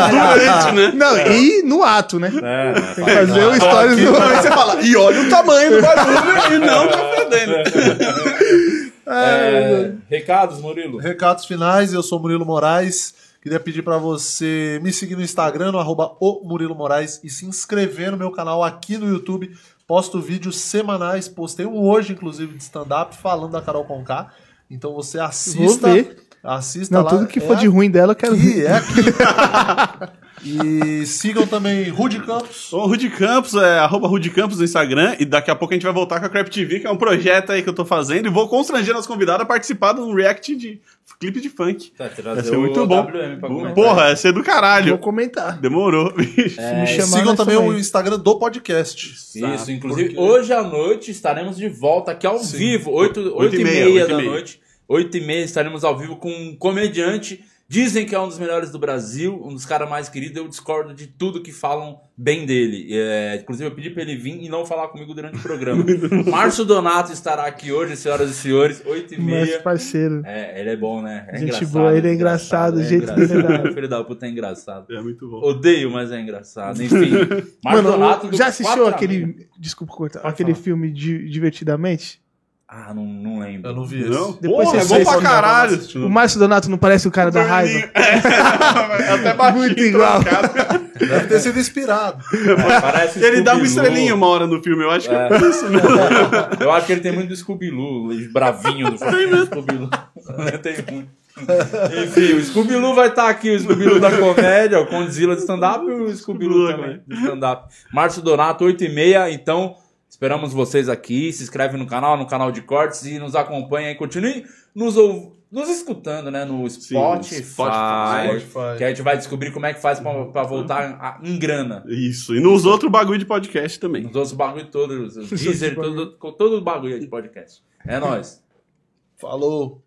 Durante, né? Não, e no ato, né? É, né? Tem que fazer o stories no aí você fala, e olha o tamanho do bagulho e não tá fedendo. É, recados, Murilo. Recados finais, eu sou Murilo Moraes. Queria pedir pra você me seguir no Instagram, no arroba o Murilo Moraes, e se inscrever no meu canal aqui no YouTube. Posto vídeos semanais, postei um hoje, inclusive, de stand-up, falando da Carol Conká. Então você assista. Vou ver. Assista Não, lá. tudo que for É de ruim dela eu quero aqui, ver. é aqui. e sigam também Rude Campos. O Rudy Campos, é arroba Rudy Campos no Instagram, e daqui a pouco a gente vai voltar com a Crap TV, que é um projeto aí que eu tô fazendo, e vou constranger nosso convidado a participar de um react de clipe de funk. Tá, Vai ser muito bom. WM pra comentar. Porra, é ser do Vou caralho. comentar. Demorou. bicho. Se me chamar, sigam também tamo o aí. Instagram do podcast. Isso, inclusive, Porque- hoje à noite estaremos de volta aqui ao vivo, 8, Oito 8 e meia, meia oito e da meia. noite. 8 e meia estaremos ao vivo com um comediante. Dizem que é um dos melhores do Brasil, um dos caras mais queridos. Eu discordo de tudo que falam bem dele. É, inclusive, eu pedi pra ele vir e não falar comigo durante o programa. Márcio Donato estará aqui hoje, senhoras e senhores, 8 e Mas meia. parceiro. É, ele é bom, né? É Gente engraçado, boa, ele é engraçado, jeito dele é hora. Filho da puta é engraçado. É muito bom. Odeio, mas é engraçado. Enfim. Márcio Donato do já assistiu aquele. Amigos. Desculpa cortar. Aquele falar. filme Di- Divertidamente? Ah, não, não lembro. Eu não vi. Não? Depois Porra, é bom pra não, caralho. O Márcio Donato não parece o cara da raiva? É, até baixinho. Muito igual. trocado. Deve ter sido inspirado. Parece Ele dá uma estrelinha uma hora no filme, eu acho que é, É. isso mesmo. Eu acho que ele tem muito do Scooby-Doo, bravinho do Scooby-Doo. tem muito. Enfim, o Scooby-Doo vai estar aqui, o Scooby-Doo da comédia, o Condzilla de stand-up e o Scooby-Doo também de stand-up. Márcio Donato, 8 e meia, então esperamos vocês aqui, se inscreve no canal, no canal de cortes e nos acompanha aí, continue nos, nos escutando, né, no Spotify, Spotify. Spotify. que a gente vai descobrir como é que faz pra, pra voltar a- em grana. Isso. E nos outros bagulho de podcast também. Nos outros bagulho todos, os Deezer, todo, todo bagulho de podcast. É nóis. Falou.